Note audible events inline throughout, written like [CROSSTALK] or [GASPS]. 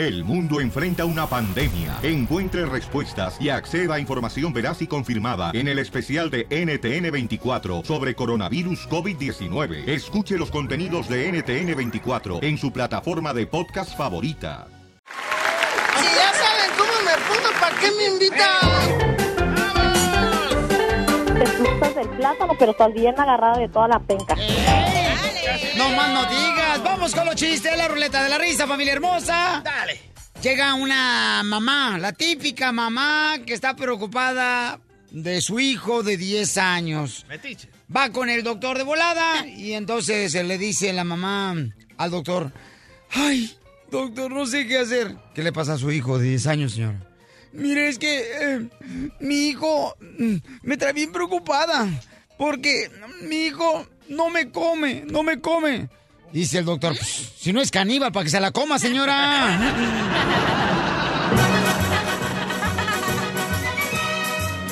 El mundo enfrenta una pandemia. Encuentre respuestas y acceda a información veraz y confirmada en el especial de NTN24 sobre coronavirus COVID-19. Escuche los contenidos de NTN24 en su plataforma de podcast favorita. Si ya saben cómo me pongo, ¿para qué me invitan? Te gustas del plátano, pero estás bien agarrada de toda la penca. No más no digas. Vamos con los chistes, la ruleta de la risa, familia hermosa. Dale. Llega una mamá, la típica mamá que está preocupada de su hijo de 10 años. Metiche. Va con el doctor de volada y entonces le dice la mamá al doctor, ay, doctor, no sé qué hacer. ¿Qué le pasa a su hijo de 10 años, señora? Mire, es que eh, mi hijo mm, me trae bien preocupada porque mi hijo no me come, no me come. Dice el doctor, "Pues, si no es caníbal, para que se la coma, señora. [LAUGHS]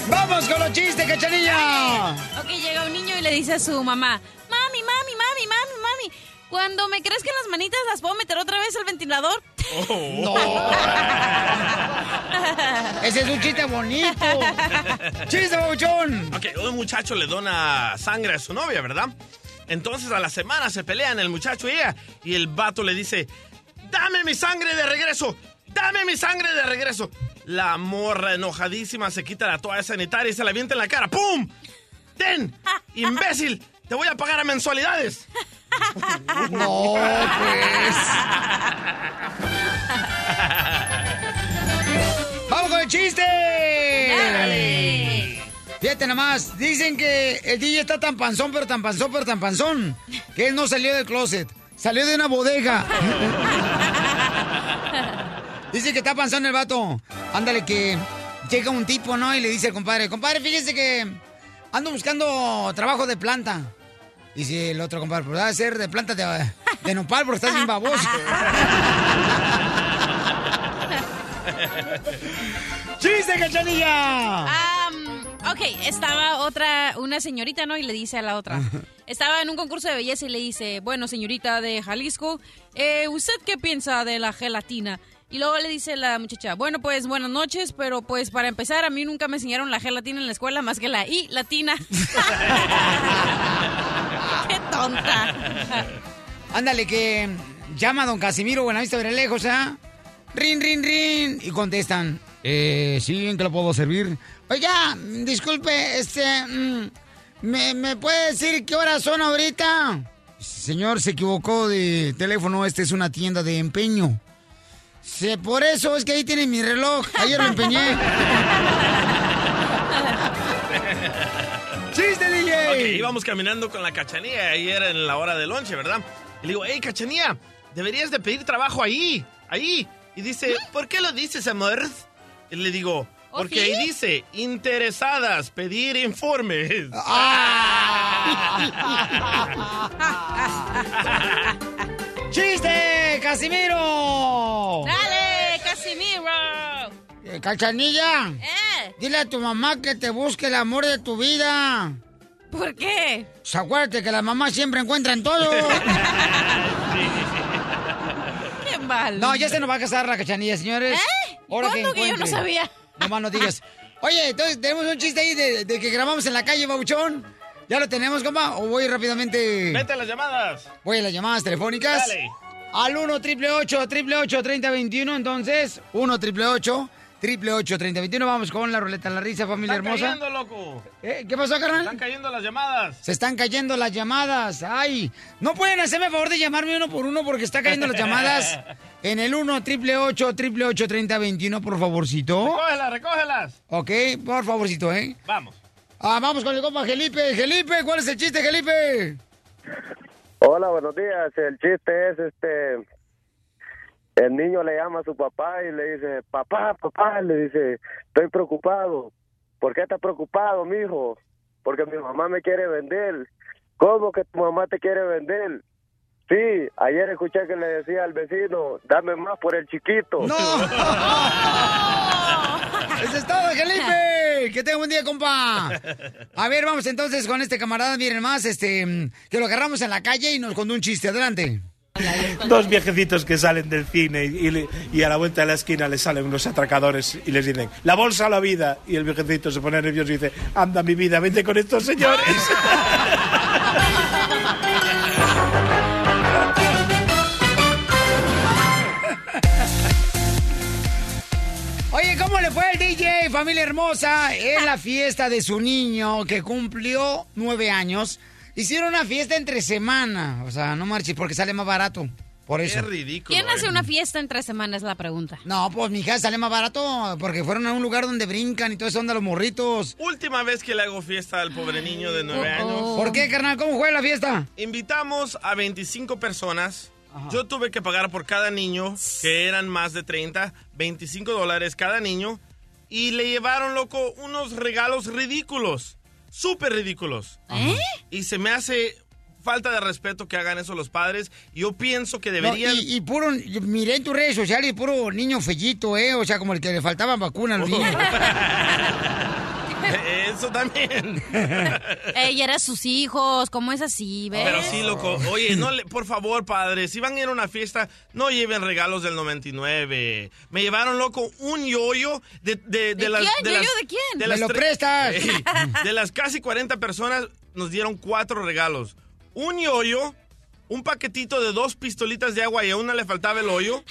¡Vamos con los chistes, cachanilla! Ok, llega un niño y le dice a su mamá, mami, mami, mami, mami, mami, cuando me crezcan las manitas, ¿las puedo meter otra vez al ventilador? No. [LAUGHS] Ese es un chiste bonito. [LAUGHS] ¡Chiste, babuchón! Ok, un muchacho le dona sangre a su novia, ¿verdad? Entonces a la semana se pelean el muchacho y ella. Y el vato le dice, dame mi sangre de regreso, dame mi sangre de regreso. La morra enojadísima se quita la toalla sanitaria y se la avienta en la cara. ¡Pum! ¡Ten! [LAUGHS] ¡Imbécil! Te voy a pagar a mensualidades. [LAUGHS] No, pues. [LAUGHS] ¡Vamos con el chiste! Fíjate nomás, dicen que el DJ está tan panzón, pero tan panzón, pero tan panzón, que él no salió del closet, salió de una bodega. [LAUGHS] Dice que está panzón el vato. Ándale que llega un tipo, ¿no? Y le dice al compadre, compadre, fíjese que ando buscando trabajo de planta. Dice el otro compadre, pues va a ser de planta de, de nopal porque estás bien baboso. [LAUGHS] [LAUGHS] ¡Chiste, cachanilla! Ok, estaba otra, una señorita, ¿no? Y le dice a la otra. Estaba en un concurso de belleza y le dice, bueno, señorita de Jalisco, eh, ¿usted qué piensa de la gelatina? Y luego le dice la muchacha, bueno, pues buenas noches, pero pues para empezar, a mí nunca me enseñaron la gelatina en la escuela más que la I latina. [LAUGHS] ¡Qué tonta! Ándale, que llama a don Casimiro Buenavista lejos, ¿ah? Rin, rin, rin. Y contestan, eh, sí, ¿en qué lo puedo servir? Oiga, disculpe, este, mm, ¿me, ¿me puede decir qué horas son ahorita? Señor, se equivocó de teléfono, esta es una tienda de empeño. Sí, por eso es que ahí tiene mi reloj, ayer lo empeñé. [LAUGHS] ¡Chiste, DJ! Ok, íbamos caminando con la cachanilla y era en la hora de lonche, ¿verdad? Y le digo, hey, cachanilla, deberías de pedir trabajo ahí, ahí. Y dice, ¿por qué lo dices, amor? Y le digo, porque ahí dice, interesadas, pedir informes. [LAUGHS] [LAUGHS] ¡Chiste, Casimiro! ¡Dale, Casimiro! Eh, Cachanilla, ¿Eh? dile a tu mamá que te busque el amor de tu vida. ¿Por qué? Pues acuérdate que las mamás siempre encuentran todo. [LAUGHS] ¡Qué mal! No, ya se nos va a casar la cachanilla, señores. ¿Eh? ¿Cuándo que yo no sabía? No más no digas. Oye, entonces tenemos un chiste ahí de, de que grabamos en la calle, babuchón. ¿Ya lo tenemos, compa? ¿O voy rápidamente? Vete a las llamadas. Voy a las llamadas telefónicas. Dale. Al 1 888 888 3021 entonces. 1 888 888 3021 Vamos con la ruleta de la risa, familia Están hermosa. cayendo, loco. ¿Eh? ¿Qué pasó, carnal? Están cayendo las llamadas. Se están cayendo las llamadas. Ay, no pueden hacerme favor de llamarme uno por uno porque está cayendo las llamadas [LAUGHS] en el 1 888 888 3021 por favorcito. Recógelas, recógelas. Ok, por favorcito, ¿eh? Vamos. Ah, vamos con el compa Felipe. Felipe, ¿cuál es el chiste, Felipe? Hola, buenos días. El chiste es este. El niño le llama a su papá y le dice, papá, papá, le dice, estoy preocupado. ¿Por qué estás preocupado, mijo? Porque mi mamá me quiere vender. ¿Cómo que tu mamá te quiere vender? Sí, ayer escuché que le decía al vecino, dame más por el chiquito. ¡No! [LAUGHS] [LAUGHS] ¡Eso es todo, Felipe! Que tenga buen día, compa. A ver, vamos entonces con este camarada, miren más, este, que lo agarramos en la calle y nos contó un chiste. Adelante. Dos viejecitos que salen del cine y, y- y a la vuelta de la esquina les salen unos atracadores y les dicen, la bolsa a la vida. Y el viejecito se pone nervioso y dice, anda mi vida, vete con estos señores. Oye, ¿cómo le fue el DJ, familia hermosa, en la fiesta de su niño que cumplió nueve años? Hicieron una fiesta entre semana, o sea, no marches porque sale más barato. Por eso. Qué ridículo. ¿Quién hace eh. una fiesta en tres semanas? Es la pregunta. No, pues mi hija sale más barato porque fueron a un lugar donde brincan y todo eso onda los morritos. Última vez que le hago fiesta al pobre niño de nueve Oh, oh. años. ¿Por qué, carnal? ¿Cómo fue la fiesta? Invitamos a 25 personas. Yo tuve que pagar por cada niño, que eran más de 30, 25 dólares cada niño. Y le llevaron, loco, unos regalos ridículos. Súper ridículos. ¿Eh? Y se me hace falta de respeto que hagan eso los padres. Yo pienso que No, deberían... y, y puro, miré en tus redes sociales, puro niño fellito, ¿eh? O sea, como el que le faltaban vacunas a los [LAUGHS] niños. [LAUGHS] Eso también. [LAUGHS] Ella era sus hijos. ¿Cómo es así? ¿Ves? Pero sí, loco. Oye, no le, por favor, padres, si van a ir a una fiesta, no lleven regalos del 99. Me llevaron, loco, un yoyo de, de, ¿De las... quién? ¿Yoyo las- de quién? ¡Me las lo prestas! [LAUGHS] Ey, de las casi 40 personas, nos dieron cuatro regalos. Un yoyo, un paquetito de dos pistolitas de agua y a una le faltaba el hoyo.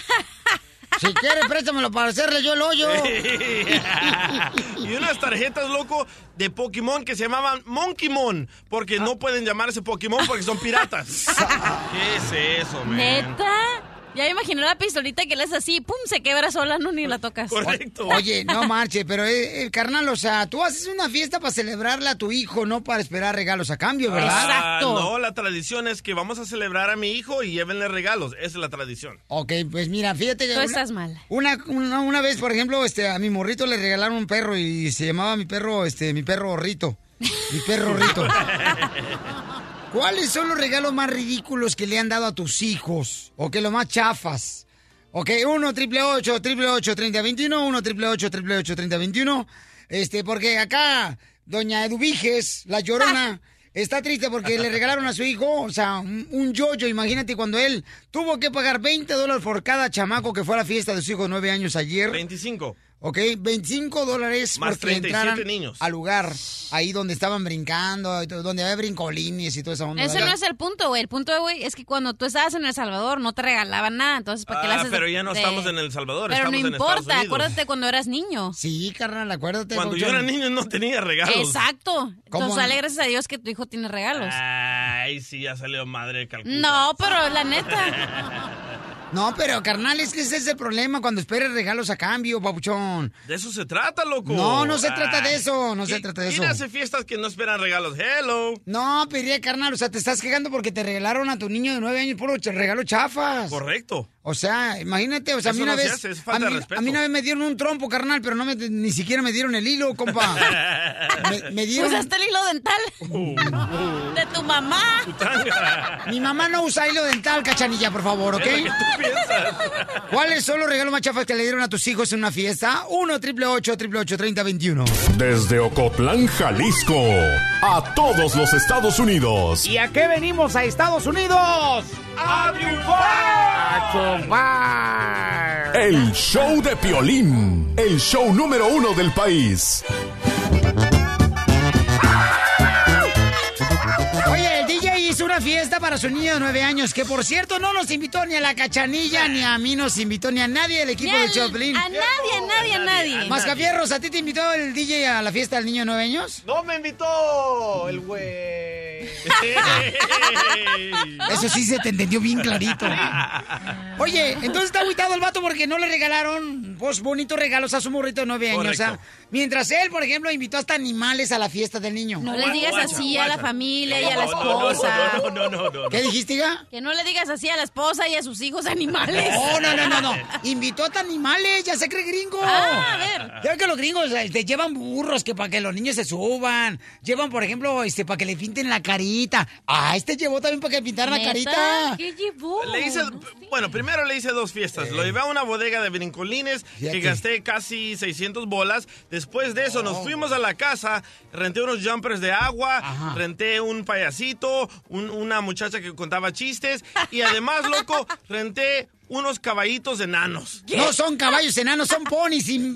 Si quieres, préstamelo para hacerle yo el hoyo. [LAUGHS] y unas tarjetas, loco, de Pokémon que se llamaban Monkeymon, porque no pueden llamarse Pokémon porque son piratas. [LAUGHS] ¿Qué es eso, man? ¿Neta? Ya me imaginé la pistolita que le haces así, pum, se quebra sola, no ni la tocas. Correcto. Oye, no marche, pero eh, eh, carnal, o sea, tú haces una fiesta para celebrarle a tu hijo, no para esperar regalos a cambio, ¿verdad? Ah, Exacto. no, la tradición es que vamos a celebrar a mi hijo y llévenle regalos. Esa es la tradición. Ok, pues mira, fíjate que... Tú una- estás mal. Una, una, una vez, por ejemplo, este, a mi morrito le regalaron un perro y se llamaba mi perro, este, mi perro Rito. Mi perro [LAUGHS] Rito. [LAUGHS] ¿Cuáles son los regalos más ridículos que le han dado a tus hijos? ¿O que los más chafas? Ok, 1 triple 8 triple 8 30 21, 1 triple 8 triple 8 30 21. Este, porque acá, doña Eduviges, la llorona, [LAUGHS] está triste porque le regalaron a su hijo, o sea, un, un yoyo. Imagínate cuando él tuvo que pagar 20 dólares por cada chamaco que fue a la fiesta de su hijo de 9 años ayer. 25. Ok, 25 dólares Más porque 37 entraran niños. al lugar, ahí donde estaban brincando, donde había brincolines y toda esa onda. Ese ¿verdad? no es el punto, güey. El punto, güey, es que cuando tú estabas en El Salvador no te regalaban nada. Entonces, ¿para qué le Ah, haces pero ya no de- estamos en El Salvador, Pero no estamos en Estados importa, Unidos. acuérdate cuando eras niño. Sí, carnal, acuérdate. Cuando yo era niño no tenía regalos. Exacto. ¿Cómo Entonces, no? gracias a Dios que tu hijo tiene regalos. Ay, sí, ya salió madre de Calcuta. No, pero la neta. [LAUGHS] No, pero carnal, es que ese es el problema cuando esperes regalos a cambio, papuchón. De eso se trata, loco. No, no se trata de eso, no se ¿Qui- trata de ¿Quién eso. hace fiestas que no esperan regalos? Hello. No, pediría carnal, o sea, te estás quejando porque te regalaron a tu niño de nueve años puro regalo chafas. Correcto. O sea, imagínate, o sea, a mí una no vez. hace, es falta a, mí, respeto. a mí una vez me dieron un trompo, carnal, pero no me, ni siquiera me dieron el hilo, compa. [LAUGHS] me, me dieron. Usaste el hilo dental de tu mamá. Mi mamá no usa hilo dental, cachanilla, por favor, ¿ok? Piensas. [LAUGHS] ¿Cuáles son los regalos más chafas que le dieron a tus hijos en una fiesta? 1 triple 8 triple 8 30 21. Desde Ocotlán, Jalisco, a todos los Estados Unidos. ¿Y a qué venimos a Estados Unidos? ¡A triunfar! ¡A chupar! El show de Piolín, el show número uno del país. Una fiesta para su niño de 9 años, que por cierto no nos invitó ni a la cachanilla, ni a mí nos invitó, ni a nadie del equipo Ni de Choplin. A nadie, a nadie, a nadie. Mascafierros, ¿a ti te invitó el DJ a la fiesta del niño de 9 años? ¡No me invitó el güey! Eso sí se te entendió bien clarito. Oye, entonces está agüitado el vato porque no le regalaron pues bonitos regalos a su morrito de 9 años. O sea, Correcto. mientras él, por ejemplo, invitó hasta animales a la fiesta del niño. No le digas Guacha, así a la guacha. familia y a la No, no, no. No, no. ¿Qué dijiste, hija? Que no le digas así a la esposa y a sus hijos animales. No, no, no, no, no. [LAUGHS] Invitó hasta animales, ya se cree gringo. Ah, a ver. Ya ves que los gringos este, llevan burros que para que los niños se suban. Llevan, por ejemplo, este, para que le pinten la carita. Ah, este llevó también para que le pintaran la carita. ¿Qué llevó? Le hice, No sé. bueno, primero le hice dos fiestas. Lo llevé a una bodega de brincolines que gasté casi 600 bolas. Después de eso nos fuimos a la casa, renté unos jumpers de agua, renté un payasito, un- una muchacha que contaba chistes y además, loco, renté unos caballitos enanos. No son caballos enanos, son ponis. Y... [LAUGHS]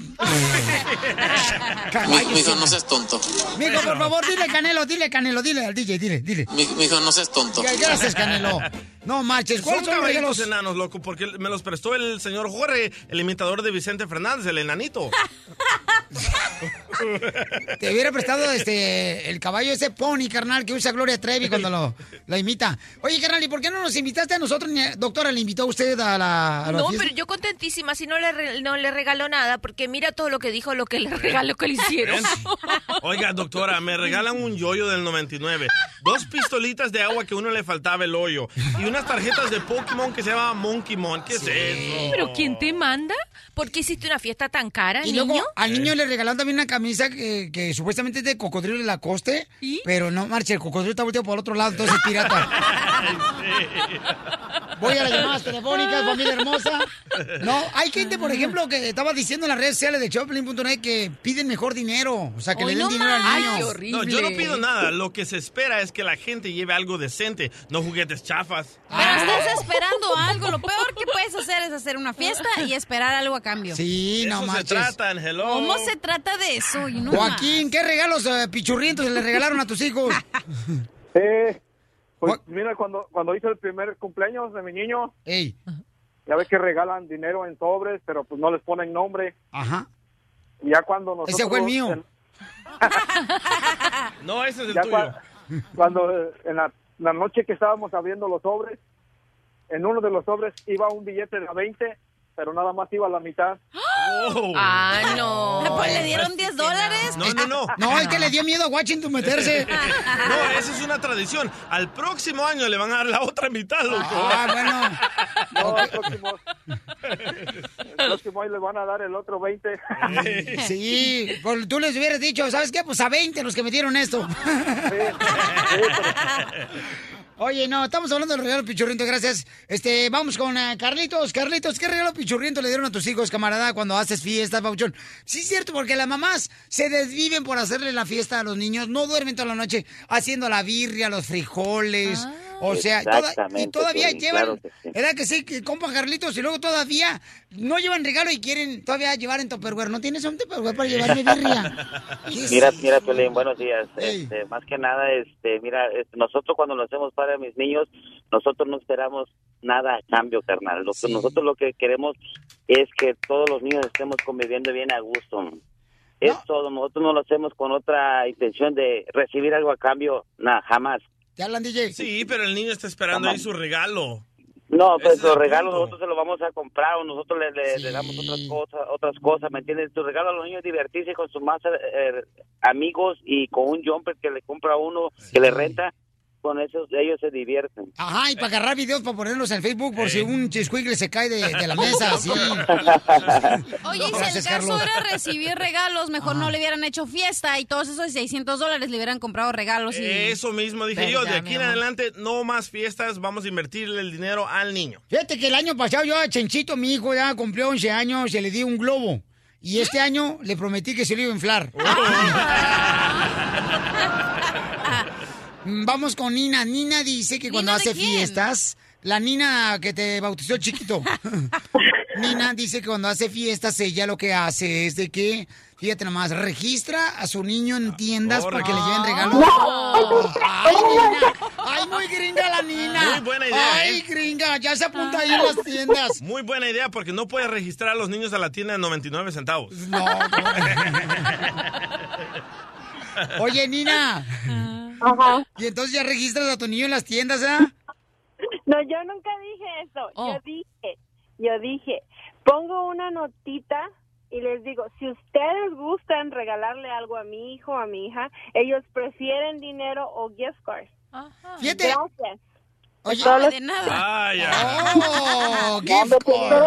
caballos Mijo, no seas tonto. Mijo, por favor, dile Canelo, dile Canelo, dile al DJ, dile, dile. Mijo, no seas tonto. Gracias, Canelo. No marches, Son ¿cuáles son los caballitos enanos, loco, porque me los prestó el señor Jorge, el imitador de Vicente Fernández, el enanito. [LAUGHS] Te hubiera prestado este el caballo ese pony, carnal, que usa Gloria Trevi cuando lo, lo imita. Oye, carnal, ¿y por qué no nos invitaste a nosotros? Doctora, ¿le invitó a usted a la, a la No, fiesta? pero yo contentísima, si no le, no le regaló nada, porque mira todo lo que dijo, lo que le regaló, que le hicieron. Oiga, doctora, me regalan un yoyo del 99, dos pistolitas de agua que uno le faltaba el hoyo y unas tarjetas de Pokémon que se llama Monkeymon. ¿Qué es eso? ¿Pero quién te manda? ¿Por qué hiciste una fiesta tan cara, Y niño? luego al niño le regalaron también una camisa que, que supuestamente es de cocodrilo de la coste. Pero no, marche, el cocodrilo está volteado por el otro lado, entonces es pirata. [LAUGHS] Voy a las llamadas telefónicas, familia hermosa. No, hay gente, por ejemplo, que estaba diciendo en las redes sociales de Choplin.net que piden mejor dinero. O sea, que le den dinero al niño. No, yo no pido nada. Lo que se espera es que la gente lleve algo decente, no juguetes chafas. Pero estás esperando algo. Lo peor que puedes hacer es hacer una fiesta y esperar algo a cambio. Sí, no Eso se trata Hello. ¿Cómo se trata de eso? Y no Joaquín, ¿qué regalos eh, pichurrientos le regalaron a tus hijos? [LAUGHS] Eh, pues mira, cuando, cuando hice el primer cumpleaños de mi niño, Ey. Ya ves que regalan dinero en sobres, pero pues no les ponen nombre. Ajá. Y ya cuando nosotros... Ese fue el mío. [LAUGHS] No, ese es el ya tuyo. cua- cuando eh, en la, la noche que estábamos abriendo los sobres, en uno de los sobres iba un billete de a 20, pero nada más iba a la mitad. [GASPS] [GASPS] Ah, no. Pues le dieron 10 dólares. No, no, no. No, es que le dio miedo a Washington meterse. [LAUGHS] No, esa es una tradición. Al próximo año le van a dar la otra mitad, loco. Ah, bueno. No, el próximo, el próximo año le van a dar el otro 20. [LAUGHS] Sí, pues tú les hubieras dicho, ¿sabes qué? Pues a 20 los que metieron esto. Oye, no, estamos hablando del regalo pichurriento, gracias. Este, vamos con eh, Carlitos. Carlitos, ¿qué regalo pichurriento le dieron a tus hijos, camarada, cuando haces fiestas, Pauchón? Sí, es cierto, porque las mamás se desviven por hacerle la fiesta a los niños, no duermen toda la noche haciendo la birria, los frijoles. O sea, toda- y todavía llevan, claro que sí. ¿verdad que sí, que compa Carlitos? Y luego todavía no llevan regalo y quieren todavía llevar en Tupperware. ¿No tienes un Tupperware para llevarme birria? [LAUGHS] ¿Qué es Mira, mira, Piolín, buenos días. Este, más que nada, este, mira, este, nosotros cuando lo hacemos para mis niños, nosotros no esperamos nada a cambio, carnal. Lo que nosotros lo que queremos es que todos los niños estemos conviviendo bien a gusto. Es todo. Nosotros no lo hacemos con otra intención de recibir algo a cambio, nada, jamás. ¿Te hablan, DJ? Sí, pero el niño está esperando ahí su regalo. No, Ese pues es los regalos punto. nosotros se los vamos a comprar o nosotros le, le- le damos otras cosas, otras cosas, ¿me entiendes? Tu regalo a los niños es divertirse con sus más eh, amigos y con un jumper que le compra uno, que le renta, con eso ellos se divierten. Ajá, y para agarrar videos para ponerlos en Facebook por si un chiscuigle se cae de, de la mesa, [LAUGHS] sí. Oye, y si Gracias, el caso Carlos. era recibir regalos, mejor no le hubieran hecho fiesta y todos esos 600 dólares le hubieran comprado regalos. Y... Eso mismo dije yo. De aquí en adelante, no más fiestas. Vamos a invertirle el dinero al niño. Fíjate que el año pasado yo a Chenchito, mi hijo, ya cumplió 11 años, se le di un globo. Y este año le prometí que se lo iba a inflar. [LAUGHS] Mm, Vamos con Nina. Nina dice que cuando ¿Nina de hace quién? fiestas, la Nina que te bautizó chiquito. [LAUGHS] Nina dice que cuando hace fiestas, ella lo que hace es de que, fíjate nomás, registra a su niño en tiendas para que le lleven regalos. No. ¡Ay, Nina! ¡Ay, muy gringa la Nina! Muy buena idea, ¡Ay, ¿eh? gringa! Ya se apunta ahí en las tiendas. Muy buena idea porque no puedes registrar a los niños a la tienda de 99 centavos. No, [LAUGHS] Oye, Nina. Y entonces ya registras a tu niño en las tiendas, ¿ah? No, yo nunca dije eso. Yo dije, yo dije, pongo una notita y les digo, si ustedes gustan regalarle algo a mi hijo o a mi hija, ellos prefieren dinero o gift cards. Fíjate. Gracias. Oye, los- de nada. Vaya. ¡Oh! No, cards.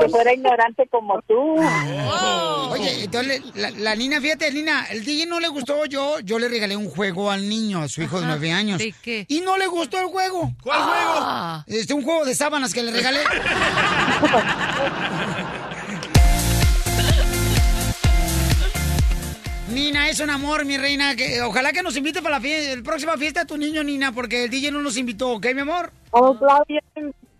que fuera ignorante como tú. Oye, entonces la, la Nina, fíjate, Nina, el DJ no le gustó yo, yo le regalé un juego al niño, a su hijo de nueve años. ¿De qué? Y no le gustó el juego. ¿Cuál Ah. Este, un juego de sábanas que le regalé. [LAUGHS] Nina, es un amor, mi reina. Que, ojalá que nos invite para la, fie- la próxima fiesta de tu niño, Nina, porque el DJ no nos invitó, ¿ok, mi amor? Oh, Claudia,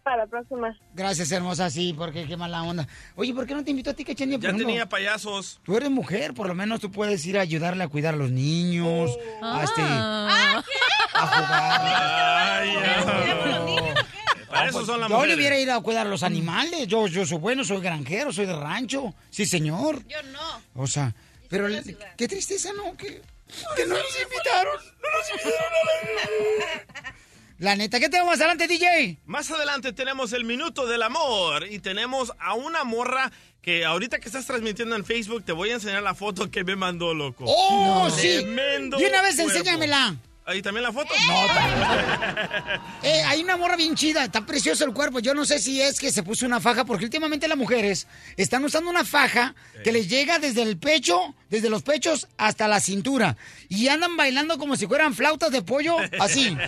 para la próxima. Gracias, hermosa, sí, porque qué mala onda. Oye, ¿por qué no te invitó a ti, Cachanilla? Ya tenía payasos. Tú eres mujer, por lo menos tú puedes ir a ayudarle a cuidar a los niños, a, este, Ah. Ay, ya. Para eso son las Yo le hubiera ido a cuidar a los animales. Yo, yo soy bueno, soy granjero, soy de rancho. Sí, señor. Yo no. O sea, pero qué tristeza, ¿no? Que, que no nos invitaron. No nos invitaron a la... [LAUGHS] La neta, ¿qué tenemos más adelante, DJ? Más adelante tenemos el minuto del amor y tenemos a una morra que ahorita que estás transmitiendo en Facebook te voy a enseñar la foto que me mandó, loco. ¡Oh, sí! Tremendo De una vez cuerpo. enséñamela. ¿Ahí también la foto? Eh, hay una morra bien chida, está precioso el cuerpo. Yo no sé si es que se puso una faja, porque últimamente las mujeres están usando una faja que les llega desde el pecho, desde los pechos hasta la cintura. Y andan bailando como si fueran flautas de pollo, así. [LAUGHS]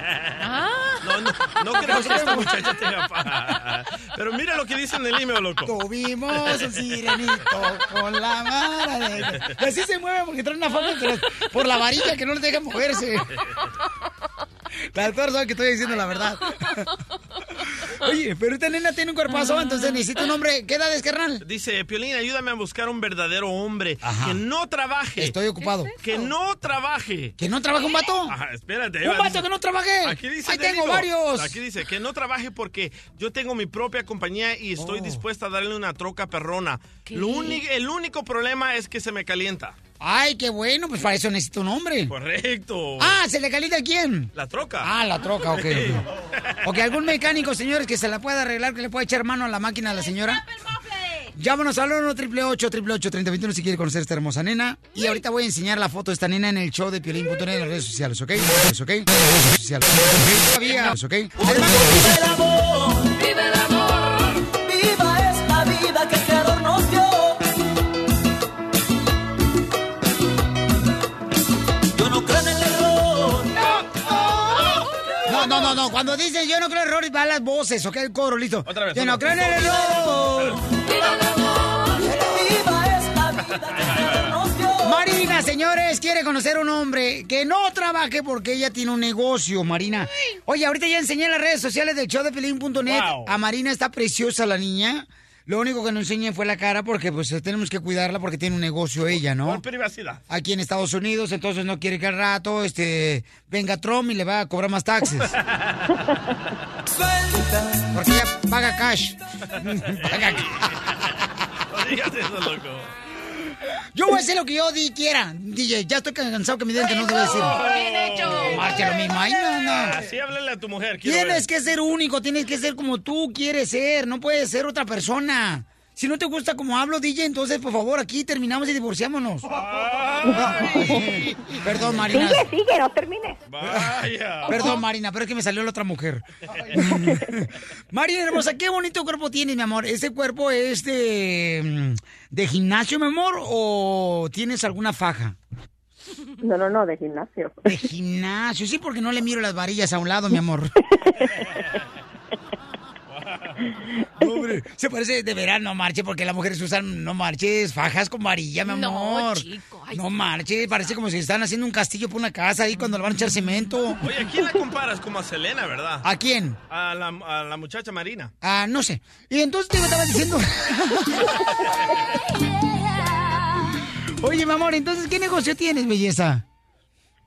No, no, no [LAUGHS] creo que esta muchacha tenga paja. Pero mira lo que dice en el email, loco. Tuvimos un sirenito con la vara de... Y así se mueve porque trae una las- por la varilla que no les deja moverse. La doctora sabe que estoy diciendo la verdad. [LAUGHS] Oye, pero esta nena tiene un cuerpazo, entonces necesita un hombre. ¿Qué edad es, carnal? Dice, Piolín, ayúdame a buscar un verdadero hombre que no trabaje. Estoy ocupado. Que no trabaje. ¿Que no trabaje un vato? Ajá, espérate. ¿Un vato dice- que no trabaje? Aquí dice, Ahí te tengo digo. varios. Aquí dice que no trabaje porque yo tengo mi propia compañía y estoy Oh. dispuesta a darle una troca perrona. Lo único, el único problema es que se me calienta. Ay, qué bueno, pues para eso necesito un hombre. Correcto. Ah, ¿se le calienta a quién? La troca. Ah, la troca, ok. ok. [LAUGHS] Ok, algún mecánico, señores, que se la pueda arreglar, que le pueda echar mano a la máquina a la señora. Llámanos al 1 888 888 3021 si quiere conocer a esta hermosa nena. Y ahorita voy a enseñar la foto de esta nena en el show de Piolín.net en las redes sociales, ¿ok? ¿Ok? ¿Ok? Redes sociales. ¿Ok? Todavía, ¿ok? Vive el amor, Cuando dicen yo no creo en errores, van las voces, ¿ok? El coro, listo. Otra vez, Yo no creo en el error. Marina, señores, quiere conocer a un hombre que no trabaje porque ella tiene un negocio, Marina. Oye, ahorita ya enseñé en las redes sociales del show de Pelín.net. Wow. A Marina está preciosa la niña. Lo único que no enseñé fue la cara porque pues tenemos que cuidarla porque tiene un negocio ella, ¿no? Por privacidad. Aquí en Estados Unidos, entonces no quiere que al rato este venga Trump y le va a cobrar más taxes. [LAUGHS] Porque ella paga cash. [LAUGHS] paga cash. No digas eso, loco. Yo voy a hacer lo que yo di quiera, DJ. Ya estoy cansado que me digan que no debo decir. Bien hecho. Marcha lo mismo. Ay, no, no. Así háblale a tu mujer. quiero Tienes ver. que ser único, tienes que ser como tú quieres ser, no puedes ser otra persona. Si no te gusta como hablo, DJ, entonces por favor aquí terminamos y divorciámonos. Perdón, Marina. Sigue, sigue, no termines. Vaya. Perdón, Marina, pero es que me salió la otra mujer. [LAUGHS] Marina hermosa, qué bonito cuerpo tienes, mi amor. ¿Ese cuerpo es de, de gimnasio, mi amor, o tienes alguna faja? No, no, no, de gimnasio. De gimnasio, sí, porque no le miro las varillas a un lado, mi amor. [LAUGHS] [LAUGHS] Hombre, se parece de verano, no marche, porque las mujeres usan, no marches, fajas con varilla, mi No, amor. chico, ay. No marche, parece como si están haciendo un castillo por una casa ahí cuando le van a echar cemento. Oye, ¿a quién la comparas? Como a Selena, ¿verdad? ¿A quién? A la, a la muchacha Marina. Ah, no sé. Y entonces te estaba diciendo. [LAUGHS] Oye, mi amor, entonces, ¿qué negocio tienes, belleza?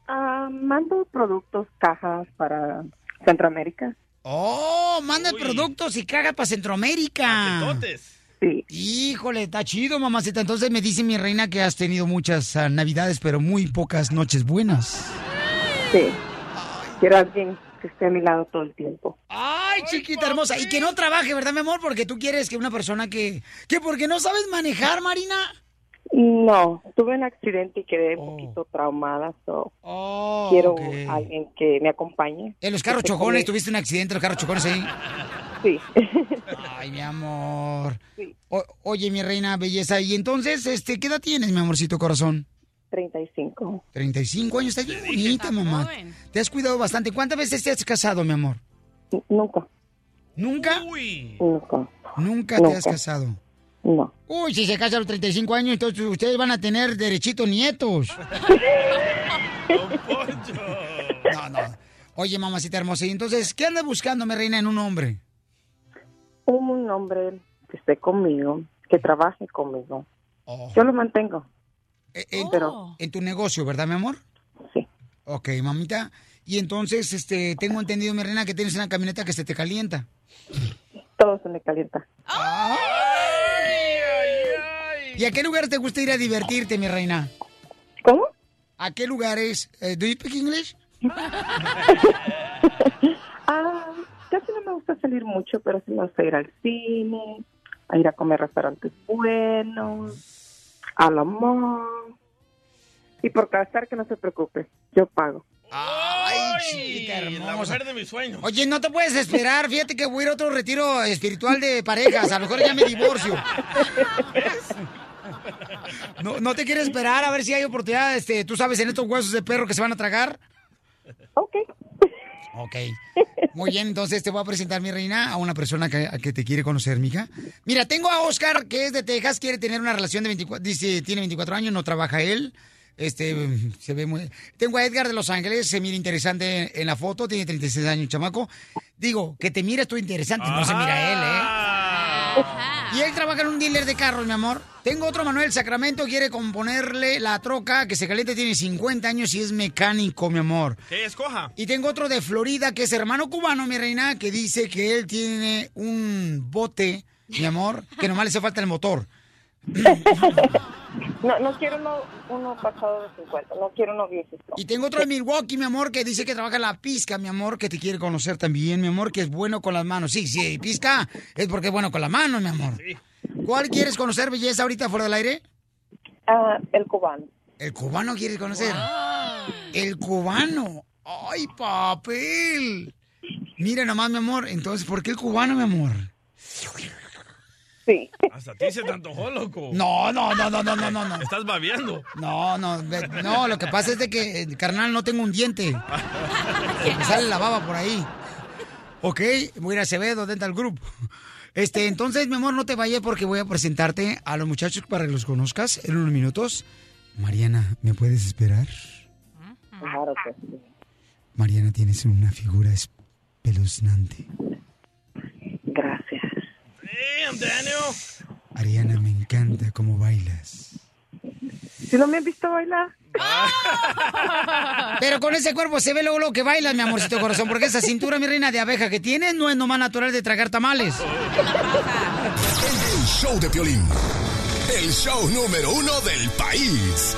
Ah, mando productos, cajas para Centroamérica. Oh, manda productos y cagas para Centroamérica. Sí. Híjole, está chido, mamacita. Entonces me dice mi reina que has tenido muchas ah, navidades, pero muy pocas noches buenas. Sí. Quiero a alguien que esté a mi lado todo el tiempo. Ay, chiquita hermosa. Y que no trabaje, ¿verdad, mi amor? Porque tú quieres que una persona que... ¿Que porque no sabes manejar, Marina? No, tuve un accidente y quedé un poquito traumada, so Oh, quiero ok. alguien que me acompañe. En los carros chocones, tuviste un accidente en los carros chocones ahí. [LAUGHS] Sí. Ay, mi amor. Sí. O- oye, mi reina belleza, y entonces, este, ¿qué edad tienes, mi amorcito corazón? 35. 35 años, estás bien bonita, mamá. joven. Te has cuidado bastante. ¿Cuántas veces te has casado, mi amor? Nunca, ¿Nunca? Uy. nunca. Nunca te Nunca. has casado. No. Uy, si se casa a los 35 años, entonces ustedes van a tener derechito nietos. [LAUGHS] No, no. Oye, mamacita hermosa, y entonces, ¿qué andas buscando, mi reina, en un hombre? Un hombre que esté conmigo, que trabaje conmigo. Oh. Yo lo mantengo. En, Pero- en tu negocio, ¿verdad, mi amor? Sí. Ok, mamita. Y entonces, este, tengo entendido, mi reina, que tienes una camioneta que se te calienta. Todo se me calienta. ¿Y a qué lugar te gusta ir a divertirte, mi reina? ¿Cómo? ¿A qué lugares? Eh, ¿Do you speak English? [LAUGHS] Ah, casi no me gusta salir mucho, pero sí me gusta ir al cine, a ir a comer restaurantes buenos, a la mall. Y por gastar, que no se preocupe, yo pago. Ay, chiquita La hermosa. mujer de mis sueños. Oye, no te puedes esperar. Fíjate que voy a ir a otro retiro espiritual de parejas. A lo mejor ya me divorcio. [LAUGHS] No, no te quieres esperar a ver si hay oportunidad, este, tú sabes, en estos huesos de perro que se van a tragar. Ok. Ok. Muy bien, entonces te voy a presentar, mi reina, a una persona que, a que te quiere conocer, mija. Mira, tengo a Oscar, que es de Texas, quiere tener una relación de 24, dice, tiene 24 años, no trabaja él. Este, se ve muy... Tengo a Edgar de Los Ángeles, se mira interesante en la foto, tiene 36 años, chamaco. Digo, que te mires tú interesante, no se mira él, ¿eh? Y él trabaja en un dealer de carros, mi amor. Tengo otro Manuel Sacramento, quiere componerle la troca que se calienta, tiene 50 años y es mecánico, mi amor. Que escoja. Y tengo otro de Florida, que es hermano cubano, mi reina, que dice que él tiene un bote, mi amor, que nomás le hace falta el motor. [LAUGHS] No, no quiero uno, uno pasado de 50, no quiero uno viejito. Y tengo otro de Milwaukee, mi amor, que dice que trabaja en la pizca, mi amor, que te quiere conocer también, mi amor, que es bueno con las manos. Sí, sí, pizca es porque es bueno con las manos, mi amor. ¿Cuál quieres conocer, belleza, ahorita fuera del aire? Ah, el cubano. ¿El cubano quieres conocer? El cubano. ¡Ay, papel! Mira nomás, mi amor. Entonces, ¿por qué el cubano, mi amor? Sí. Hasta a ti se te antojó, loco. No, no, no, no, no, no, no, no. Estás babeando. No, no, no, lo que pasa es de que, carnal, no tengo un diente. Se me sale la baba por ahí. Ok, voy a ir a Acevedo Dental Group. Este, entonces, mi amor, no te vayas porque voy a presentarte a los muchachos para que los conozcas en unos minutos. Mariana, ¿me puedes esperar? Claro que sí. Mariana, tienes una figura espeluznante. Damn, Daniel. Ariana, me encanta cómo bailas. Si no me han visto bailar. Pero con ese cuerpo se ve luego lo que bailas, mi amorcito corazón, porque esa cintura, mi reina de abeja que tienes, no es nomás natural de tragar tamales. El show de Piolín. El show número uno del país.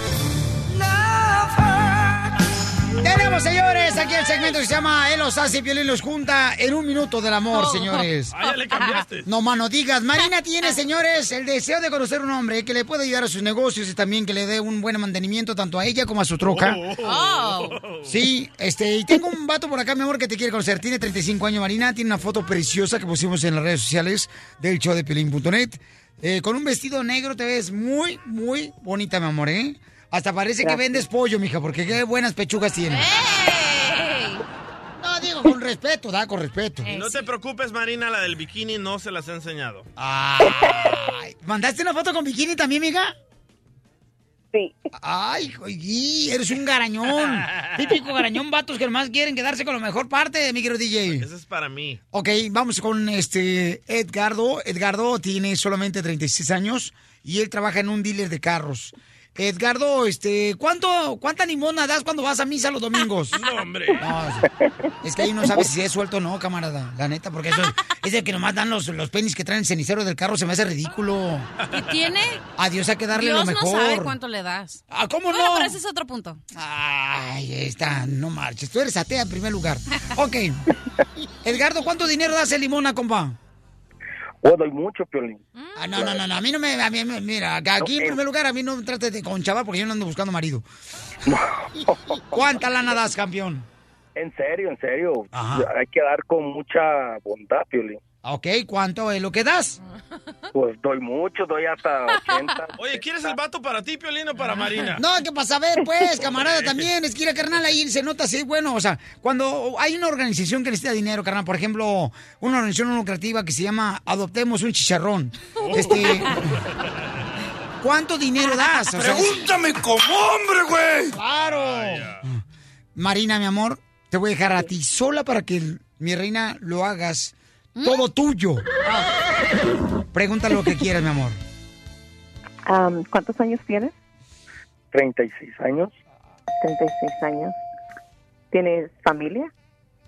Tenemos, señores, aquí el segmento que se llama Él los hace y Piolín los junta en un minuto del amor, señores. Ah, ya le cambiaste. No, mano, digas. Marina tiene, señores, el deseo de conocer un hombre que le pueda ayudar a sus negocios y también que le dé un buen mantenimiento tanto a ella como a su troca. Oh. Sí, este, y tengo un vato por acá, mi amor, que te quiere conocer. Tiene 35 años, Marina. Tiene una foto preciosa que pusimos en las redes sociales del show de Piolín.net. Eh, con un vestido negro te ves muy, muy bonita, mi amor, ¿eh? Hasta parece que vendes pollo, mija, porque qué buenas pechugas tiene. No, digo con respeto, da, con respeto. Y no te preocupes, Marina, la del bikini no se las he enseñado. Ay, ¿Mandaste una foto con bikini también, mija? Sí. Ay, oye, eres un garañón. [LAUGHS] Típico garañón, vatos que nomás quieren quedarse con la mejor parte, mi querido DJ. Ese es para mí. Ok, vamos con este Edgardo. Edgardo tiene solamente 36 años y él trabaja en un dealer de carros. Edgardo, este, ¿cuánto, ¿cuánta limona das cuando vas a misa los domingos? [LAUGHS] No, hombre. No, es que ahí no sabes si es suelto o no, camarada. La neta, porque eso [LAUGHS] es de que nomás dan los, los penis que traen el cenicero del carro, se me hace ridículo. ¿Y tiene? A Dios hay que darle Dios lo mejor. no sabe cuánto le das. Ah, ¿cómo Bueno, no? pero ese es otro punto. Ay, está, no marches. Tú eres atea en primer lugar. Ok. Edgardo, ¿cuánto dinero das en limona, compa? Oh, doy mucho, Piolín. Ah, no, no, no, no, a mí no me, a mí mira, aquí en primer lugar a mí no me trates de conchava porque yo no ando buscando marido. [LAUGHS] ¿Cuánta lana das, campeón? En serio, en serio. Ajá. Hay que dar con mucha bondad, Piolín. Ok, ¿cuánto es lo que das? [LAUGHS] Pues doy mucho, doy hasta 80. [LAUGHS] Oye, ¿quieres el vato para ti, Piolín, o para Marina? No, ¿qué pasa? A ver, pues, [LAUGHS] camarada, también. Es que ir carnal ahí se nota así, bueno, o sea, cuando hay una organización que necesita dinero, carnal, por ejemplo, una organización no lucrativa que se llama Adoptemos un Chicharrón. Este. ¿Cuánto dinero das? O sea, es- Pregúntame como hombre, güey. ¡Claro! Marina, mi amor, te voy a dejar a ti sola para que, mi reina, lo hagas todo tuyo. Pregúntale lo que quieras, mi amor. Am, ¿Cuántos años tienes? 36 años. 36 años. ¿Tienes familia?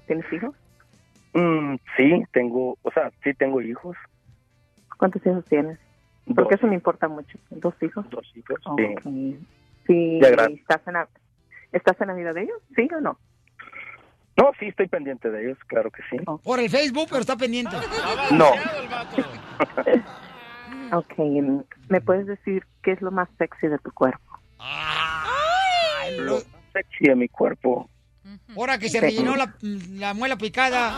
¿Tienes hijos? Mm, sí, tengo, o sea, sí tengo hijos. ¿Cuántos hijos tienes? Porque eso me importa mucho. ¿Dos hijos? Dos hijos, Ok. sí. Sí, Ya, gracias. ¿estás en, la, ¿Estás en la vida de ellos? ¿Sí o no? No, sí, estoy pendiente de ellos, claro que sí. Por el Facebook, pero está pendiente. No. [LAUGHS] Ok, ¿me puedes decir qué es lo más sexy de tu cuerpo? Lo más sexy de mi cuerpo, Ahora que se rellenó la, la muela picada.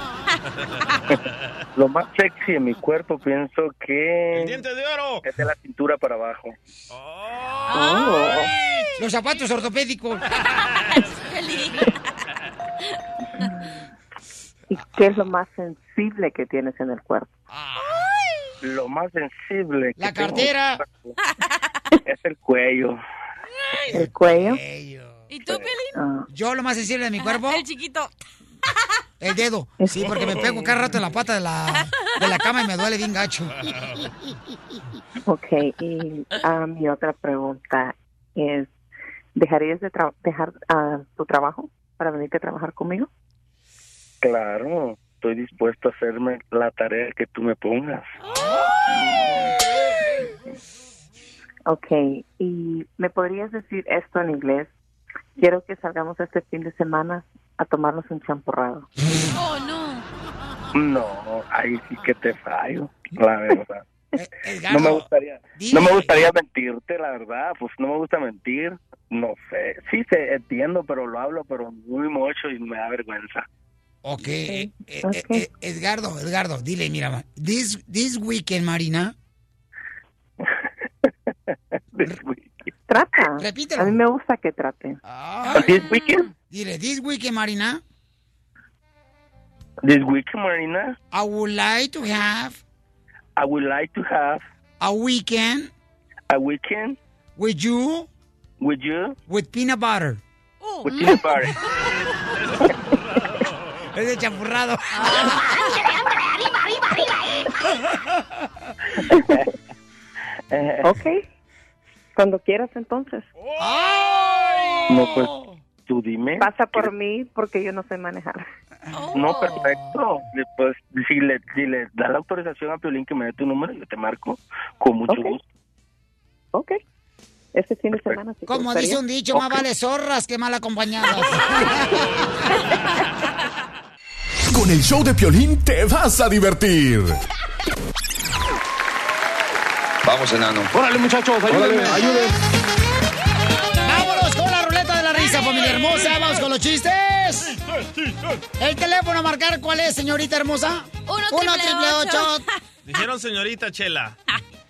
[LAUGHS] lo más sexy de mi cuerpo pienso que... El diente de oro. Es de la cintura para abajo. Oh. Los zapatos ortopédicos. [LAUGHS] ¿Y qué es lo más sensible que tienes en el cuerpo? Lo más sensible que La tengo cartera. es el cuello. ¿El cuello? ¿Y tú, Pelín? Ah, Yo lo más sensible de mi cuerpo, El chiquito. el dedo. Sí, porque me pego cada rato en la pata de la, de la cama y me duele bien gacho. ok, y ah, mi otra pregunta es, ¿dejarías de tra- dejar ah, tu trabajo para venirte a trabajar conmigo? Claro, estoy dispuesto a hacerme la tarea que tú me pongas. Ok, y ¿me podrías decir esto en inglés? Quiero que salgamos este fin de semana a tomarnos un champurrado. Oh, no. No, ahí sí que te fallo, la verdad. Edgardo, No me gustaría, dile. no me gustaría mentirte, la verdad, pues no me gusta mentir, no sé, sí sé, entiendo, pero lo hablo, pero muy mucho y me da vergüenza. Ok, eh, eh, eh, Edgardo, Edgardo, dile, mira, this, this weekend, Marina. [LAUGHS] Trata. Repítelo. A mí me gusta que traten. This weekend, Dile, this weekend, Marina, this weekend, Marina, I would like to have I would like to have a weekend a weekend with you with you with peanut butter. with peanut butter. [LAUGHS] Es de champurrado. [LAUGHS] ok. Cuando quieras entonces. No, pues tú dime. Pasa por mí porque yo no sé manejar. No, perfecto. Pues si le, si le da la autorización a Piolín que me dé tu número, yo te marco con mucho gusto. Ok. Este fin de semana. si Como dice un dicho, más vale zorras que mal acompañadas. [LAUGHS] Con el show de Piolín te vas a divertir. Vamos, enano. Órale, muchachos, ayúdenme, ayúdenme. Hermosa. Vamos con los chistes. El teléfono a marcar, ¿cuál es, señorita hermosa? Uno, Uno triple triple ocho. ocho. [LAUGHS] Dijeron señorita Chela.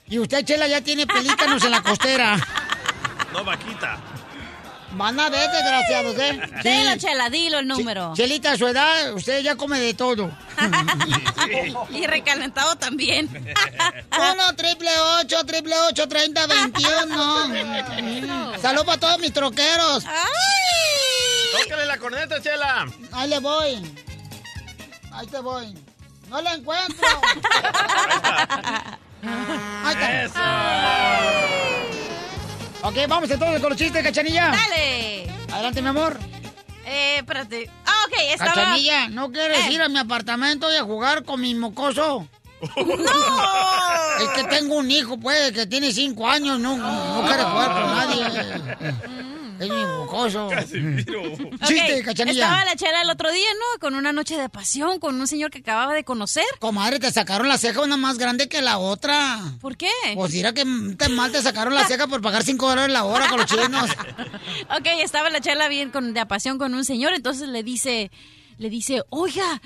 Y usted, Chela, ya tiene pelícanos en la costera. No, vaquita. Van a ver, desgraciados, ¿eh? [LAUGHS] Dilo, Chela, dilo el número. Chelita, a su edad, usted ya come de todo. [LAUGHS] Y recalentado también. [LAUGHS] Uno, triple ocho, triple ocho, treinta, veintiuno. Salud para todos mis troqueros. Tócale la corneta, Chela. Ahí le voy. Ahí te voy. No la encuentro. Ahí está. Ok, vamos entonces con los chistes, cachanilla. Dale. Adelante, mi amor. Eh, espérate. Ah, ok, estaba... Cachanilla, ¿no quieres Eh. ir a mi apartamento y a jugar con mi mocoso? [LAUGHS] ¡No! Es que tengo un hijo, pues, que tiene cinco años, no, no quiere jugar con nadie. Es mi mocoso. [LAUGHS] Chiste, Ok, cachanilla. Estaba la chela el otro día, ¿no? Con una noche de pasión, con un señor que acababa de conocer. Comadre, te sacaron la ceja una más grande que la otra. ¿Por qué? Pues mira que te mal te sacaron la ceja por pagar cinco dólares la hora con los chinos. [LAUGHS] Ok, estaba la chela bien con, de pasión con un señor, entonces le dice, le dice, oiga,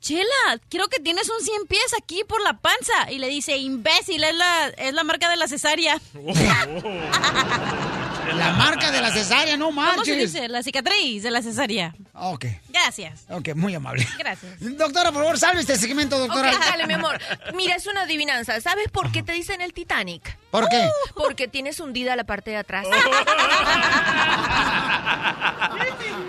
Chela, creo que tienes un 100 pies aquí por la panza. Y le dice, imbécil, es la, es la marca de la cesárea. [LAUGHS] La marca de la cesárea, no ¿Cómo se marches. dice? La cicatriz de la cesárea. Ok, Gracias. ok, muy amable. Gracias. Doctora, por favor, salve este segmento, doctora. Ok, dale, mi amor. Mira, es una adivinanza. ¿Sabes por qué te dicen el Titanic? ¿Por qué? Porque tienes hundida la parte de atrás.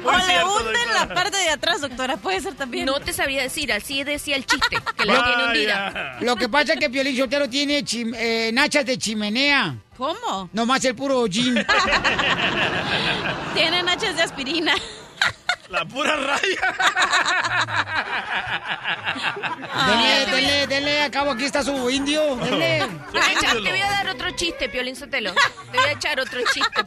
O le hunden la parte de atrás, doctora. Puede ser también. No te sabría decir, así decía el chiste, que la tiene hundida. Lo que pasa es que Piolín Sotelo tiene chim- eh, nachas de chimenea. ¿Cómo? Nomás el puro gin. [LAUGHS] Tienen hachas de aspirina. La pura raya. Dele, dele, dele, acabo aquí está su indio. Dele. Te voy a dar otro chiste, Piolín Sotelo. Te voy a echar otro chiste.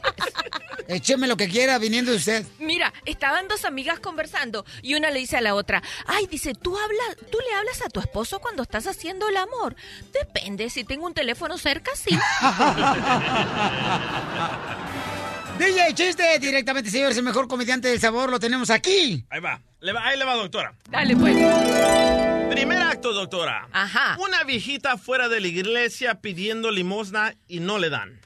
Écheme lo que quiera viniendo de usted. Mira, estaban dos amigas conversando y una le dice a la otra, ay, dice, ¿tú, hablas, ¿tú le hablas a tu esposo cuando estás haciendo el amor? Depende, si tengo un teléfono cerca, sí. [LAUGHS] DJ Chiste, directamente, señores, el mejor comediante del sabor, lo tenemos aquí. Ahí va. Le va- Ahí le va, doctora. Dale, pues. Primer acto, doctora. Ajá. Una viejita fuera de la iglesia pidiendo limosna y no le dan.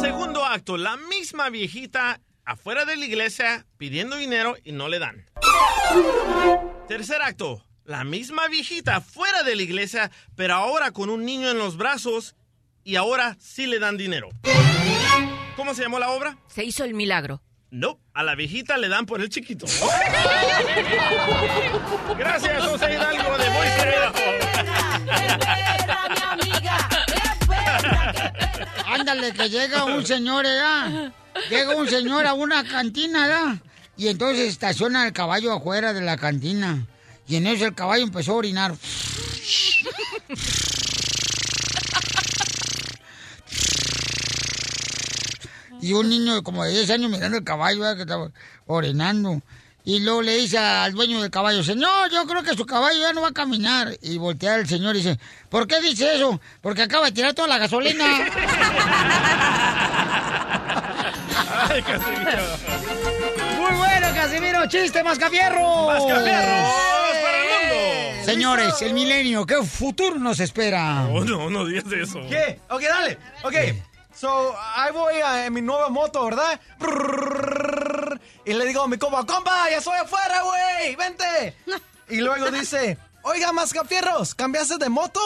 Segundo acto, la misma viejita afuera de la iglesia pidiendo dinero y no le dan. Tercer acto, la misma viejita fuera de la iglesia, pero ahora con un niño en los brazos y ahora sí le dan dinero. ¿Cómo se llamó la obra? Se hizo el milagro. No, a la viejita le dan por el chiquito. [LAUGHS] Gracias, José Hidalgo de Muy Ándale, que llega un señor, ¿verdad? Llega un señor a una cantina, ¿verdad? Y entonces estaciona el caballo afuera de la cantina. Y en eso el caballo empezó a orinar. Y un niño de como de 10 años mirando el caballo, ¿verdad? que estaba orinando. Y luego le dice al dueño del caballo, señor, yo creo que su caballo ya no va a caminar. Y voltea el señor y dice, ¿por qué dice eso? Porque acaba de tirar toda la gasolina. [LAUGHS] Ay, Casimiro. Muy bueno, Casimiro, chiste, mascafierro. ¡Mascafierros para el mundo! Señores, el milenio, ¿qué futuro nos espera? Oh, no, no digas eso. ¿Qué? Ok, dale. Ok. So, ahí voy a- en mi nueva moto, ¿verdad? Y le digo a mi compa, compa, ya soy afuera, güey, vente. Y luego dice, oiga, mascafierros, ¿cambiaste de moto?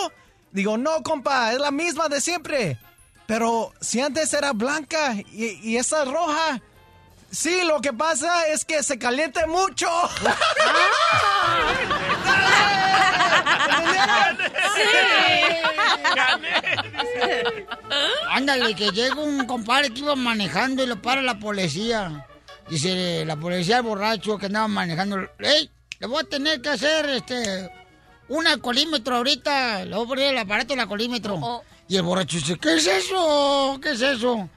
Digo, no, compa, es la misma de siempre. Pero si antes era blanca y, y esa es roja. Sí, lo que pasa es que se caliente mucho. Ándale, que llega un compadre que iba manejando y lo para la policía. Dice la policía borracho que andaba manejando. ¡Ey! Le voy a tener que hacer este un alcoholímetro ahorita. Le voy a poner el aparato del alcoholímetro. Y el borracho dice, ¿qué es eso? ¿Qué es eso?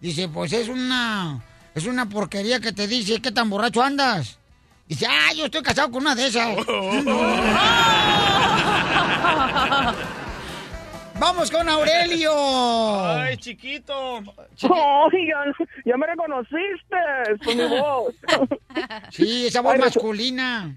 Dice, pues es una. Es una porquería que te dice qué tan borracho andas. Dice, ah, yo estoy casado con una de esas. [LAUGHS] Vamos con Aurelio. Ay, chiquito. Oigan, ya me reconociste con mi [LAUGHS] voz. Sí, esa voz Ay, masculina.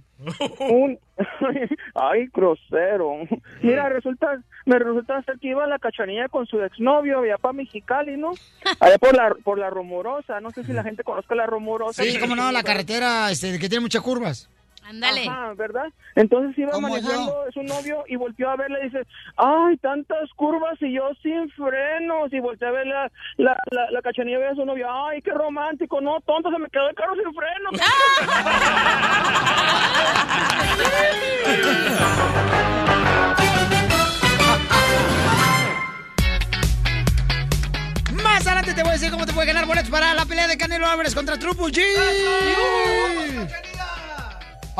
Un- [LAUGHS] Ay, grosero. Mira, resulta, me resulta ser que iba a la cachanilla con su exnovio allá para Mexicali, ¿no? Allá por la, por la Rumorosa. No sé si la gente conozca la Rumorosa. Sí, cómo no, la carretera este, que tiene muchas curvas. Ándale. Ajá, ¿verdad? Entonces iba ¿Cómo manejando su novio y volteó a verle y dice, ay, tantas curvas y yo sin frenos. Y volteó a ver la, la, la, la cachanilla y ve a su novio, ay, qué romántico, no, tonto, se me quedó el carro sin frenos. [LAUGHS] Más adelante te voy a decir cómo te puede ganar boletos para la pelea de Canelo Álvarez contra Triple G.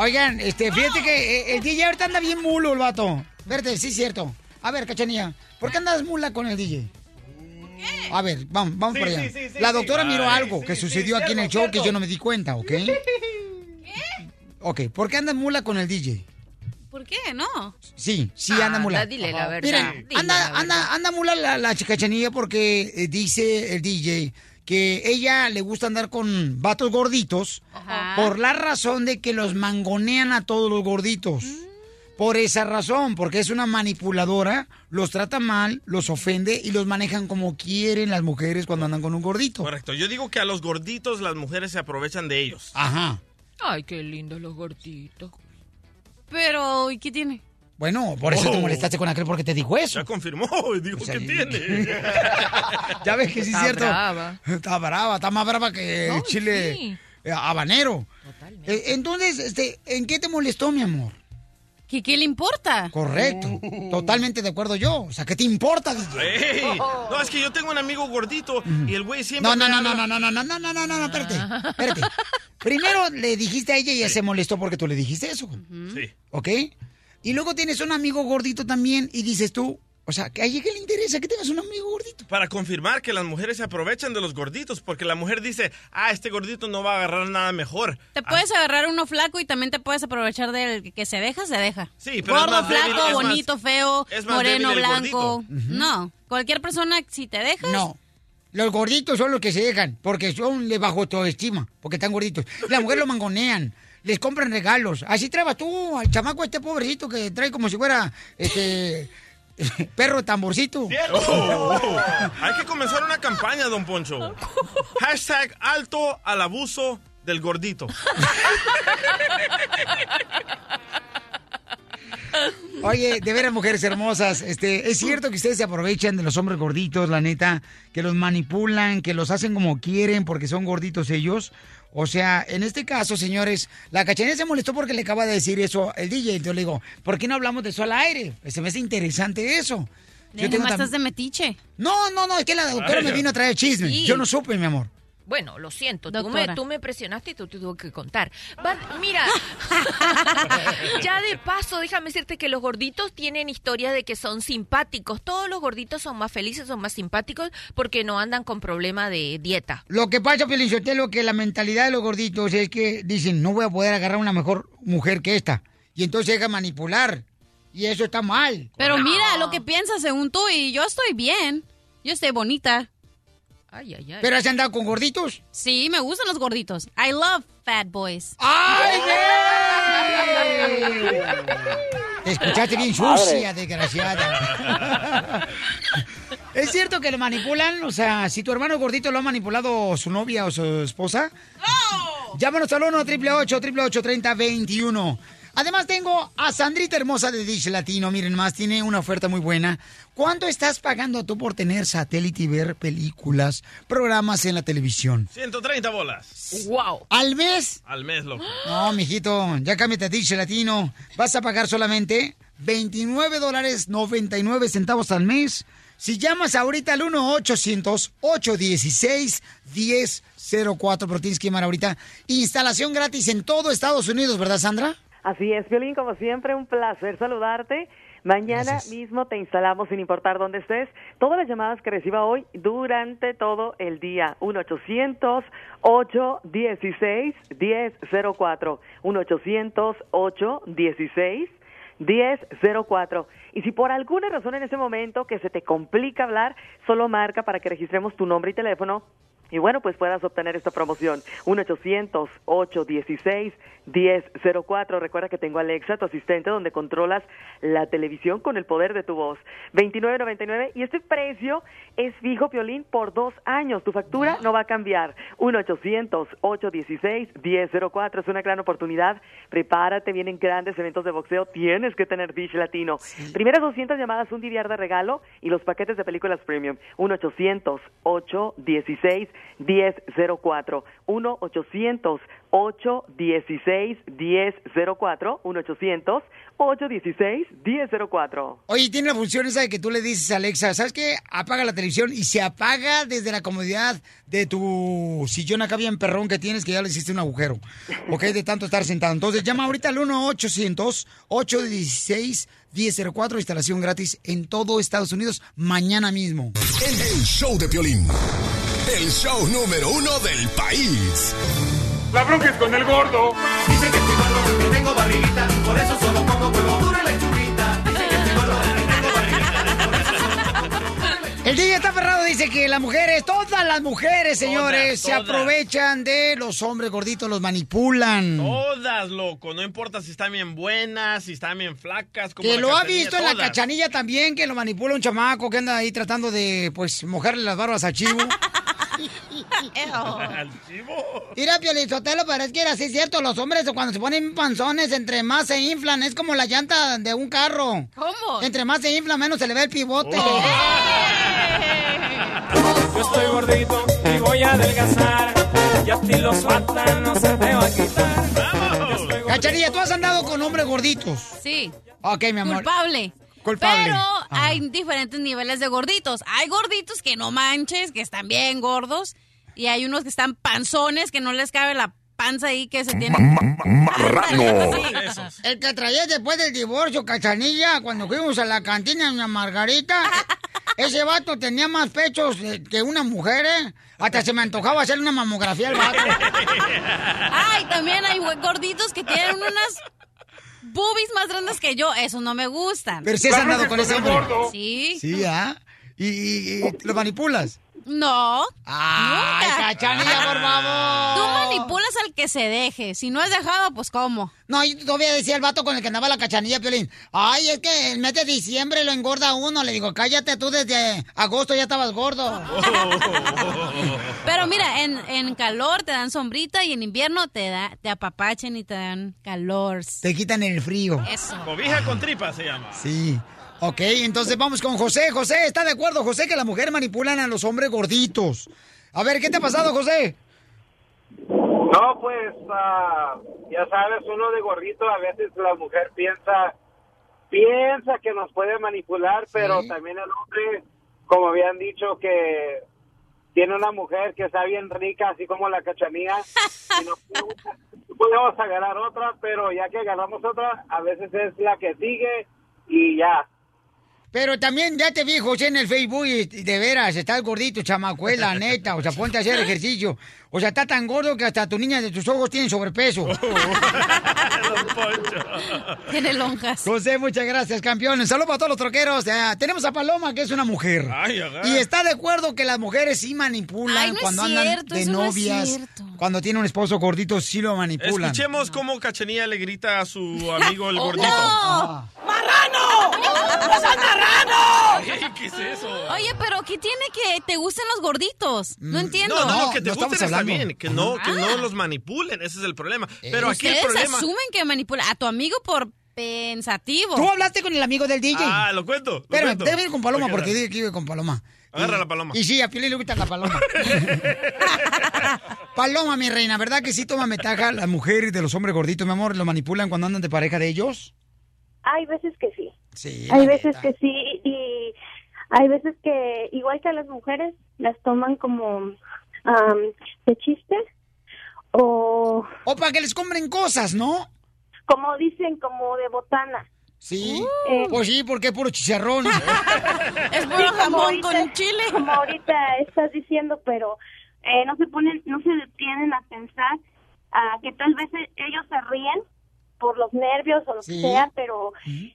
Oigan, este, fíjate que eh, el DJ ahorita anda bien mulo el vato. Verte, sí es cierto. A ver, cachanilla, ¿por qué andas mula con el DJ? A ver, vamos, vamos Sí, por allá. sí, sí, sí, la doctora miró Ay, algo que sucedió aquí en el cierto, show que yo no me di cuenta, ¿ok? Ok, ¿por qué andas mula con el DJ? ¿Por qué? No. Sí, sí, anda mula. Anda, dile la verdad. Miren, dile anda, la verdad. anda, anda mula la, la chicachanilla porque eh, dice el DJ que ella le gusta andar con vatos gorditos Ajá. por la razón de que los mangonean a todos los gorditos. Por esa razón, porque es una manipuladora, los trata mal, los ofende y los manejan como quieren las mujeres cuando andan con un gordito. Correcto. Yo digo que a los gorditos las mujeres se aprovechan de ellos. Ajá. Ay, qué lindos los gorditos. Pero, ¿y qué tiene? Bueno, por eso te Oh. molestaste con aquel porque te dijo eso. Ya confirmó, dijo que tiene. [LAUGHS] Ya ves que sí es Está cierto. brava. Está brava, está más brava que chile sí. eh, habanero. Eh, entonces, este, ¿en qué te molestó, mi amor? ¿Qué, qué le importa? Correcto. Totalmente de acuerdo yo. O sea, ¿qué te importa, DJ? Ey, No, es que yo tengo un amigo gordito y el güey siempre. No, no, no, no, habla- no, no, no, no, no, no, no, no, espérate, espérate. Primero le dijiste a ella y ella se molestó porque tú le dijiste eso, Sí. ¿ok? Y luego tienes un amigo gordito también y dices tú, o sea, que a ella qué le interesa que tengas un amigo gordito. Para confirmar que las mujeres se aprovechan de los gorditos, porque la mujer dice, ah, este gordito no va a agarrar nada mejor. Te puedes agarrar uno flaco y también te puedes aprovechar del que se deja, se deja. Sí, pero es Gordo, débil, flaco, es más- bonito, feo, es más moreno, débil el blanco. No, cualquier persona, si te dejas... No. Los gorditos son los que se dejan, porque son de bajo autoestima, porque están gorditos. La mujer lo mangonean, les compran regalos. Así trabas tú al chamaco este pobrecito que trae como si fuera este [LAUGHS] perro tamborcito. Oh, [LAUGHS] Hay que comenzar una campaña, don Poncho. [LAUGHS] Hashtag alto al abuso del gordito. Oye, de veras, mujeres hermosas, este, es cierto que ustedes se aprovechan de los hombres gorditos, la neta, que los manipulan, que los hacen como quieren porque son gorditos ellos. O sea, en este caso, señores, la cachanilla se molestó porque le acaba de decir eso el DJ. Yo le digo, ¿por qué no hablamos de eso al aire? Se me hace interesante eso. Yo tengo tam- estás de metiche. No, no, no, es que la doctora me vino a traer chisme. Sí. Yo no supe, mi amor. Bueno, lo siento, tú me, Doctora. tú me presionaste y tú te tuve que contar. Mira, [LAUGHS] ya de paso, déjame decirte que los gorditos tienen historia de que son simpáticos. Todos los gorditos son más felices, son más simpáticos porque no andan con problema de dieta. Lo que pasa, Pelizotelo, que la mentalidad de los gorditos es que dicen, no voy a poder agarrar una mejor mujer que esta. Y entonces llega a manipular. Y eso está mal. Pero mira lo que piensas según tú y yo estoy bien. Yo estoy bonita. Ay, ay, ay. ¿Pero has andado con gorditos? Sí, me gustan los gorditos. I love fat boys. ¡Ay, Te escuchaste bien sucia, desgraciada. ¿Es cierto que lo manipulan? O sea, si tu hermano gordito lo ha manipulado su novia o su esposa. ¡No! Llámanos al 1 888 3021 Además tengo a Sandrita Hermosa de Dish Latino. Miren más, tiene una oferta muy buena. ¿Cuánto estás pagando tú por tener satélite y ver películas, programas en la televisión? 130 bolas. ¡Wow! ¿Al mes? Al mes, loco. No, mijito, ya cámbiate a Dish Latino. Vas a pagar solamente 29 dólares 99 centavos al mes. Si llamas ahorita al 1-800-816-1004, pero tienes que llamar ahorita. Instalación gratis en todo Estados Unidos, ¿verdad, Sandra? Así es, Violín, como siempre, un placer saludarte. Mañana mismo te instalamos sin importar dónde estés. Todas las llamadas que reciba hoy durante todo el día. 1-800-816-1004. 1-800-816-1004. Y si por alguna razón en ese momento que se te complica hablar, solo marca para que registremos tu nombre y teléfono y bueno, pues puedas obtener esta promoción. 1-800-816-1004. Recuerda que tengo Alexa, tu asistente, donde controlas la televisión con el poder de tu voz. 29.99 y este precio es fijo, Piolín, por dos años. Tu factura no va a cambiar. 1-800-816-1004. Es una gran oportunidad. Prepárate, vienen grandes eventos de boxeo. Tienes que tener Dish Latino. Primeras 200 llamadas, un DVR de regalo y los paquetes de películas premium. 1-800-816-1004. 1-800-816-1004. 1-800-816-1004. Oye, tiene la función esa de que tú le dices a Alexa, ¿sabes qué? Apaga la televisión y se apaga desde la comodidad de tu sillón acá bien perrón que tienes, que ya le hiciste un agujero. ¿Ok? De tanto estar sentado. Entonces llama ahorita al 1-800-816-1004, instalación gratis en todo Estados Unidos, mañana mismo. El, el show de Piolín. El show número uno del país. La bronca es con el gordo. Dice que estoy gordo, que tengo barriguita. Por eso solo como huevo duro y lechuguita. El DJ está aferrado, dice que las mujeres, todas las mujeres, señores, se todas. aprovechan de los hombres gorditos, los manipulan. Todas, loco. No importa si están bien buenas, si están bien flacas. Como Que lo ha visto en la cachanilla también, que lo manipula un chamaco que anda ahí tratando de, pues, mojarle las barbas a Chivo. [LAUGHS] Al chivo. Mira, Piolizotelo, pero es que era así cierto, los hombres cuando se ponen panzones, entre más se inflan, es como la llanta de un carro. ¿Cómo? Entre más se infla, menos se le ve el pivote. [LAUGHS] Yo estoy gordito y voy a adelgazar. Y a ti los no se te va a quitar. Cachanilla, ¿tú has andado con hombres gorditos? Sí. Ok, mi amor. Culpable. Culpable. Pero Ajá. hay diferentes niveles de gorditos. Hay gorditos que no manches, que están bien gordos. Y hay unos que están panzones, que no les cabe la panza ahí que se tienen. [LAUGHS] El que traía después del divorcio, Cachanilla, cuando fuimos a la cantina de Doña Margarita, [LAUGHS] ese vato tenía más pechos eh, que una mujer, ¿eh? Hasta se me antojaba hacerle una mamografía al vato. Ay, también hay gorditos que tienen unas boobies más grandes que yo. Eso no me gustan. Pero si has andado con ese hombre. Sí. Sí, ¿ah? ¿Y, y- y lo manipulas? No. Ay, nunca. Cachanilla, por favor. Tú manipulas al que se deje. Si no es dejado, pues ¿cómo? No, yo todavía decía el vato con el que andaba la cachanilla, Piolín. Ay, es que el mes de diciembre lo engorda uno. Le digo, cállate tú, desde agosto ya estabas gordo. [LAUGHS] Pero mira, en, en calor te dan sombrita y en invierno te da, te apapachen y te dan calor. Te quitan el frío. Eso. Cobija con tripa se llama. Sí. Ok, entonces vamos con José. José, ¿está de acuerdo, José, que las mujeres manipulan a los hombres gorditos? A ver, ¿qué te ha pasado, José? No, pues, ah, ya sabes, uno de gordito a veces la mujer piensa, piensa que nos puede manipular, pero también el hombre, como habían dicho, que tiene una mujer que está bien rica, así como la cachanía, [LAUGHS] y no podemos agarrar otra, pero ya que agarramos otra, a veces es la que sigue y ya. Pero también ya te vi, José, en el Facebook y de veras, estás gordito, chamacuela, [LAUGHS] neta. O sea, ponte a hacer ejercicio. O sea, está tan gordo que hasta tu niña de tus ojos tiene sobrepeso. [LAUGHS] [LAUGHS] Tiene lonjas. José, muchas gracias, campeón. Saludos para todos los troqueros. Ah, tenemos a Paloma, que es una mujer. Ay, y está de acuerdo que las mujeres sí manipulan Ay, no cuando andan de no novias. cierto. cuando tiene un esposo gordito, sí lo manipulan. Escuchemos cómo Cachanilla le grita a su amigo el gordito. Ah. ¡No seas marrano! ¿Qué es eso? Oye, pero ¿qué tiene que te gusten los gorditos? No entiendo. No, no, que te no estamos gusten está hablando. bien, que no, que no Ah. los manipulen, ese es el problema. Pero aquí el Ustedes problema... asumen que manipula a tu amigo por pensativo. Tú hablaste con el amigo del DJ. Ah, lo cuento. lo Espérame, cuento. déjame ir con Paloma Ok, porque dale. dije que iba con Paloma. Agarra Y- la paloma. Y sí, a Piolín le gusta la paloma. [LAUGHS] paloma, mi reina, ¿verdad que sí toma ventaja las mujeres de los hombres gorditos, mi amor? ¿Lo manipulan cuando andan de pareja de ellos? Hay veces que sí. Sí. Hay veces neta. que sí y hay veces que, igual que a las mujeres, las toman como am, de chiste o... O para que les compren cosas, ¿no? Como dicen, como de botana. Sí. Eh, Pues sí, porque es puro chicharrón. [LAUGHS] Es puro jamón ahorita- con chile. Como ahorita estás diciendo, pero eh, no se ponen, no se detienen a pensar que tal vez ellos se ríen por los nervios o lo Sí. que sea, pero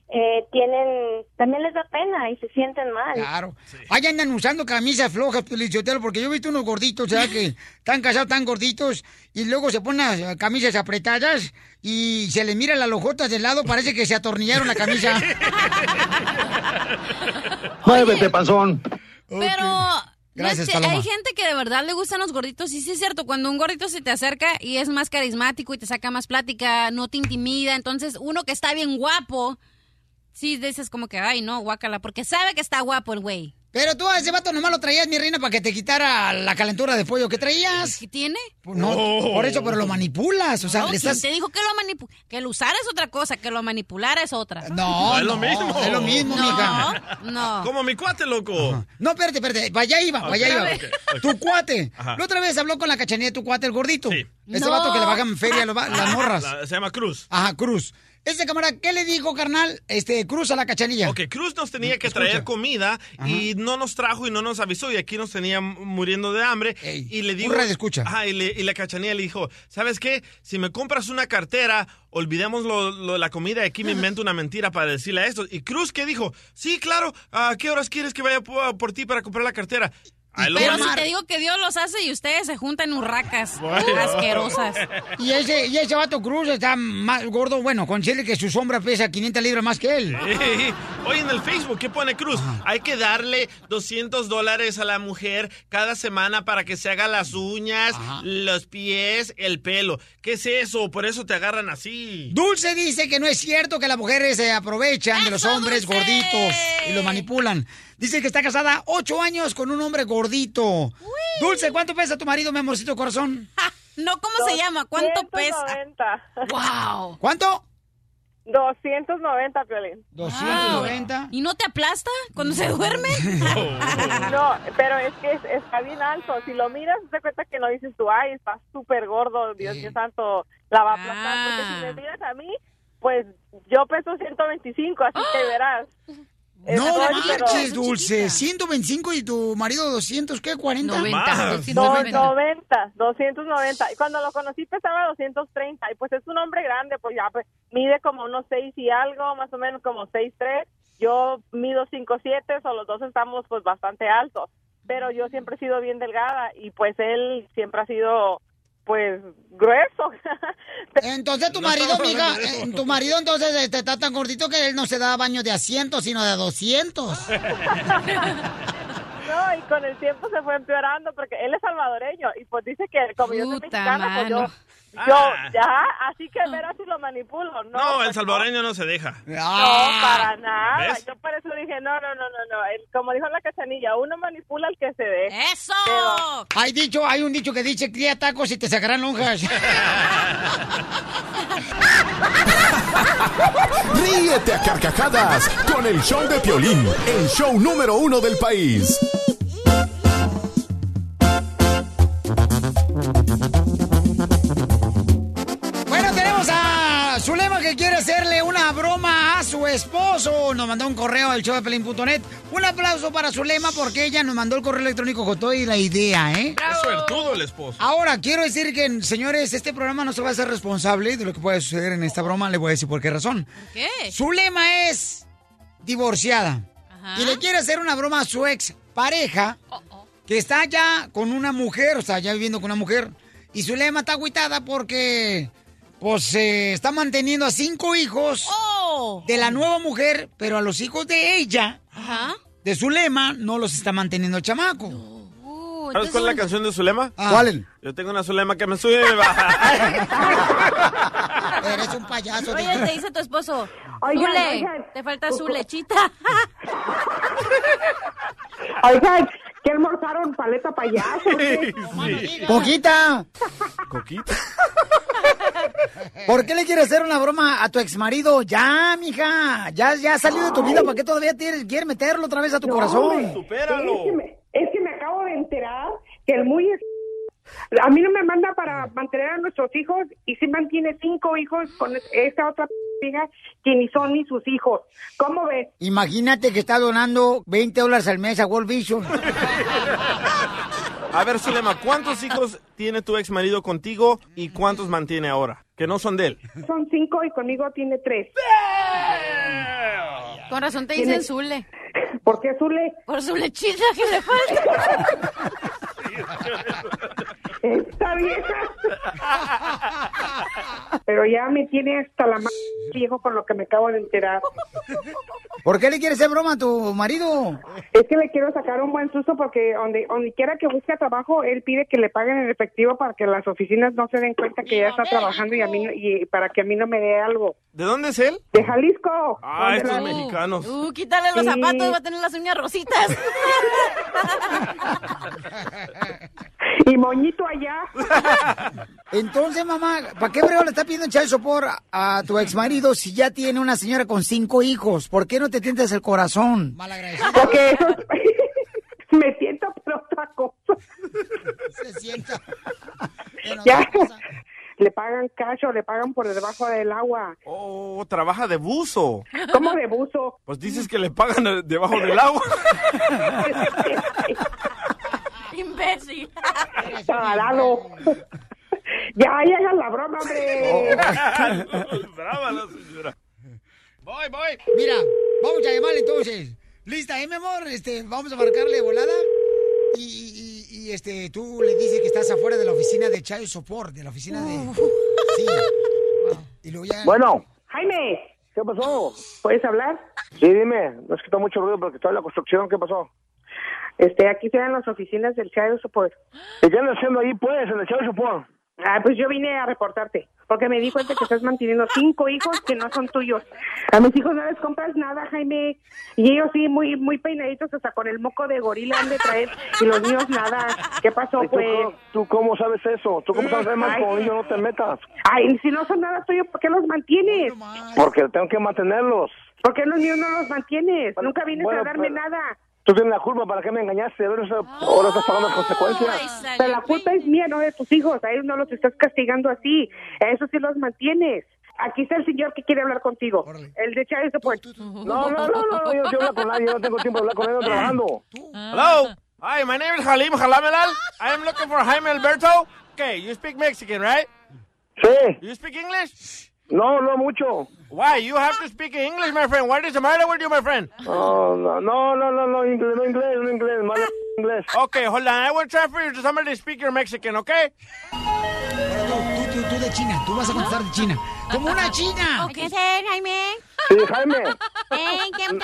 eh, tienen, también les da pena y se sienten mal. Claro. Ahí andan usando camisas flojas, Pelichotelo, porque yo he visto unos gorditos, ¿sabes? Que están casados tan gorditos y luego se ponen las camisas apretadas y se les mira las lojotas del lado, parece que se atornillaron la camisa. [LAUGHS] Muévete, panzón. Pero Gracias, es- Paloma. hay gente que de verdad le gustan los gorditos. Y sí es cierto, cuando un gordito se te acerca y es más carismático y te saca más plática, no te intimida. Entonces, uno que está bien guapo, sí dices como que, ay, no, guácala, porque sabe que está guapo el güey. Pero tú a ese vato nomás lo traías, mi reina, para que te quitara la calentura de pollo que traías. ¿Qué tiene? Pues no, por eso, pero lo manipulas. O sea, No, le ¿quién estás... te dijo que lo manipu que lo usara es otra cosa, que lo manipulara es otra. No, es lo no, mismo. es lo mismo, No, mija. no. Como mi cuate, loco. No, espérate, espérate. Vaya iba, vaya Ok, iba. ok, ok. Tu cuate. Ajá. La otra vez habló con la cachanilla de tu cuate, el gordito. Ese No. vato que le bajan feria a las morras. La- se llama Cruz. Ajá, Cruz. Este camarada, ¿qué le dijo, carnal? Este, Cruz a la cachanilla. Ok, Cruz nos tenía que traer comida y no nos trajo y no nos avisó y aquí nos tenía muriendo de hambre y le dijo... un escucha. Ajá, y, le- y la cachanilla le dijo, ¿sabes qué? Si me compras una cartera, olvidemos lo, lo de la comida y aquí me invento una mentira para decirle a esto. Y Cruz, ¿qué dijo? Sí, claro, ¿a qué horas quieres que vaya por, por ti para comprar la cartera? Pero si te digo que Dios los hace y ustedes se juntan en urracas Bueno. asquerosas. [LAUGHS] Y ese, y ese vato Cruz está más gordo, bueno, considere que su sombra pesa 500 libras más que él. Ey, Oye, en el Facebook, ¿qué pone Cruz? Hay que darle 200 dólares a la mujer cada semana para que se haga las uñas, los pies, el pelo. ¿Qué es eso? Por eso te agarran así. Dulce dice que no es cierto que las mujeres se aprovechan de los hombres gorditos y los manipulan. Dice que está casada ocho años con un hombre gordito. Dulce, ¿cuánto pesa tu marido, mi amorcito corazón? [LAUGHS] No, ¿cómo se llama? ¿Cuánto pesa? 290. Wow. [LAUGHS] ¿Cuánto? 290, Piolín. 290. ¿Y no te aplasta cuando se duerme? [LAUGHS] No, pero es que es- está bien alto. Si lo miras, te cuenta que no dices tú, ay, está súper gordo, Dios mío santo, la va a aplastar. Porque si me miras a mí, pues yo peso 125, así que [GASPS] verás. No marches, Dulce. 125 y tu marido 200, ¿qué? 40. Dos- 290, 290. Y cuando lo conocí pesaba 230. Y pues es un hombre grande, pues ya pues, mide como unos 6 y algo, más o menos como 6'3". Yo mido 5'7", o los dos estamos pues bastante altos. Pero yo siempre he sido bien delgada y pues él siempre ha sido pues grueso. [LAUGHS] Entonces tu marido, amiga, eh, tu marido entonces este, está tan gordito que él no se da baño de asiento, sino de 200. [LAUGHS] No, y con el tiempo se fue empeorando porque él es salvadoreño y pues dice que como yo soy Puta mexicana, pues yo. Yo, Ah. ya, así que verás si lo manipulo. No, No, el salvadoreño no se deja. No, para nada. ¿Ves? Yo por eso dije, no, no, no, no, no. El- como dijo la cachanilla, uno manipula al que se dé. ¡Eso! Hay dicho, hay un dicho que dice, cría tacos y te sacarán lonjas. [LAUGHS] Ríete a carcajadas con el show de Piolín, el show número uno del país. Tenemos a Zulema que quiere hacerle una broma a su esposo. Nos mandó un correo al showdepelín.net. Un aplauso para Zulema porque ella nos mandó el correo electrónico con toda la idea, ¿eh? Es suertudo el esposo. Ahora, quiero decir que, señores, este programa no se va a hacer responsable de lo que puede suceder en esta broma. Le voy a decir por qué razón. ¿Qué? Zulema es divorciada y le quiere hacer una broma a su ex pareja que está ya con una mujer, o sea, ya viviendo con una mujer. Y Zulema está agüitada porque, pues, se está manteniendo a cinco hijos Oh. de la nueva mujer, pero a los hijos de ella, Ajá. de Zulema, no los está manteniendo el chamaco. Uh, ¿Sabes cuál es la canción de Zulema? Ah. ¿Cuál? Yo tengo una Zulema que me sube y me baja. [LAUGHS] Eres un payaso. Oye, te dice tu esposo, Oigan, Zule, oigan. te falta su lechita. [LAUGHS] Oigan, ¿qué almorzaron? ¿Paleta payaso? ¿qué? ¡Poquita! [LAUGHS] Coquita. ¿Por qué le quieres hacer una broma a tu exmarido? Ya, mija. Ya, ya ha salido de tu vida. ¿Para qué todavía tienes- quieres meterlo otra vez a tu No, corazón? hombre, Es que, me, es que me acabo de enterar que el muy... A mí no me manda para mantener a nuestros hijos y sí mantiene cinco hijos con esta otra hija que ni son ni sus hijos. ¿Cómo ves? Imagínate que está donando 20 dólares al mes a World Vision. A ver, Zulema, ¿cuántos hijos tiene tu ex marido contigo y cuántos mantiene ahora? Que no son de él. Son cinco y conmigo tiene tres. Con razón te ¿Tiene- dicen Zule. ¿Por qué Zule? Por su lechita que le falta. [LAUGHS] Esta vieja. Pero ya me tiene hasta la mano viejo con lo que me acabo de enterar. ¿Por qué le quieres hacer broma a tu marido? Es que le quiero sacar un buen susto porque donde, donde quiera que busque trabajo, él pide que le paguen en efectivo para que las oficinas no se den cuenta que ya está trabajando y a mí no- y para que a mí no me dé algo. ¿De dónde es él? De Jalisco. Ah, ¿Dónde estos la- mexicanos. Uh, quítale los Sí. zapatos, va a tener las uñas rositas. [LAUGHS] Y moñito allá. [LAUGHS] Entonces, mamá, ¿para qué brego le está pidiendo echar sopor a, a tu exmarido si ya tiene una señora con cinco hijos? ¿Por qué no te tientas el corazón? Porque eso [LAUGHS] me siento por otra cosa. Se sienta. [LAUGHS] Ya. Le pagan pagan cash o le pagan por debajo del agua. Oh, trabaja de buzo. ¿Cómo de buzo? Pues dices que le pagan eh, debajo del agua. Imbécil. Tarado. ya, ya hagan la broma, hombre. Brava la señora. Voy, voy. Mira, vamos a llamarle entonces. Lista, ¿eh, mi amor? Este, vamos a marcarle volada. Y, y- este, tú le dices que estás afuera de la oficina de Child Support, de la oficina de... Sí. Y luego ya... Bueno. Jaime. ¿Qué pasó? ¿Puedes hablar? Sí, dime. No es que está mucho ruido porque estoy en la construcción. ¿Qué pasó? Este, aquí en las oficinas del Child Support. ¿Y qué andas haciendo ahí, pues, en el Child Support? Ah, pues yo vine a reportarte, porque me di cuenta que estás manteniendo cinco hijos que no son tuyos. A mis hijos no les compras nada, Jaime. Y ellos sí, muy muy peinaditos, hasta con el moco de gorila han de traer. Y los niños nada. ¿Qué pasó, ¿Y tú, pues? cómo- ¿Tú cómo sabes eso? ¿Tú cómo sabes más con ellos? No te metas. Ay, si no son nada tuyos, ¿por qué los mantienes? Porque tengo que mantenerlos. ¿Por qué los míos no los mantienes? Nunca vienes bueno, a darme pero- nada. Tú tienes la culpa. ¿Para qué me engañaste? Ahora estás- ahora estás pagando las consecuencias. Pero la culpa es mía, no de tus hijos. A ellos no los estás castigando así. A esos sí los mantienes. Aquí está el señor que quiere hablar contigo. El de Child Support. No, no, no, no, yo no quiero hablar con nadie. Yo no tengo tiempo de hablar con ellos trabajando. Hello. Hi, my name is Halim Halamelal. I am looking for Jaime Alberto. Okay, you speak Mexican, right? Sí. You speak English? No, no mucho. Why? You have to speak English, my friend. What is the matter with you, my friend? No, no, no, no, no, no, inglés, no inglés, no inglés, más [LAUGHS] inglés. Okay, hold on. I will transfer you to somebody to speak your Mexican, okay? Tú, tú, tú de China, tú vas a contestar de China. ¡Como una china! ¿Qué ser, Jaime? Sí, Jaime. Eh, ¿qué? [LAUGHS]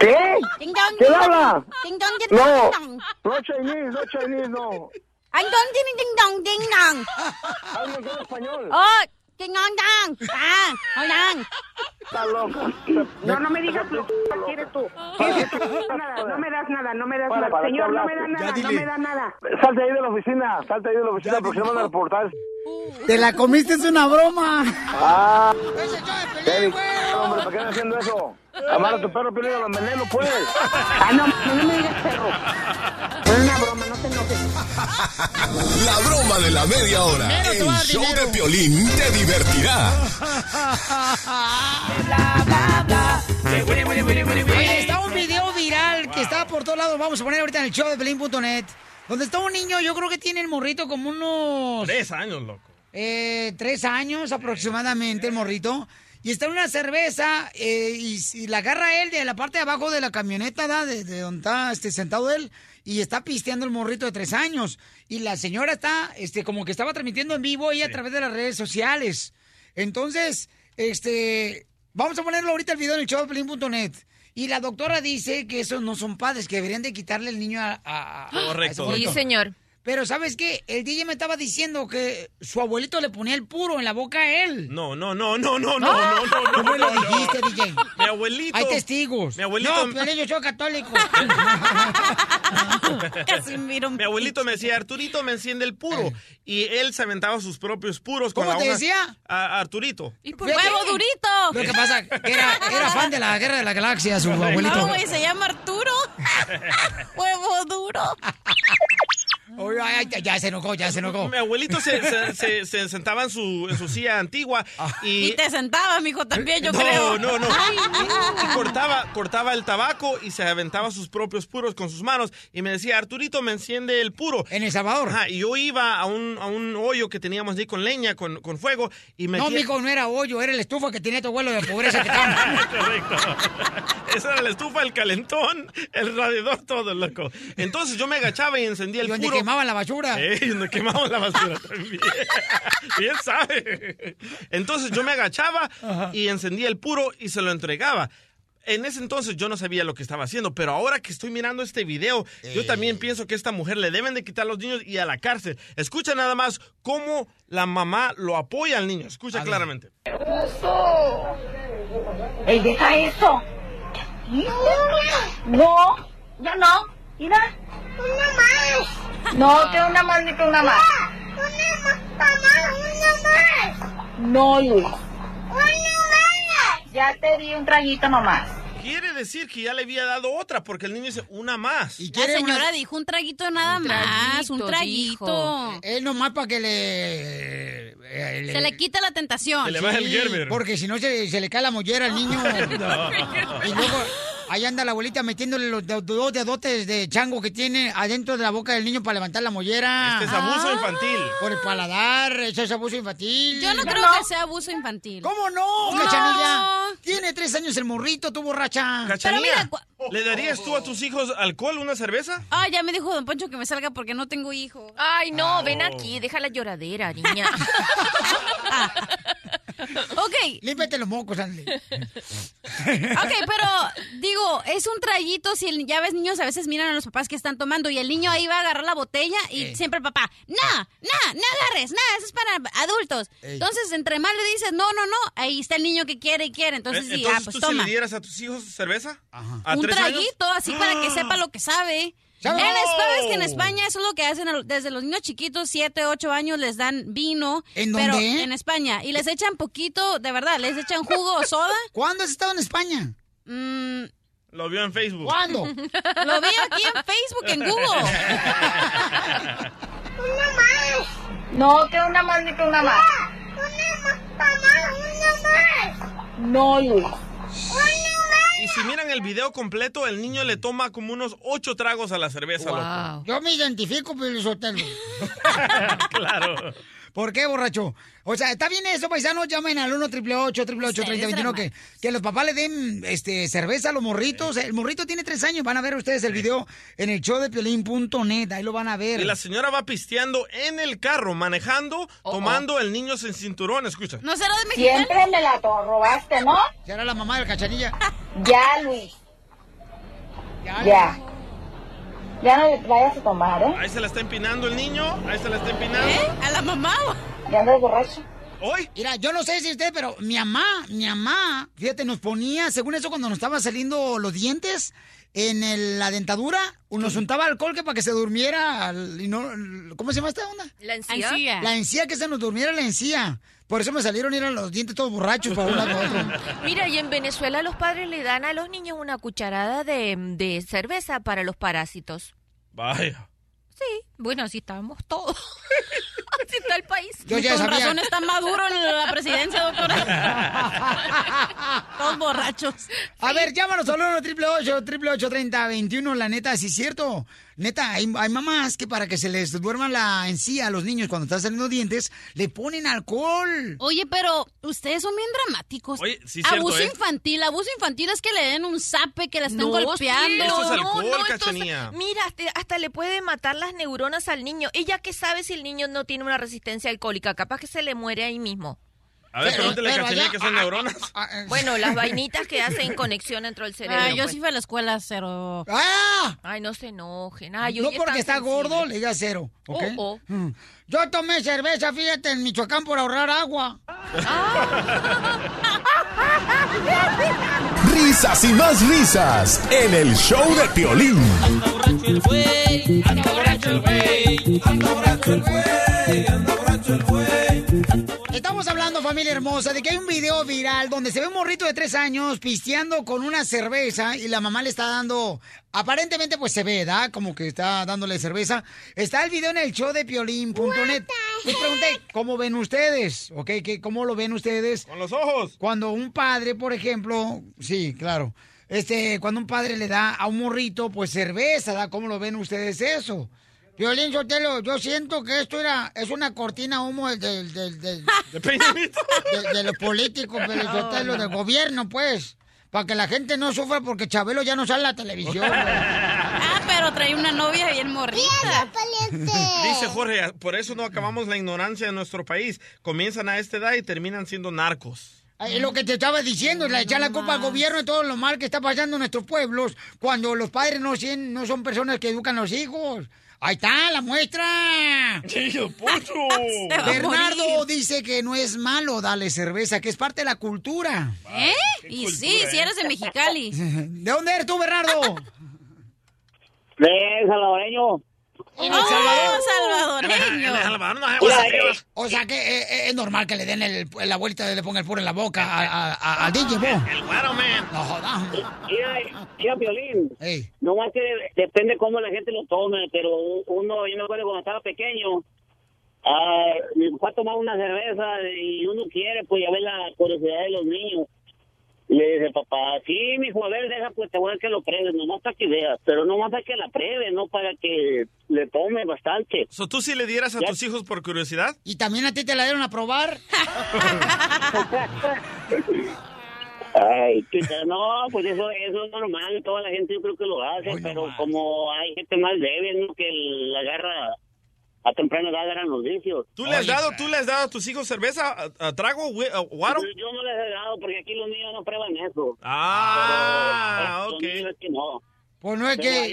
¿Qué? Ding dong, ¿Quién ding habla? dong. Ding dong, ding No, dong. no Chinese, no Chinese, no. Anh dong, ding ding dong, ding dong. Hablo en español. Oh, ding dong dong. Ah, on. Está loca. No, no me digas lo que quieres tú. Nada, no me das nada, no me das nada. ¿para qué Señor, no me da nada, no me da nada. Salte ahí de la oficina, salte ahí de la oficina porque se van a reportar. Te la comiste, es una broma. Ah, Eric, hombre, ¿para qué estás haciendo eso? Amar a tu perro, pero a los venenos, pues. [LAUGHS] Ah, no, no me digas perro. Es una broma, no te enojes. La broma de la media hora. El show de Piolín te divertirá. Oye, está un video viral que está por todos lados. Vamos a poner ahorita en el show de Pelín.net. Donde está un niño, yo creo que tiene el morrito como unos. Tres años, loco. eh, tres años aproximadamente, el morrito. Y está en una cerveza eh, y, y la agarra él de la parte de abajo de la camioneta, ¿da? De, de donde está este, sentado él. Y está pisteando el morrito de tres años. Y la señora está, este, como que estaba transmitiendo en vivo ella a través de las redes sociales. Entonces, este, vamos a ponerlo ahorita el video en el show de Pelín.net. Y la doctora dice que esos no son padres, que deberían de quitarle el niño a... a- a- a Correcto. ese. Sí, señor. Pero ¿sabes qué? El DJ me estaba diciendo que su abuelito le ponía el puro en la boca a él. No, no, no, no, no, no, ¿Ah? no, no. no ¿Cómo lo dijiste. DJ? Mi abuelito. Hay testigos. Mi abuelito. No, pero yo soy católico. [LAUGHS] Casi miro Mi abuelito me decía, Arturito me enciende el puro. Y él se aventaba sus propios puros. Con ¿Cómo te decía? Arturito. Y pues, por huevo durito. Lo que pasa, era, era fan de la Guerra de la Galaxia, su abuelito. No, güey, se llama Arturo. [LAUGHS] huevo duro. Oye, ay, ay, ya se enojó, ya se enojó. Mi abuelito se, se- [LAUGHS] se- se sentaba en su, en su silla antigua y... Y te sentabas, mijo, también, yo no, creo. no, no. Y, y cortaba, cortaba el tabaco y se aventaba sus propios puros con sus manos. Y me decía, Arturito, me enciende el puro. En El Salvador. Ajá, y yo iba a un, a un hoyo que teníamos ahí con leña, con, con fuego, y metía... No, mijo, no era hoyo, era el estufa que tenía tu abuelo de pobreza que estaba. [LAUGHS] Correcto. Esa era la estufa, el calentón, el radiador, todo, loco. Entonces yo me agachaba y encendía el puro. Quemaban la basura. Eh, y donde quemaban la basura también. [LAUGHS] Bien sabe. Entonces yo me agachaba y encendía el puro y se lo entregaba. En ese entonces yo no sabía lo que estaba haciendo, pero ahora que estoy mirando este video, yo también pienso que a esta mujer le deben de quitar los niños y a la cárcel. Escucha nada más cómo la mamá lo apoya al niño. Escucha claramente. ¡Ey, deja eso! No, ya no. Mira. Una más. No, que una más ni que una más. Una más, una más. No, Luis. Una más. Ya te di un traguito nomás. quiere decir que ya le había dado otra, porque el niño dice una más. La señora dijo un traguito nada más, un traguito. Es nomás para que le... eh, Se le quita la tentación. Sí, Porque si no se, se le cae la mollera al niño. [LAUGHS] Y luego ahí anda la abuelita metiéndole los de- dos dedotes de chango que tiene adentro de la boca del niño para levantar la mollera. Este es abuso infantil. Por el paladar, eso es abuso infantil. Yo no creo que sea abuso infantil. ¿Cómo no, No. cachanilla? Tiene tres años el morrito, tu borracha. Cachanilla, ¿le darías tú a tus hijos alcohol, una cerveza? Ah, ya me dijo Don Poncho que me salga porque no tengo hijo. Ay, no, ven aquí, deja la lloradera, niña. [LAUGHS] ok. Límpiate los mocos, Andy. Ok, pero digo, es un traguito. Si el- ya ves, niños a veces miran a los papás que están tomando y el niño ahí va a agarrar la botella y Eh. siempre el papá, no, no, no agarres, nada, eso es para adultos. Ey. Entonces, entre más le dices, no, no, no, ahí está el niño que quiere y quiere. Entonces, Eh, sí, ah, Entonces, pues ¿tú toma. se le dieras a tus hijos cerveza? ¿A Un tres traguito, años? así para que sepa lo que sabe. ¿Sabe? En España, es que en. España eso es lo que hacen desde los niños chiquitos, 7, 8 años, les dan vino. ¿En pero dónde? En España. Y les echan poquito, de verdad, les echan jugo o soda. [LAUGHS] ¿Cuándo has estado en España? Mm, Lo vio en Facebook. ¿Cuándo? [LAUGHS] lo vi aquí en Facebook, en Google. [LAUGHS] No, que una más ni que una más. No, Luis. Y si miran el video completo, el niño le toma como unos ocho tragos a la cerveza, loco. Yo me identifico, Pio Sotelo. [LAUGHS] Claro. ¿Por qué, borracho? O sea, está bien eso, paisanos, llamen al 1 888 888 3021 que, que los papás le den este, cerveza a los morritos. El morrito tiene tres años, van a ver ustedes el video en el show de piolín.net, ahí lo van a ver. Y la señora va pisteando en el carro, manejando, Oh, tomando el niño sin cinturón, escucha. ¿No será de Siempre me la robaste, ¿no? ¿Será la mamá del cachanilla? Ya, Luis. Ya. Ya no le vayas a tomar, ¿eh? Ahí se la está empinando el niño, ahí se la está empinando. ¿A la mamá? Ya andas borracho. ¿Hoy? Mira, yo no sé si usted, pero mi mamá, mi mamá, fíjate, nos ponía, según eso, cuando nos estaban saliendo los dientes en el- la dentadura, nos untaba alcohol que para que se durmiera, y no, ¿cómo se llama esta onda? ¿La? Encía. La encía, que se nos durmiera la encía. Por eso me salieron eran los dientes todos borrachos para un lado para otro. [LAUGHS] Mira, y en Venezuela los padres le dan a los niños una cucharada de, de cerveza para los parásitos. Vaya. Sí, bueno, así estábamos todos. [LAUGHS] así está el país. Yo ya Con sabía. razón está maduro en la presidencia, doctora. [LAUGHS] Todos borrachos. A ver, llámanos al 1 888 3021 la neta, si es cierto. Neta, hay, hay mamás que para que se les duerma la encía a los niños cuando están saliendo dientes, le ponen alcohol. Oye, pero ustedes son bien dramáticos. Oye, sí, cierto, abuso ¿eh? infantil, abuso infantil es que le den un zape, que la estén No, golpeando. sí, Eso es alcohol, esto es- Cachanilla. mira, hasta, hasta le puede matar las neuronas al niño. Ella que sabe si el niño no tiene una resistencia alcohólica, capaz que se le muere ahí mismo. A ver, pregúntale a Cachanilla que son neuronas. Bueno, las [LAUGHS] vainitas que hacen conexión dentro del cerebro. Ah, yo pues. sí fui a la escuela cero. ¡Ah! Ay, no se enojen. Ay, no porque está sensible. gordo, le diga cero, ¿ok? Oh, Mm. Yo tomé cerveza, fíjate, en Michoacán por ahorrar agua. Risas y más risas en el show de Piolín. Estamos hablando, familia hermosa, de que hay un video viral donde se ve un morrito de tres años pisteando con una cerveza y la mamá le está dando, aparentemente pues se ve, ¿da? Como que está dándole cerveza. Está el video en el show de piolín.net. Les pregunté, ¿cómo ven ustedes? ¿Ok? ¿Qué, ¿Cómo lo ven ustedes? Con los ojos. Cuando un padre, por ejemplo, sí, claro. Este, cuando un padre le da a un morrito, pues cerveza, ¿da? ¿Cómo lo ven ustedes eso? Violín Sotelo, yo siento que esto era, es una cortina humo del, del, del, del- [LAUGHS] ¿De los políticos, Piolín Sotelo, del gobierno, pues. Para que la gente no sufra porque Chabelo ya no sale en la televisión. [LAUGHS] Ah, pero trae una novia bien morrita. [LAUGHS] Dice Jorge, por eso no acabamos la ignorancia en nuestro país. Comienzan a esta edad y terminan siendo narcos. Ay, Es lo que te estaba diciendo, la echar la culpa al gobierno de todo lo mal que está pasando en nuestros pueblos cuando los padres no, no son personas que educan a los hijos. Ahí está, la muestra. [LAUGHS] Bernardo dice que no es malo darle cerveza, que es parte de la cultura. ¿Eh? Y sí, si eres de Mexicali. [LAUGHS] ¿De dónde eres tú, Bernardo? [LAUGHS] De salvadoreño. En El Salvador. salvadoreño. [LAUGHS] En El Salvador no O sea, así, o sea que eh, eh, es normal que le den el, la vuelta y le ponga el puro en la boca a- a- a- al DJ, ¿no? El güero, man. No jodas. Mira, mira, Violín. No más que depende cómo la gente lo tome, pero uno, yo me acuerdo cuando estaba pequeño, ah, mi papá tomaba una cerveza y uno quiere, pues, ya ver la curiosidad de los niños. Y le dice, papá, sí, mi hijo, a ver, deja, pues, te voy a que lo pruebes, nomás para que veas, pero nomás para que la pruebe, no para que le tome bastante. So, ¿Tú sí le dieras a tus hijos por curiosidad? ¿Y también a ti te la dieron a probar? [LAUGHS] Ay, chica, no, pues eso, eso es normal, toda la gente yo creo que lo hace, pero como hay gente más débil, ¿no? Que la agarra a temprana edad agarran los vicios. ¿Tú le has dado, tú le has dado a tus hijos cerveza, a, a trago, a guaro? Yo, no les he dado porque aquí los niños no prueban eso. Ah, Pero, ok. los niños es que no. Pues no es Pero que...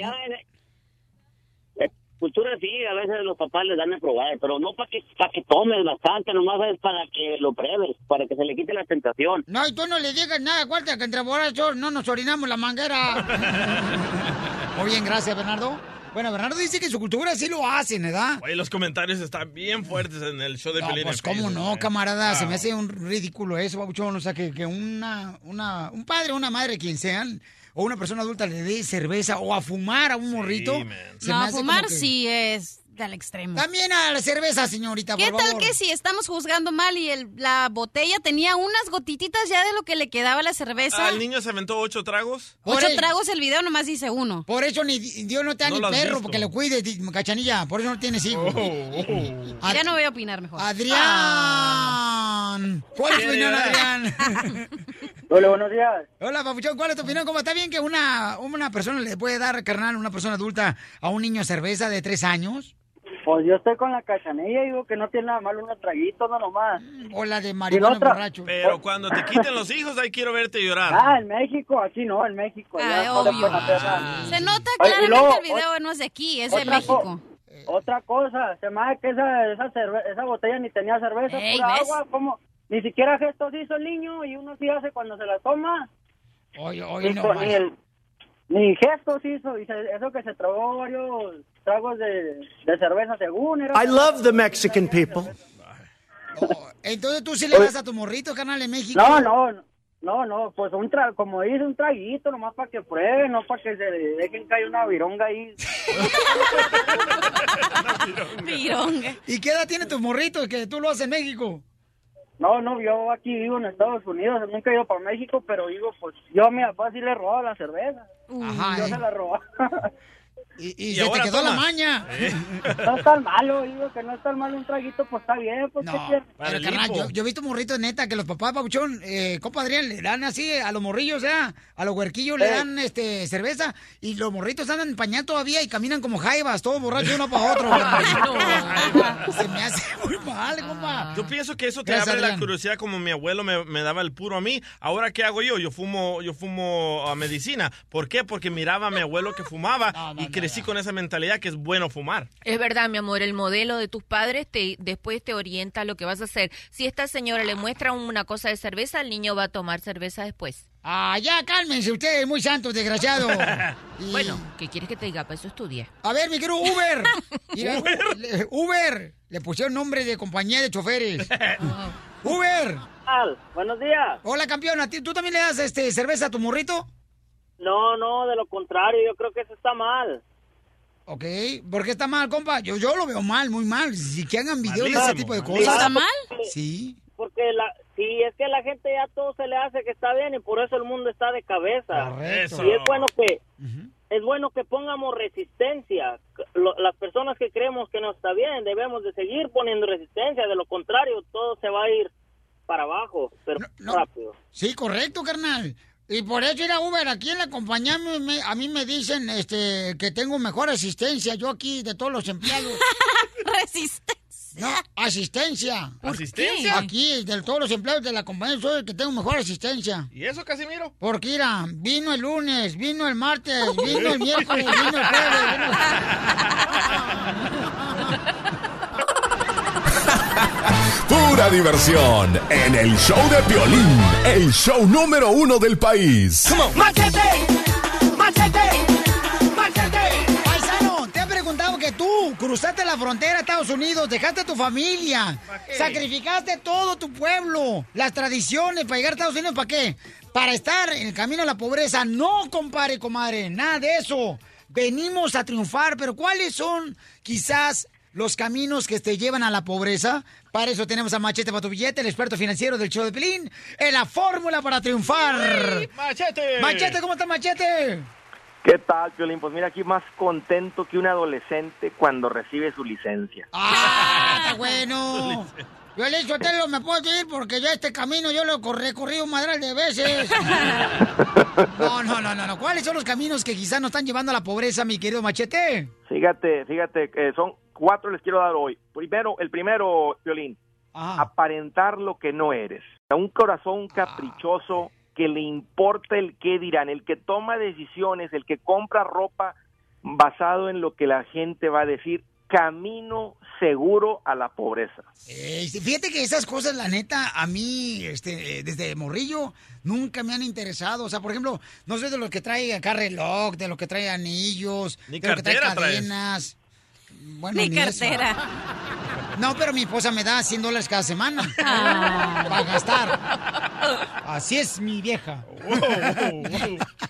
en cultura sí, a veces los papás les dan a probar, pero no para que, para que tomes bastante, nomás es para que lo pruebes, para que se le quite la tentación. No, y tú no le digas nada, cuarta, que entre borrachos no nos orinamos la manguera. [LAUGHS] Muy bien, gracias, Bernardo. Bueno, Bernardo dice que en su cultura sí lo hacen, ¿verdad? Oye, los comentarios están bien fuertes en el show de No, Pelín. pues cómo Facebook, no, eh. camarada, se me hace un ridículo eso, babuchón, o sea, que, que una, una, un padre o una madre, quien sean, o una persona adulta le dé cerveza o a fumar a un morrito. se No, me a fumar que- sí es del extremo. También a la cerveza, señorita, ¿Qué por tal favor. que si estamos juzgando mal y el- la botella tenía unas gotititas ya de lo que le quedaba a la cerveza? ¿Al niño se aventó ocho tragos? Ocho tragos el video, nomás dice uno. Por eso ni Dios no te da No ni perro, visto. porque lo cuide, cachanilla. Por eso no tienes hijos. Oh, Ya no voy a opinar mejor. Adrián. ¿Cuál es tu opinión, Adrián? [LAUGHS] Hola, buenos días. Hola, papuchón, ¿cuál es tu opinión? ¿Cómo está bien que una, una persona le puede dar, carnal, una persona adulta a un niño cerveza de tres años? Pues yo estoy con la cachanilla y digo que no tiene nada malo unos traguitos, no nomás. O la de marihuana otra- borracho. Pero cuando te quiten los hijos, ahí quiero verte llorar. Ah, en México, aquí no, en México. Ah, no le obvio. hacer nada. Se nota Oye, claramente luego, el video no es de aquí, es de otra México. co- Otra cosa, se me hace que esa, esa, esa botella ni tenía cerveza, Ey, pura ¿ves? agua, como ni siquiera gestos hizo el niño y uno sí hace cuando se la toma. Oye, oye, ni, no ni, el- ni gestos hizo, y se- eso que se tragó varios tragos de, de cerveza según era. I love the Mexican people. Entonces tú sí le das a tu morrito, carnal, en México. No, no, no, no, pues un tra como dice, un traguito nomás para que prueben, no para que se dejen caer una vironga ahí. [LAUGHS] Vironga. ¿Y qué edad tiene tu morrito que tú lo haces en México? No, no, yo aquí vivo en Estados Unidos, nunca he ido para México, pero digo, pues yo a mi papá sí le robaba la cerveza. Ajá, yo eh. se la robaba. [LAUGHS] Y, Y se te quedó la maña. No es tan malo, digo que no es tan malo un traguito, pues está bien, pues ¿qué quieres? Pero, carnal, yo, yo he visto morritos neta que los papás, papuchón, eh, compa Adrián, le dan así a los morrillos, o sea, a los huerquillos le dan este cerveza y los morritos andan en pañal todavía y caminan como jaivas, todos borrachos uno para otro. [LAUGHS] [LAUGHS] Se me hace muy mal, compa. Yo pienso que eso te Gracias, abre la curiosidad como mi abuelo me, me daba el puro a mí. Ahora, ¿qué hago yo? Yo fumo, yo fumo a medicina. ¿Por qué? Porque miraba a mi abuelo que fumaba y crecí con esa mentalidad que es bueno fumar. Es verdad, mi amor, el modelo de tus padres te, después te orienta a lo que vas a hacer. Si esta señora le muestra una cosa de cerveza, el niño va a tomar cerveza después. Ah, ya, cálmense ustedes, muy santos, desgraciado. [LAUGHS] Y- Bueno, ¿qué quieres que te diga? Para eso estudia. A ver, mi querido Uber. [LAUGHS] Mira, le- Uber. Le pusieron nombre de compañía de choferes. [LAUGHS] Uber. Buenos días. Hola, campeón. ¿A ti- ¿Tú también le das este, cerveza a tu morrito? No, no, de lo contrario, yo creo que eso está mal. Ok. ¿Por qué está mal, compa? Yo, yo lo veo mal, muy mal. Si que hagan videos de ese tipo de cosas. ¿Está mal? Sí. Porque la, sí, es que la gente ya todo se le hace que está bien y por eso el mundo está de cabeza. Correcto. Y es bueno que es bueno que pongamos resistencia. Lo- las personas que creemos que no está bien debemos de seguir poniendo resistencia. De lo contrario, todo se va a ir para abajo, pero rápido. Sí, correcto, carnal. Y por eso ir a Uber, aquí en la compañía me- me- a mí me dicen este, que tengo mejor asistencia, yo aquí de todos los empleados. [LAUGHS] Resistencia. No, asistencia. ¿Por ¿Asistencia? qué? Aquí, de todos los empleados de la compañía, soy el que tengo mejor asistencia. ¿Y eso, Casimiro? Porque, mira, vino el lunes, vino el martes, [LAUGHS] vino el miércoles, vino el jueves. vino- [LAUGHS] Pura diversión en el show de Piolín, el show número uno del país. ¡Machete! ¡Machete! ¡Machete! Paisano, ¿te han preguntado que tú Cruzaste la frontera a Estados Unidos, dejaste a tu familia, sacrificaste todo tu pueblo, las tradiciones para llegar a Estados Unidos, ¿para qué? Para estar en el camino a la pobreza. No, compadre, comadre, nada de eso. Venimos a triunfar, pero ¿cuáles son quizás los caminos que te llevan a la pobreza? Para eso tenemos a Machete para tu billete, el experto financiero del show de Pelín, en la fórmula para triunfar. ¡Machete! Machete, ¿cómo está Machete? ¿Qué tal, Piolín? Pues mira, aquí más contento que un adolescente cuando recibe su licencia. ¡Ah, está bueno! [LAUGHS] Yo le dicho, Telo, me puedo ir porque yo este camino yo lo he recorrido un madral de veces. [LAUGHS] No, no, no, no, no. ¿Cuáles son los caminos que quizás nos están llevando a la pobreza, mi querido Machete? Fíjate, fíjate, que son cuatro les quiero dar hoy. Primero, el primero, Piolín, aparentar lo que no eres. Un corazón caprichoso que le importa el qué dirán, el que toma decisiones, el que compra ropa basado en lo que la gente va a decir, camino seguro a la pobreza. Eh, fíjate que esas cosas, la neta, a mí, este, eh, desde morrillo, nunca me han interesado. O sea, por ejemplo, no soy de los que trae acá reloj, de los que trae anillos, Ni de los que trae traes. Cadenas. Bueno, Ni eso. cartera. No, pero mi esposa me da 100 dólares cada semana Ah. para gastar. Así es mi vieja.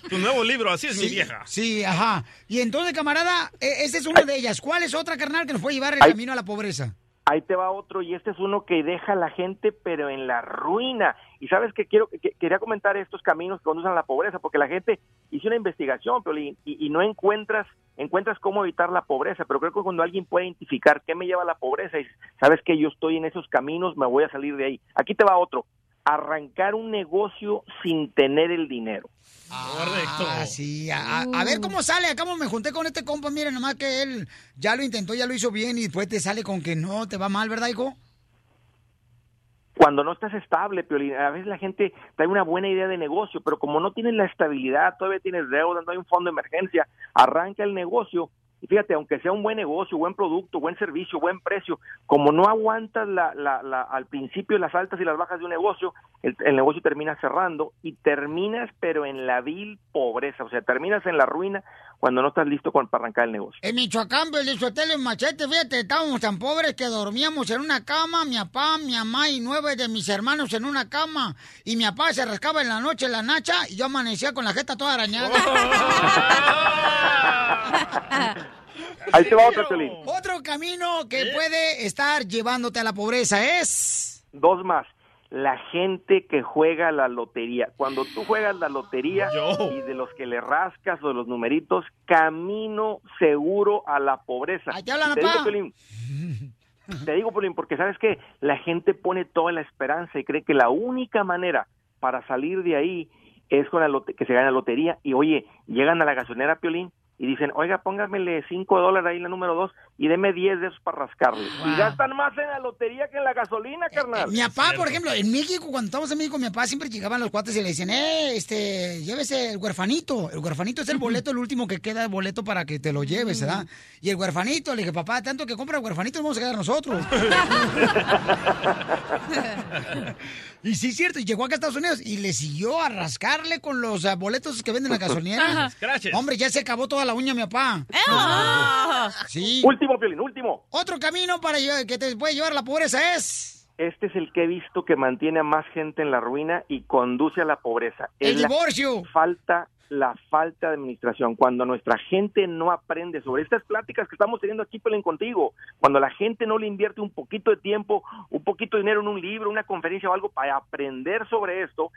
Tu nuevo libro, así es mi vieja. Sí, ajá. Y entonces, camarada, e- esa es una de ellas. ¿Cuál es otra, carnal, que nos puede llevar el Ay. camino a la pobreza? Ahí te va otro y este es uno que deja a la gente pero en la ruina. Y sabes que quiero que, quería comentar estos caminos que conducen a la pobreza porque la gente hizo una investigación y, y no encuentras encuentras cómo evitar la pobreza, pero creo que cuando alguien puede identificar qué me lleva a la pobreza y sabes que yo estoy en esos caminos, me voy a salir de ahí. Aquí te va otro. Arrancar un negocio sin tener el dinero. Correcto. Ah, sí. A, a- a ver cómo sale. Acá me junté con este compa. Miren, nomás que él ya lo intentó, ya lo hizo bien y después te sale con que no te va mal, ¿verdad, hijo? cuando no estás estable, Piolín, a veces la gente trae una buena idea de negocio, pero como no tienes la estabilidad, todavía tienes deuda, no hay un fondo de emergencia, arranca el negocio y fíjate, aunque sea un buen negocio, buen producto, buen servicio, buen precio, como no aguantas la, la, la- al principio las altas y las bajas de un negocio, el, el negocio termina cerrando y terminas pero en la vil pobreza, o sea, terminas en la ruina cuando no estás listo con- para arrancar el negocio. En Michoacán, Belizotel en Machete, fíjate, estábamos tan pobres que dormíamos en una cama, mi papá, mi mamá y nueve de mis hermanos en una cama. Y mi papá se rascaba en la noche la nacha y yo amanecía con la jeta toda arañada. [LAUGHS] [LAUGHS] Ahí te va otro, Piolín. Otro camino que puede estar llevándote a la pobreza es... Dos más. La gente que juega la lotería. Cuando tú juegas la lotería y de los que le rascas o de los numeritos, camino seguro a la pobreza. Ahí te hablan, te digo, te digo, Piolín, porque sabes que la gente pone toda la esperanza y cree que la única manera para salir de ahí es con la que se gana la lotería. Y oye, llegan a la gasolinera, Piolín, y dicen, oiga, póngamele 5 dólares ahí la número 2 y deme 10 de esos para rascarle. Y gastan más en la lotería que en la gasolina, carnal. Mi papá, por ejemplo, en México, cuando estábamos en México, mi papá siempre llegaban los cuates y le decían, eh, este, llévese el huerfanito. El huerfanito es el boleto, el último que queda de boleto para que te lo lleves, ¿verdad? Y el huerfanito, le dije, papá, tanto que compra el huerfanito, nos vamos a quedar nosotros. [LAUGHS] [LAUGHS] y sí, es cierto, y llegó acá a Estados Unidos y le siguió a rascarle con los ah, boletos que venden en la [LAUGHS] gasolinera. Ajá. Scratches. Hombre, ya se acabó toda la uña, mi papá. Sí. Último, Piolín, último. Otro camino para que te puede llevar a la pobreza es... Este es el que he visto que mantiene a más gente en la ruina y conduce a la pobreza. El Es la divorcio. Falta la falta de administración, cuando nuestra gente no aprende sobre estas pláticas que estamos teniendo aquí, Pelín, contigo, cuando la gente no le invierte un poquito de tiempo, un poquito de dinero en un libro, una conferencia o algo para aprender sobre esto,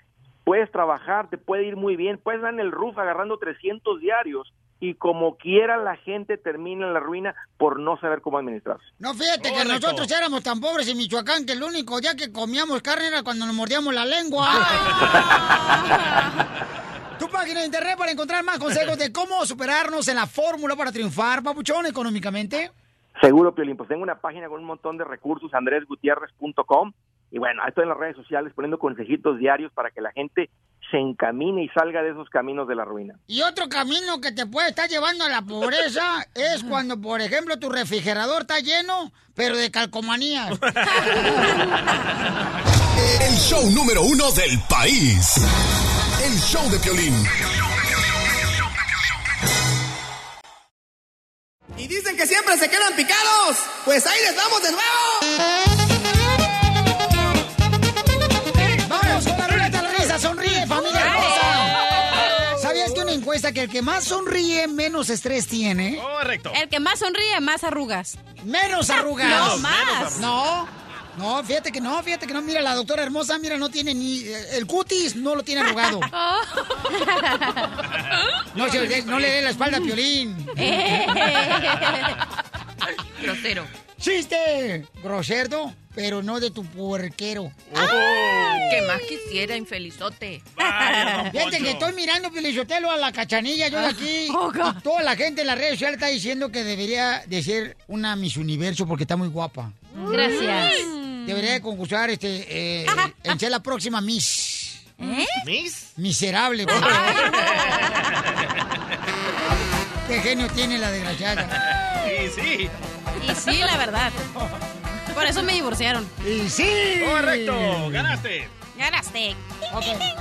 puedes trabajar, te puede ir muy bien, puedes dar en el roof agarrando 300 diarios y como quiera la gente termina en la ruina por no saber cómo administrarse. No, fíjate que nosotros éramos tan pobres en Michoacán que el único día que comíamos carne era cuando nos mordíamos la lengua. [LAUGHS] [LAUGHS] tu página de internet para encontrar más consejos de cómo superarnos en la fórmula para triunfar, papuchón, económicamente. Seguro, Piolín, pues tengo una página con un montón de recursos, andresgutierrez.com, y bueno, estoy en las redes sociales poniendo consejitos diarios para que la gente se encamine y salga de esos caminos de la ruina. Y otro camino que te puede estar llevando a la pobreza [LAUGHS] es cuando, por ejemplo, tu refrigerador está lleno, pero de calcomanías. [LAUGHS] [LAUGHS] El show número uno del país. El show de Piolín. Y dicen que siempre se quedan picados. Pues ahí les vamos de nuevo. ¡Vamos con la ruleta de la risa! ¡Sonríe, familia hermosa! ¿Sabías que una encuesta que el que más sonríe menos estrés tiene? Correcto. El que más sonríe, más arrugas. Menos arrugas. No, más. No. No, fíjate que no, fíjate que no. Mira, la doctora hermosa, mira, no tiene ni. eh, El cutis no lo tiene arrugado. [LAUGHS] No, se le- no le dé la espalda a Piolín. [LAUGHS] Grosero. ¡Chiste! Grosero, pero no de tu puerquero. ¿Qué más quisiera, infelizote? Fíjate que estoy mirando Piolichotelo a la cachanilla, yo de aquí. [LAUGHS] Oh, y toda la gente en las redes sociales está diciendo que debería de ser una Miss Universo porque está muy guapa. Gracias. Debería de concursar este, eh, en ser la próxima Miss. ¿Eh? ¿Miss? Miserable. Qué genio tiene la desgraciada. Sí, sí. Y sí, la verdad. Por eso me divorciaron. Y sí. Correcto, ganaste. Ganaste.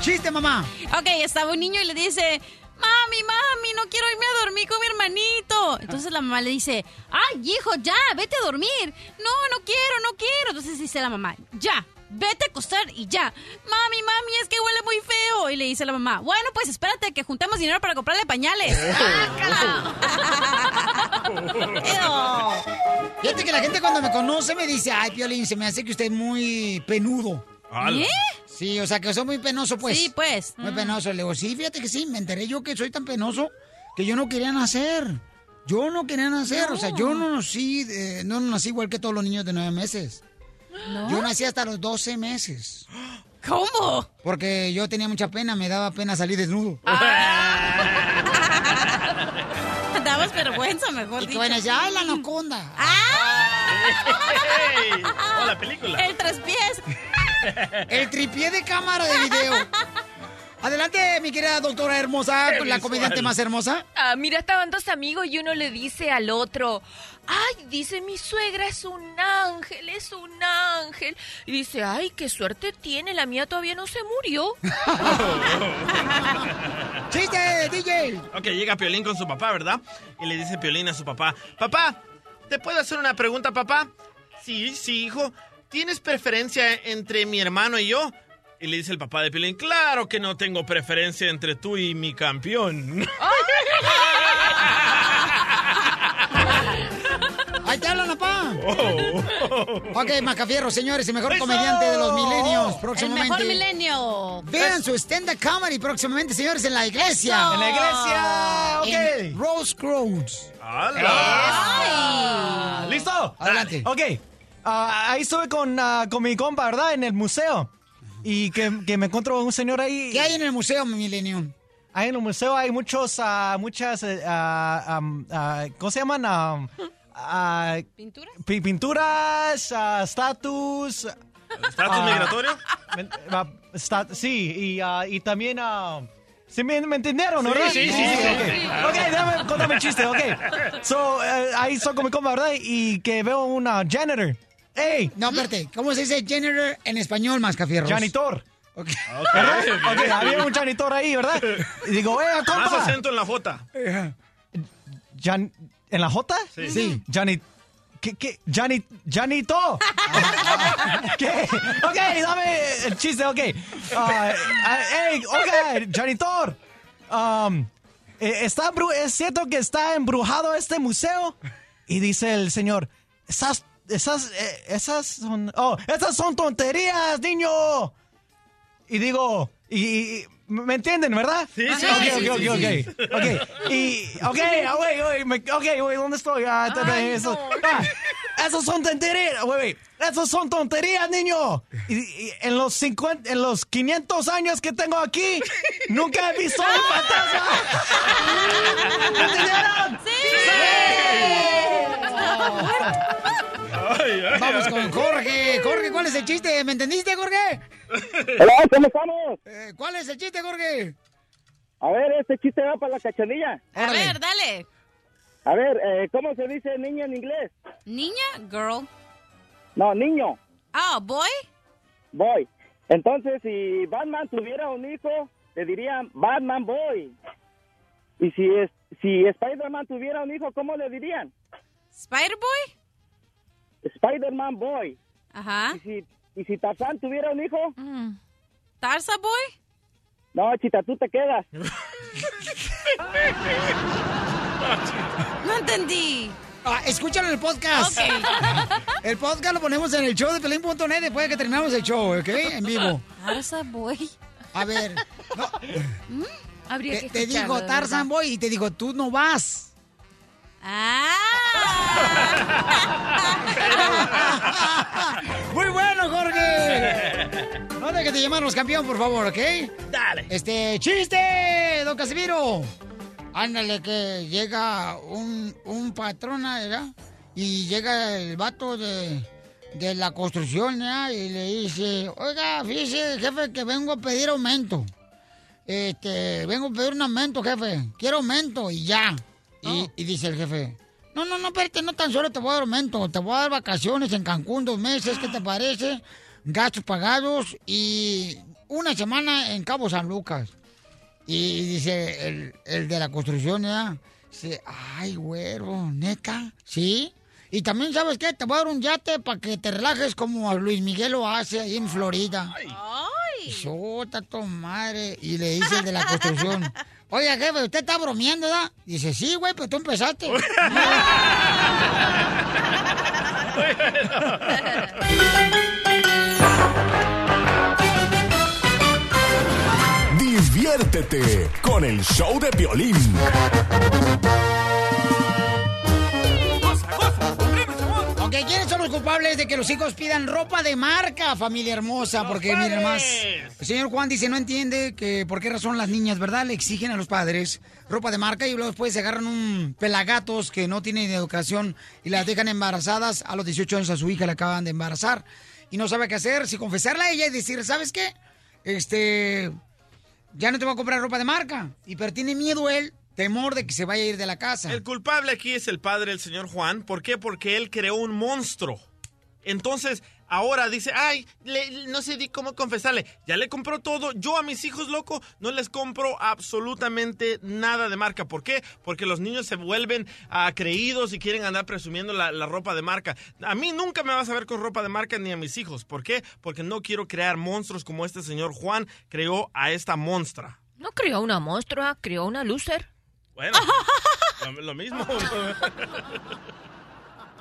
Chiste, mamá. Ok, estaba un niño y le dice, mami, mami, no quiero irme a dormir con mi hermanito. Entonces la mamá le dice, ay, hijo, ya, vete a dormir. No, no quiero, no quiero. Entonces dice la mamá, ya, vete a acostar y ya. Mami, mami, es que huele muy feo. Y le dice la mamá, bueno, pues espérate que juntemos dinero para comprarle pañales. [LAUGHS] [LAUGHS] Fíjate que la gente cuando me conoce me dice, ay, Piolín, se me hace que usted es muy penudo. ¿Eh? Sí, o sea, que soy muy penoso, pues. Sí, pues. Muy penoso. Le digo, sí, fíjate que sí, me enteré yo que soy tan penoso que yo no quería nacer. Yo no quería nacer, o sea, yo no nací, eh, no nací igual que todos los niños de nueve meses. ¿No? Yo nací hasta los 12 meses. ¿Cómo? Porque yo tenía mucha pena, me daba pena salir desnudo. [LAUGHS] Dabas vergüenza, mejor Y dicho. van a decir, ¡ay, la anaconda! Hey, oh, la película. El tres pies. El tripié de cámara de video. Adelante, mi querida doctora hermosa, Qué la comediante más hermosa. Ah, mira, estaban dos amigos y uno le dice al otro, ay, dice, mi suegra es un ángel, es un ángel. Y dice, ay, qué suerte tiene, la mía todavía no se murió. [LAUGHS] ¡Chiste, DJ! Ok, llega Piolín con su papá, ¿verdad? Y le dice Piolín a su papá, papá, ¿te puedo hacer una pregunta, papá? Sí, sí, hijo. ¿Tienes preferencia entre mi hermano y yo? Y le dice el papá de Piolín, claro que no tengo preferencia entre tú y mi campeón. [LAUGHS] ¡Ahí te hablan, papá! Oh. Ok, Macafierro, señores, el mejor comediante de los milenios, El próximamente. mejor milenio. Vean su stand-up comedy próximamente, señores, en la iglesia. Eso. En la iglesia, ok. En Rose Crowds. Ah, ¿Listo? Adelante. Ok. Ah, ahí estuve con, ah, con mi compa, ¿verdad? En el museo. Y que, que me encuentro un señor ahí. ¿Qué hay en el museo, mi milenio? Ahí en el museo hay muchos, ah, muchas, ah, am, ah, ¿cómo se llaman? ¿Pinturas? pi- pinturas, status. ¿Estatus ah, migratorio? sí, y, y también... ¿Sí me, me entendieron, Sí, verdad? sí, sí, sí. ok. Ok, déjame contarme el chiste, ok. So, eh, ahí estoy con mi compa, ¿verdad? Y que veo una janitor. ¡Ey! No, espérate, ¿cómo se dice janitor en español, Mascafierros? Janitor. Ok. ¿Verdad? Ok, había un janitor ahí, ¿verdad? Y digo, ¡eh, compa! Más acento en la J. Jan- ¿En la J? Sí. Sí. Janit. ¿Qué? ¿Qué? Janit. Janito. [LAUGHS] ¿Qué? Ok, dame el chiste, ok. Ah, ah, ¡Ey, oiga, janitor! Um, eh, está ¿Es cierto que está embrujado este museo? Y dice el señor, esas, esas, eh, esas son, oh, esas son tonterías, niño. Y digo, y, y- ¿me entienden, verdad? Sí, sí, Ok, sí, ok, sí, ok, sí, ok. sí. Ok, y, ok, [LAUGHS] ah, me- ok, wait, ¿dónde estoy? Ah, ta- eso, ah, esos son tonterías, esos son tonterías, niño. Y, y en los 50, en los 500 años que tengo aquí, nunca he visto un [LAUGHS] fantasma. ¿Me entendieron? Ay, ay, Vamos ay. con Jorge. Jorge, ¿cuál es el chiste? ¿Me entendiste, Jorge? Hola, ¿cómo estamos? Eh, ¿Cuál es el chiste, Jorge? A ver, este chiste va para la cachanilla. A ver, dale. A ver, eh, ¿cómo se dice niña en inglés? ¿Niña? Girl. No, niño, Ah, boy. boy. Entonces, si Batman tuviera un hijo, le dirían Batman Boy. Y si es si Spider-Man tuviera un hijo, ¿cómo le dirían? ¿Spider-Boy? Spider-Man Boy. Ajá. ¿Y si, ¿Y si Tarzán tuviera un hijo? ¿Tarsa Boy? No, chita, tú te quedas. [LAUGHS] No entendí. Ah, escúchalo en el podcast. El podcast lo ponemos en el show de Pelín.net después de que terminamos el show, ¿ok? En vivo. Tarsa Boy. A ver, Habría te, que te escucharlo, digo Tarzan Boy y te digo, tú no vas. Muy bueno, Jorge. No dejes de llamarnos campeón, por favor, ¿ok? Dale. Este, chiste, don Casimiro. Ándale, que llega un, un patrón, ¿verdad? Y llega el vato de, de la construcción, ¿verdad? Y le dice, oiga, fíjese, jefe, que vengo a pedir aumento. Este, vengo a pedir un aumento, jefe. Quiero aumento y ya. Y, y dice el jefe, no, no, no, espérate, no tan solo te voy a dar aumento, te voy a dar vacaciones en Cancún dos meses, ¿qué te parece? Gastos pagados y una semana en Cabo San Lucas. Y dice el, el de la construcción, ¿ya? Dice, ay, güero, neta, ¿sí? Y también, ¿sabes qué? Te voy a dar un yate para que te relajes como Luis Miguel lo hace ahí en Florida. ¡Ay! Sota tu madre. Y le dice el de la construcción, [LAUGHS] oiga, jefe, ¿usted está bromeando, verdad? Dice, sí, güey, pero tú empezaste. [LAUGHS] [LAUGHS] Diviértete con el show de Piolín. Ok, ¿quiénes son los culpables de que los hijos pidan ropa de marca, familia hermosa? Porque miren más, el señor Juan dice, no entiende que por qué razón las niñas, ¿verdad? Le exigen a los padres ropa de marca y luego después se agarran un pelagatos que no tienen educación y las dejan embarazadas. A los 18 años a su hija le acaban de embarazar y no sabe qué hacer, si confesarla a ella y decir, ¿sabes qué? Este, ya no te voy a comprar ropa de marca. Y pero tiene miedo él, temor de que se vaya a ir de la casa. El culpable aquí es el padre del señor Juan. ¿Por qué? Porque él creó un monstruo. Entonces, ahora dice, ay, le- no sé di cómo confesarle. Ya le compró todo. Yo a mis hijos, loco, no les compro absolutamente nada de marca. ¿Por qué? Porque los niños se vuelven ah, creídos y quieren andar presumiendo la, la ropa de marca. A mí nunca me vas a ver con ropa de marca ni a mis hijos. ¿Por qué? Porque no quiero crear monstruos como este señor Juan creó a esta monstra. No creó una monstrua, creó una loser. Bueno, lo, lo mismo. [LAUGHS]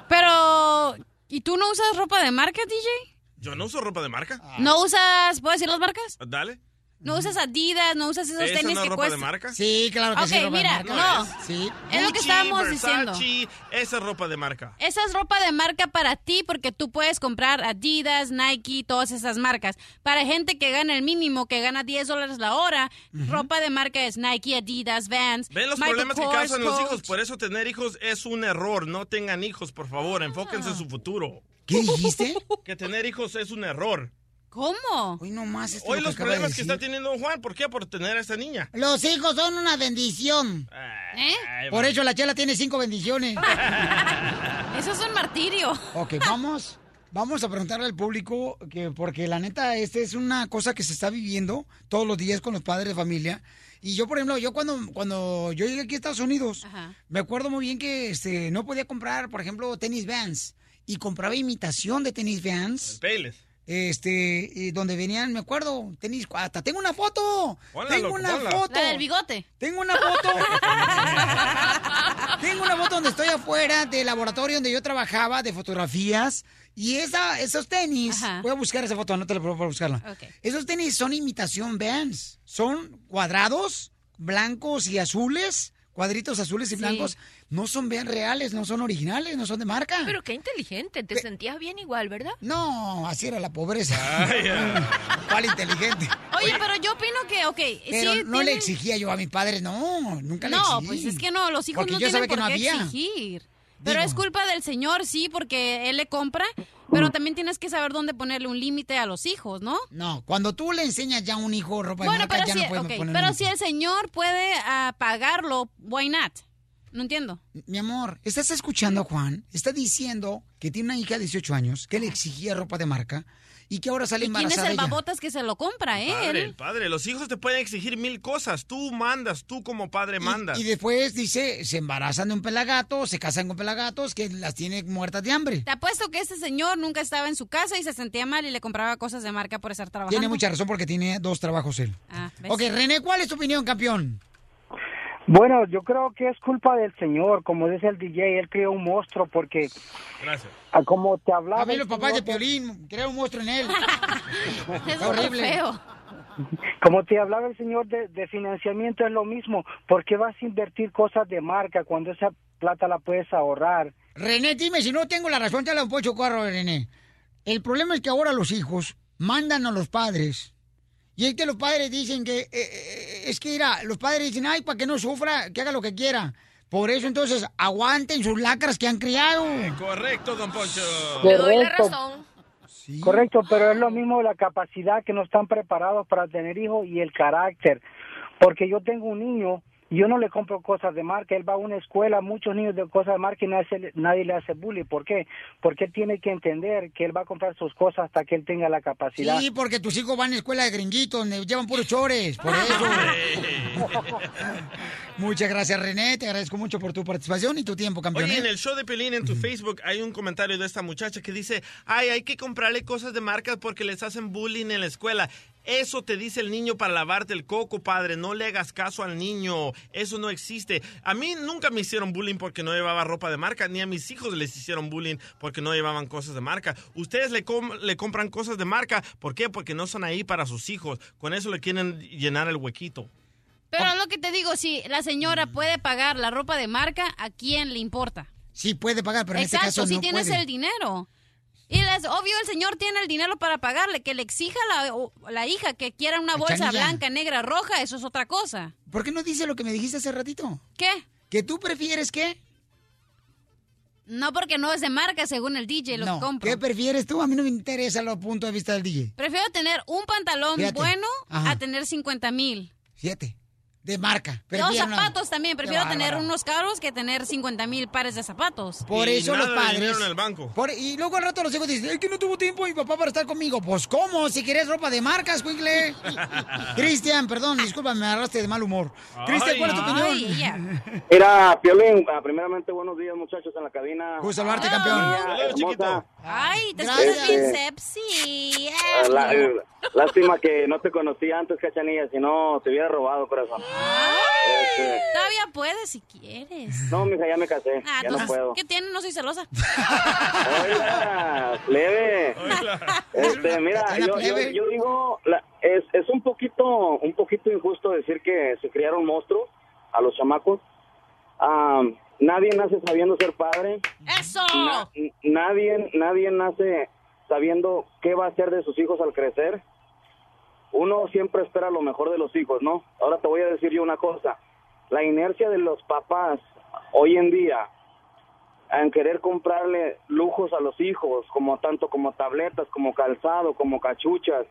Pero, ¿y tú no usas ropa de marca, DJ? Yo no uso ropa de marca. ¿No usas, puedo decir las marcas? Dale. ¿No usas Adidas, no usas esos ¿Esa tenis no es que ropa de marca? Sí, claro que sí, Ok, de mira, marca. no. Sí. Es lo que estábamos Versace, diciendo. Esa es ropa de marca. Esa es ropa de marca para ti porque tú puedes comprar Adidas, Nike, todas esas marcas. Para gente que gana el mínimo, que gana 10 dólares la hora, ropa de marca es Nike, Adidas, Vans. Ven los Michael problemas que causan los hijos. Por eso tener hijos es un error. No tengan hijos, por favor. Enfóquense en su futuro. ¿Qué dijiste? Que tener hijos es un error. ¿Cómo? Hoy no más esto Hoy lo que los de problemas que está teniendo don Juan, ¿por qué? Por tener a esta niña. Los hijos son una bendición. ¿Eh? Por eso la chela tiene cinco bendiciones. Eso es un martirio. Ok, vamos. Vamos a preguntarle al público que, porque la neta, esta es una cosa que se está viviendo todos los días con los padres de familia. Y yo, por ejemplo, yo cuando, cuando yo llegué aquí a Estados Unidos, me acuerdo muy bien que este, no podía comprar, por ejemplo, tenis Vans. Y compraba imitación de tenis Vans. Peles. Este, y donde venían, me acuerdo, tenis, hasta tengo una foto. Tengo loco, una foto. La del bigote. Tengo una foto. [LAUGHS] Tengo una foto donde estoy afuera del laboratorio donde yo trabajaba de fotografías. Y esa, esos tenis, voy a buscar esa foto, no te la puedo buscarla. Esos tenis son imitación Vans. Son cuadrados, blancos y azules, cuadritos azules y Sí. blancos. No son Vans reales, no son originales, no son de marca. Pero qué inteligente, te sentías bien igual, ¿verdad? No, así era la pobreza. Ay. [LAUGHS] ¿Cuál inteligente? Oye, pero yo opino que, ok, Pero sí no le exigía yo a mis padres, no, nunca le No, exigí. pues es que no, los hijos Porque no yo tienen por no qué había. exigir. Pero Digo. es culpa del señor, sí, porque él le compra, pero también tienes que saber dónde ponerle un límite a los hijos, ¿no? No, cuando tú le enseñas ya a un hijo ropa de Bueno, marca, pero, ya si, no puedes pero un- si el señor puede ah, pagarlo, why not? No entiendo. Mi amor, ¿estás escuchando a Juan? Está diciendo que tiene una hija de 18 años que le exigía ropa de marca y que ahora sale ¿Y quién es embarazada el ella. babotas que se lo compra, eh? Padre, Él. el padre, los hijos te pueden exigir mil cosas. Tú mandas, tú como padre mandas. Y después dice, se embarazan de un pelagato, se casan con pelagatos que las tiene muertas de hambre. Te apuesto que este señor nunca estaba en su casa y se sentía mal y le compraba cosas de marca por estar trabajando. Tiene mucha razón porque tiene dos trabajos él. Ah. Ok, René, ¿cuál es tu opinión, campeón? Bueno, yo creo que es culpa del señor, como dice el DJ, él creó un monstruo porque Gracias. ah, como te hablaba... A ver, el los papás de Piolín, crea un monstruo en él. [LAUGHS] Es horrible. feo. Como te hablaba el señor de, de financiamiento es lo mismo, ¿por qué vas a invertir cosas de marca cuando esa plata la puedes ahorrar? René, dime, si no tengo la razón, te la un pocho carro, René. El problema es que ahora los hijos mandan a los padres. Y es que los padres dicen que, eh, eh, es que, mira, los padres dicen, ay, para que no sufra, que haga lo que quiera. Por eso, entonces, aguanten sus lacras que han criado. Correcto, don Poncho. Correcto. Correcto, pero es lo mismo la capacidad que no están preparados para tener hijos y el carácter. Porque yo tengo un niño yo no le compro cosas de marca, él va a una escuela, muchos niños de cosas de marca y nadie, nadie le hace bullying. ¿Por qué? Porque él tiene que entender que él va a comprar sus cosas hasta que él tenga la capacidad. Sí, porque tus hijos van a escuela de gringuitos, donde llevan puros chores, por eso. [LAUGHS] [LAUGHS] Muchas gracias, René. Te agradezco mucho por tu participación y tu tiempo, campeón. Oye, ¿eh? en el show de Pelín en tu Facebook hay un comentario de esta muchacha que dice, ay, hay que comprarle cosas de marca porque les hacen bullying en la escuela. Eso te dice el niño para lavarte el coco, padre. No le hagas caso al niño. Eso no existe. A mí nunca me hicieron bullying porque no llevaba ropa de marca, ni a mis hijos les hicieron bullying porque no llevaban cosas de marca. Ustedes le, com- le compran cosas de marca. ¿Por qué? Porque no son ahí para sus hijos. Con eso le quieren llenar el huequito. Pero lo que te digo, si la señora puede pagar la ropa de marca, ¿a quién le importa? Sí, puede pagar, pero en Exacto, este caso si no tienes puede. el dinero. Y es obvio, el señor tiene el dinero para pagarle. Que le exija a la, o- la hija que quiera una bolsa blanca, negra, roja, eso es otra cosa. ¿Por qué no dice lo que me dijiste hace ratito? ¿Qué? ¿Que tú prefieres qué? No, porque no es de marca según el DJ, lo No, que compro. ¿qué prefieres tú? A mí no me interesa los puntos de vista del DJ. Prefiero tener un pantalón Fíjate. bueno Ajá. a tener 50 mil. Siete. De marca. Los una- zapatos también. Prefiero tener unos caros que tener 50 mil pares de zapatos. Por eso los padres. banco. Por- y luego al rato los hijos dicen, es que no tuvo tiempo mi papá para estar conmigo. Pues, ¿cómo? Si quieres ropa de marcas, Quigle. [LAUGHS] Cristian, perdón, disculpa, me agarraste de mal humor. Cristian, ¿cuál es tu opinión? Mira, Piolín, ah, primeramente buenos días muchachos en la cabina. Gusto saludarte, campeón. Ah, hermosa. Ay, te escuchas bien sepsi. Ah, eh, lástima que no te conocí antes, Cachanilla, si no te hubiera robado, corazón. Este, Todavía puedes si quieres. no, mija, ya me casé, Ah, ya no puedo. ¿qué tiene? No soy celosa. Oiga, leve. Este, mira, Hola, yo, yo, plebe. yo digo, la- es, es un poquito un poquito injusto decir que se criaron monstruos a los chamacos. Ah, nadie nace sabiendo ser padre. ¡Eso! Na- nadie, nadie nace sabiendo qué va a hacer de sus hijos al crecer. Uno siempre espera lo mejor de los hijos, ¿no? Ahora te voy a decir yo una cosa. La inercia de los papás hoy en día en querer comprarle lujos a los hijos, como tanto como tabletas, como calzado, como cachuchas,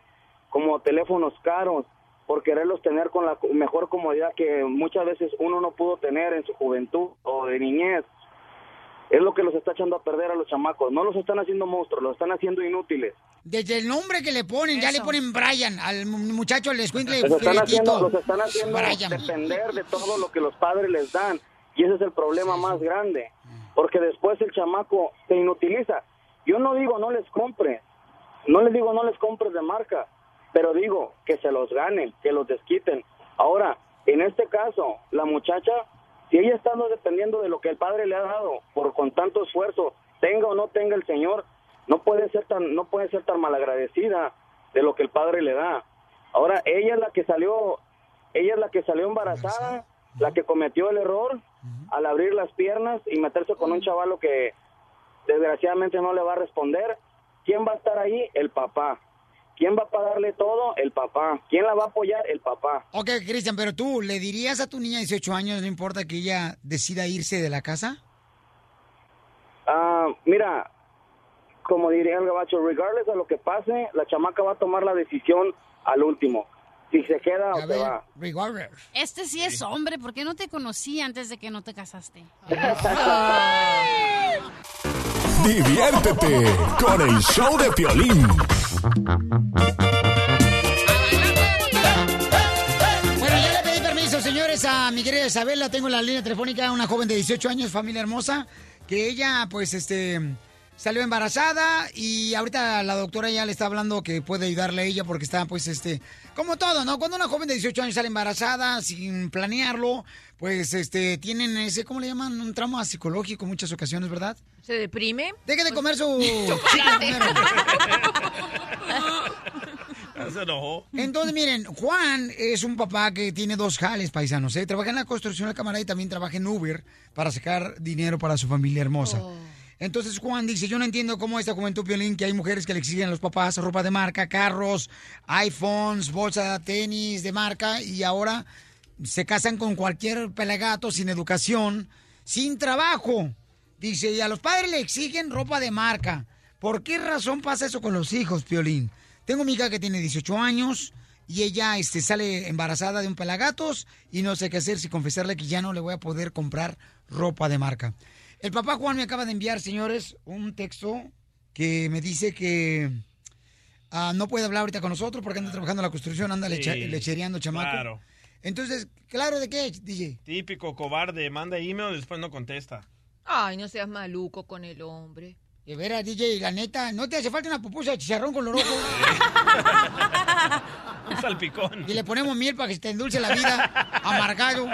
como teléfonos caros, por quererlos tener con la mejor comodidad que muchas veces uno no pudo tener en su juventud o de niñez. Es lo que los está echando a perder a los chamacos. No los están haciendo monstruos, los están haciendo inútiles. Desde el nombre que le ponen, ya le ponen Brian al mu- muchacho, al escuincle Los están haciendo, los están haciendo Brian. depender de todo lo que los padres les dan. Y ese es el problema más grande. Porque después el chamaco se inutiliza. Yo no digo no les compre. No les digo no les compres de marca. Pero digo que se los ganen, que los desquiten. Ahora, en este caso, la muchacha, si ella está no dependiendo de lo que el padre le ha dado por con tanto esfuerzo, tenga o no tenga el señor, no puede ser tan no puede ser tan malagradecida de lo que el padre le da. Ahora ella es la que salió ella es la que salió embarazada, la que cometió el error al abrir las piernas y meterse con un chavalo que desgraciadamente no le va a responder. ¿Quién va a estar ahí? El papá. ¿Quién va a pagarle todo? El papá. ¿Quién la va a apoyar? El papá. Ok, Cristian, pero tú, ¿le dirías a tu niña de 18 años, no importa que ella decida irse de la casa? Ah, mira, como diría el gabacho, regardless de lo que pase, la chamaca va a tomar la decisión al último. si se queda o se va. Este sí es hombre, ¿por qué no te conocí antes de que no te casaste? [LAUGHS] Diviértete con el show de Piolín. Bueno, ya le pedí permiso, señores, a mi querida Isabela. Tengo en la línea telefónica una joven de 18 años, familia hermosa, que ella, pues, este, salió embarazada y ahorita la doctora ya le está hablando que puede ayudarle a ella porque está, pues, este, como todo, ¿no? Cuando una joven de 18 años sale embarazada sin planearlo, pues, este, tienen ese, ¿cómo le llaman? Un trauma psicológico en muchas ocasiones, ¿verdad? ¿Se deprime? Deje de comer su [LAUGHS] Chocolate. [LAUGHS] Se enojó. Entonces, miren, Juan es un papá que tiene dos jales paisanos, ¿eh? Trabaja en la construcción del camarada y también trabaja en Uber para sacar dinero para su familia hermosa. Entonces Juan dice, yo no entiendo cómo esta juventud violín que hay mujeres que le exigen a los papás ropa de marca, carros, iPhones, bolsa de tenis de marca y ahora se casan con cualquier pelagato sin educación, sin trabajo. Dice, y a los padres le exigen ropa de marca. ¿Por qué razón pasa eso con los hijos, Piolín? Tengo mi hija que tiene 18 años y ella este, sale embarazada de un pelagatos y no sé qué hacer si confesarle que ya no le voy a poder comprar ropa de marca. El papá Juan me acaba de enviar, señores, un texto que me dice que ah, no puede hablar ahorita con nosotros porque anda trabajando en la construcción, anda lecha- Sí, lechereando, chamaco. Claro. Entonces, claro, ¿de qué, DJ? Típico cobarde, manda email y después no contesta. Ay, no seas maluco con el hombre. De veras, DJ, la neta, ¿no te hace falta una pupusa de chicharrón con loroco? [LAUGHS] Un salpicón. Y le ponemos miel para que se te endulce la vida, amargado.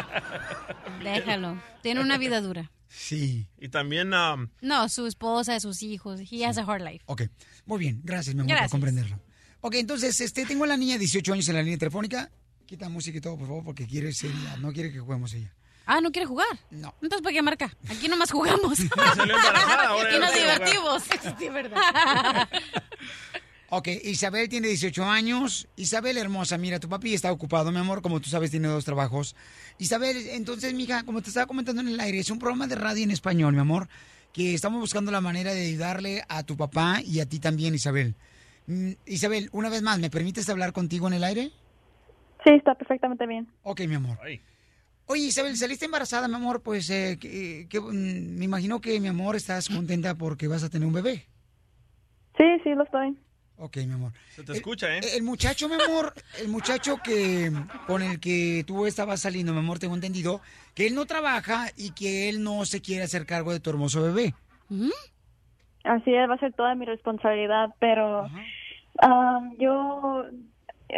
Déjalo. Tiene una vida dura. Sí. Y también um, No, su esposa, sus hijos. He has a hard life. Ok, muy bien, gracias, mi amor, Gracias. por comprenderlo. Ok, entonces, este, tengo a la niña de 18 años en la línea telefónica. Quita música y todo, por favor, porque quiere seria, no quiere que juguemos ella. Ah, ¿no quiere jugar? No. Entonces, ¿para qué marca? Aquí nomás jugamos. [LAUGHS] ya nos divertimos. [LAUGHS] Sí, verdad. Ok, Isabel tiene 18 años. Isabel, hermosa, mira, tu papi está ocupado, mi amor, como tú sabes, tiene dos trabajos. Isabel, entonces, mija, como te estaba comentando en el aire, es un programa de radio en español, mi amor, que estamos buscando la manera de ayudarle a tu papá y a ti también, Isabel. Mm, Isabel, una vez más, ¿me permites hablar contigo en el aire? Sí, está perfectamente bien. Ok, mi amor. Oye, Isabel, saliste embarazada, mi amor, pues eh, que- que, mm, me imagino que, mi amor, estás contenta porque vas a tener un bebé. Sí, sí, lo estoy. Ok, mi amor. se te escucha, ¿eh? El muchacho, mi amor, el muchacho que con el que tú estabas saliendo, mi amor, tengo entendido que él no trabaja y que él no se quiere hacer cargo de tu hermoso bebé. Así es, va a ser toda mi responsabilidad, pero ah, yo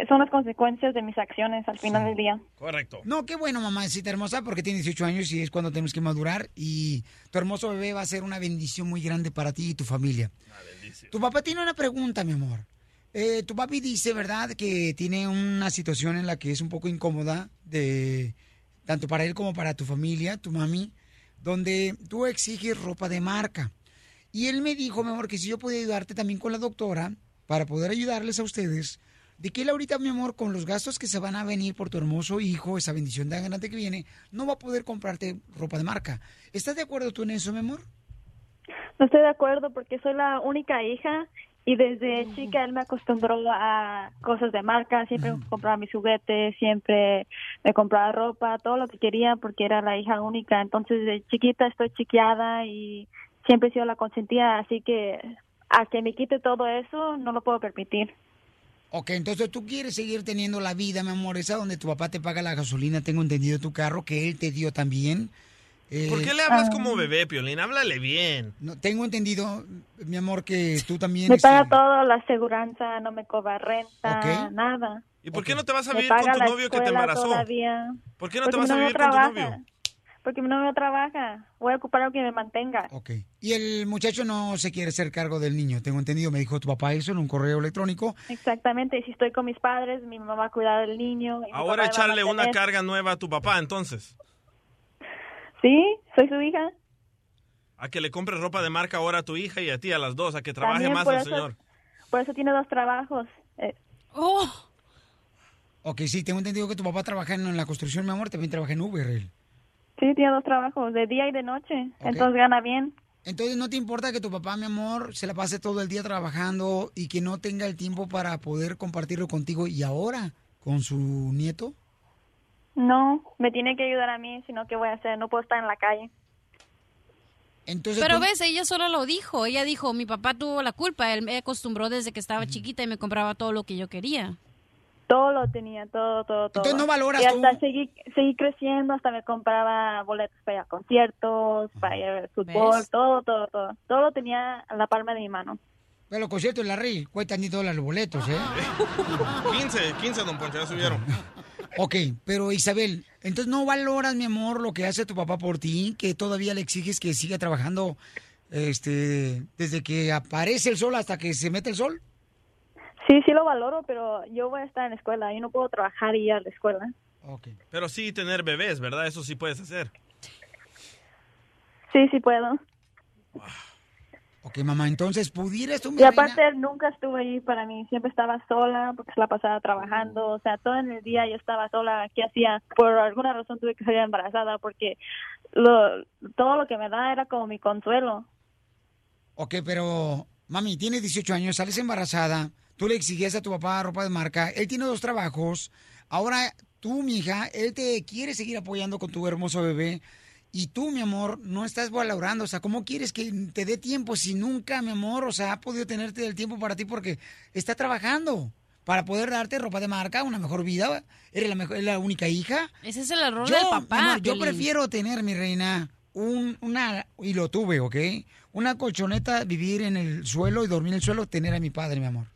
son las consecuencias de mis acciones al final del día. Correcto. No, qué bueno, mamacita hermosa, porque tiene 18 años y es cuando tenemos que madurar y tu hermoso bebé va a ser una bendición muy grande para ti y tu familia. Tu papá tiene una pregunta, mi amor. Eh, tu papi dice, ¿verdad?, que tiene una situación en la que es un poco incómoda, de tanto para él como para tu familia, tu mami, donde tú exiges ropa de marca. Y él me dijo, mi amor, que si yo podía ayudarte también con la doctora para poder ayudarles a ustedes, de que él ahorita, mi amor, con los gastos que se van a venir por tu hermoso hijo, esa bendición tan grande que viene, no va a poder comprarte ropa de marca. ¿Estás de acuerdo tú en eso, mi amor? No estoy de acuerdo porque soy la única hija y desde chica él me acostumbró a cosas de marca, siempre me compraba mis juguetes, siempre me compraba ropa, todo lo que quería porque era la hija única. Entonces de chiquita estoy chiqueada y siempre he sido la consentida, así que a que me quite todo eso no lo puedo permitir. Ok, entonces tú quieres seguir teniendo la vida, mi amor, esa donde tu papá te paga la gasolina, tengo entendido tu carro, que él te dio también. Eh, ¿Por qué le hablas como bebé, Piolín? Háblale bien. No, tengo entendido, mi amor, que tú también... Me este, paga todo, la aseguranza, no me cobra renta, nada. ¿Y por qué no te vas a vivir con tu novio que te embarazó? Todavía. ¿Por qué no te vas a vivir con tu novio? Porque mi novio trabaja. Voy a ocupar algo que me mantenga. Y el muchacho no se quiere hacer cargo del niño, tengo entendido, me dijo tu papá eso en un correo electrónico. Exactamente. Y si estoy con mis padres, mi mamá va a cuidar del niño. Ahora a echarle una carga nueva a tu papá, entonces. Sí, soy su hija. A que le compres ropa de marca ahora a tu hija y a ti, a las dos, a que trabaje También más el eso- señor. Por eso tiene dos trabajos. Eh, ¡Oh! Ok, sí, tengo entendido que tu papá trabaja en la construcción, mi amor, también trabaja en Uber, él. Sí, tiene dos trabajos, de día y de noche. Entonces gana bien. Entonces, ¿no te importa que tu papá, mi amor, se la pase todo el día trabajando y que no tenga el tiempo para poder compartirlo contigo y ahora con su nieto? No, me tiene que ayudar a mí, sino que voy a hacer? No puedo estar en la calle. Entonces, Pero tú- ves, ella solo lo dijo. Ella dijo, mi papá tuvo la culpa. Él me acostumbró desde que estaba chiquita y me compraba todo lo que yo quería. Todo lo tenía, todo, todo, todo. Entonces, ¿no valoras Y hasta tú? seguí, seguí creciendo, hasta me compraba boletos para ir a conciertos, para ir al fútbol, ¿Ves? todo, todo, todo. Todo lo tenía a la palma de mi mano. Pero los conciertos de la Rey cuestan ni dólares los boletos, ¿eh? [LAUGHS] 15, 15, don Poncho, ya subieron. [LAUGHS] Ok, pero Isabel, entonces no valoras, mi amor, lo que hace tu papá por ti, que todavía le exiges que siga trabajando este, desde que aparece el sol hasta que se mete el sol. Sí, sí lo valoro, pero yo voy a estar en la escuela. Yo no puedo trabajar y ir a la escuela. Pero sí tener bebés, ¿verdad? Eso sí puedes hacer. Sí, sí puedo. Ok, mamá, entonces, ¿pudieras tú, mi Y aparte, nunca estuvo ahí para mí. Siempre estaba sola porque se la pasaba trabajando. O sea, todo en el día yo estaba sola. ¿Qué hacía? Por alguna razón tuve que salir embarazada porque lo, todo lo que me da era como mi consuelo. Ok, pero, mami, tienes 18 años, sales embarazada, tú le exigías a tu papá ropa de marca, él tiene dos trabajos, ahora tú, mi hija, él te quiere seguir apoyando con tu hermoso bebé, y tú, mi amor, no estás valorando, o sea, ¿cómo quieres que te dé tiempo si nunca, mi amor, o sea, ha podido tenerte el tiempo para ti porque está trabajando? Para poder darte ropa de marca, una mejor vida, eres la, mejor, la única hija. Ese es el error Yo, del papá. amor, yo prefiero tener, mi reina, un, una, y lo tuve, ¿ok? Una colchoneta, vivir en el suelo y dormir en el suelo, tener a mi padre, mi amor.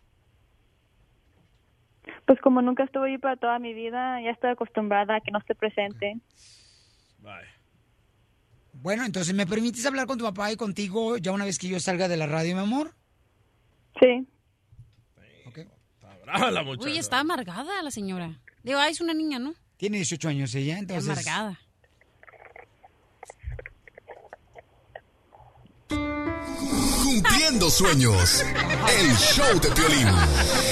Pues como nunca estuve ahí para toda mi vida, ya estoy acostumbrada a que no esté presente. Bueno, entonces, ¿me permites hablar con tu papá y contigo ya una vez que yo salga de la radio, mi amor? Sí. Brava la muchacha. Uy, está amargada la señora. Digo, ah, es una niña, ¿no? Tiene 18 años ella, entonces... Amargada. Cumpliendo sueños. El show de Piolín.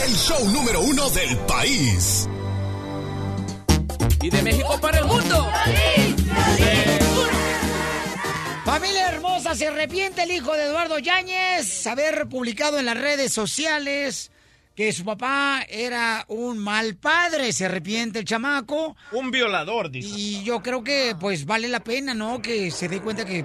El show número uno del país. Y de México para el mundo. Familia hermosa, se arrepiente el hijo de Eduardo Yáñez haber publicado en las redes sociales que su papá era un mal padre. Se arrepiente el chamaco. Un violador, dice. Y yo creo que pues vale la pena, ¿no? Que se dé cuenta que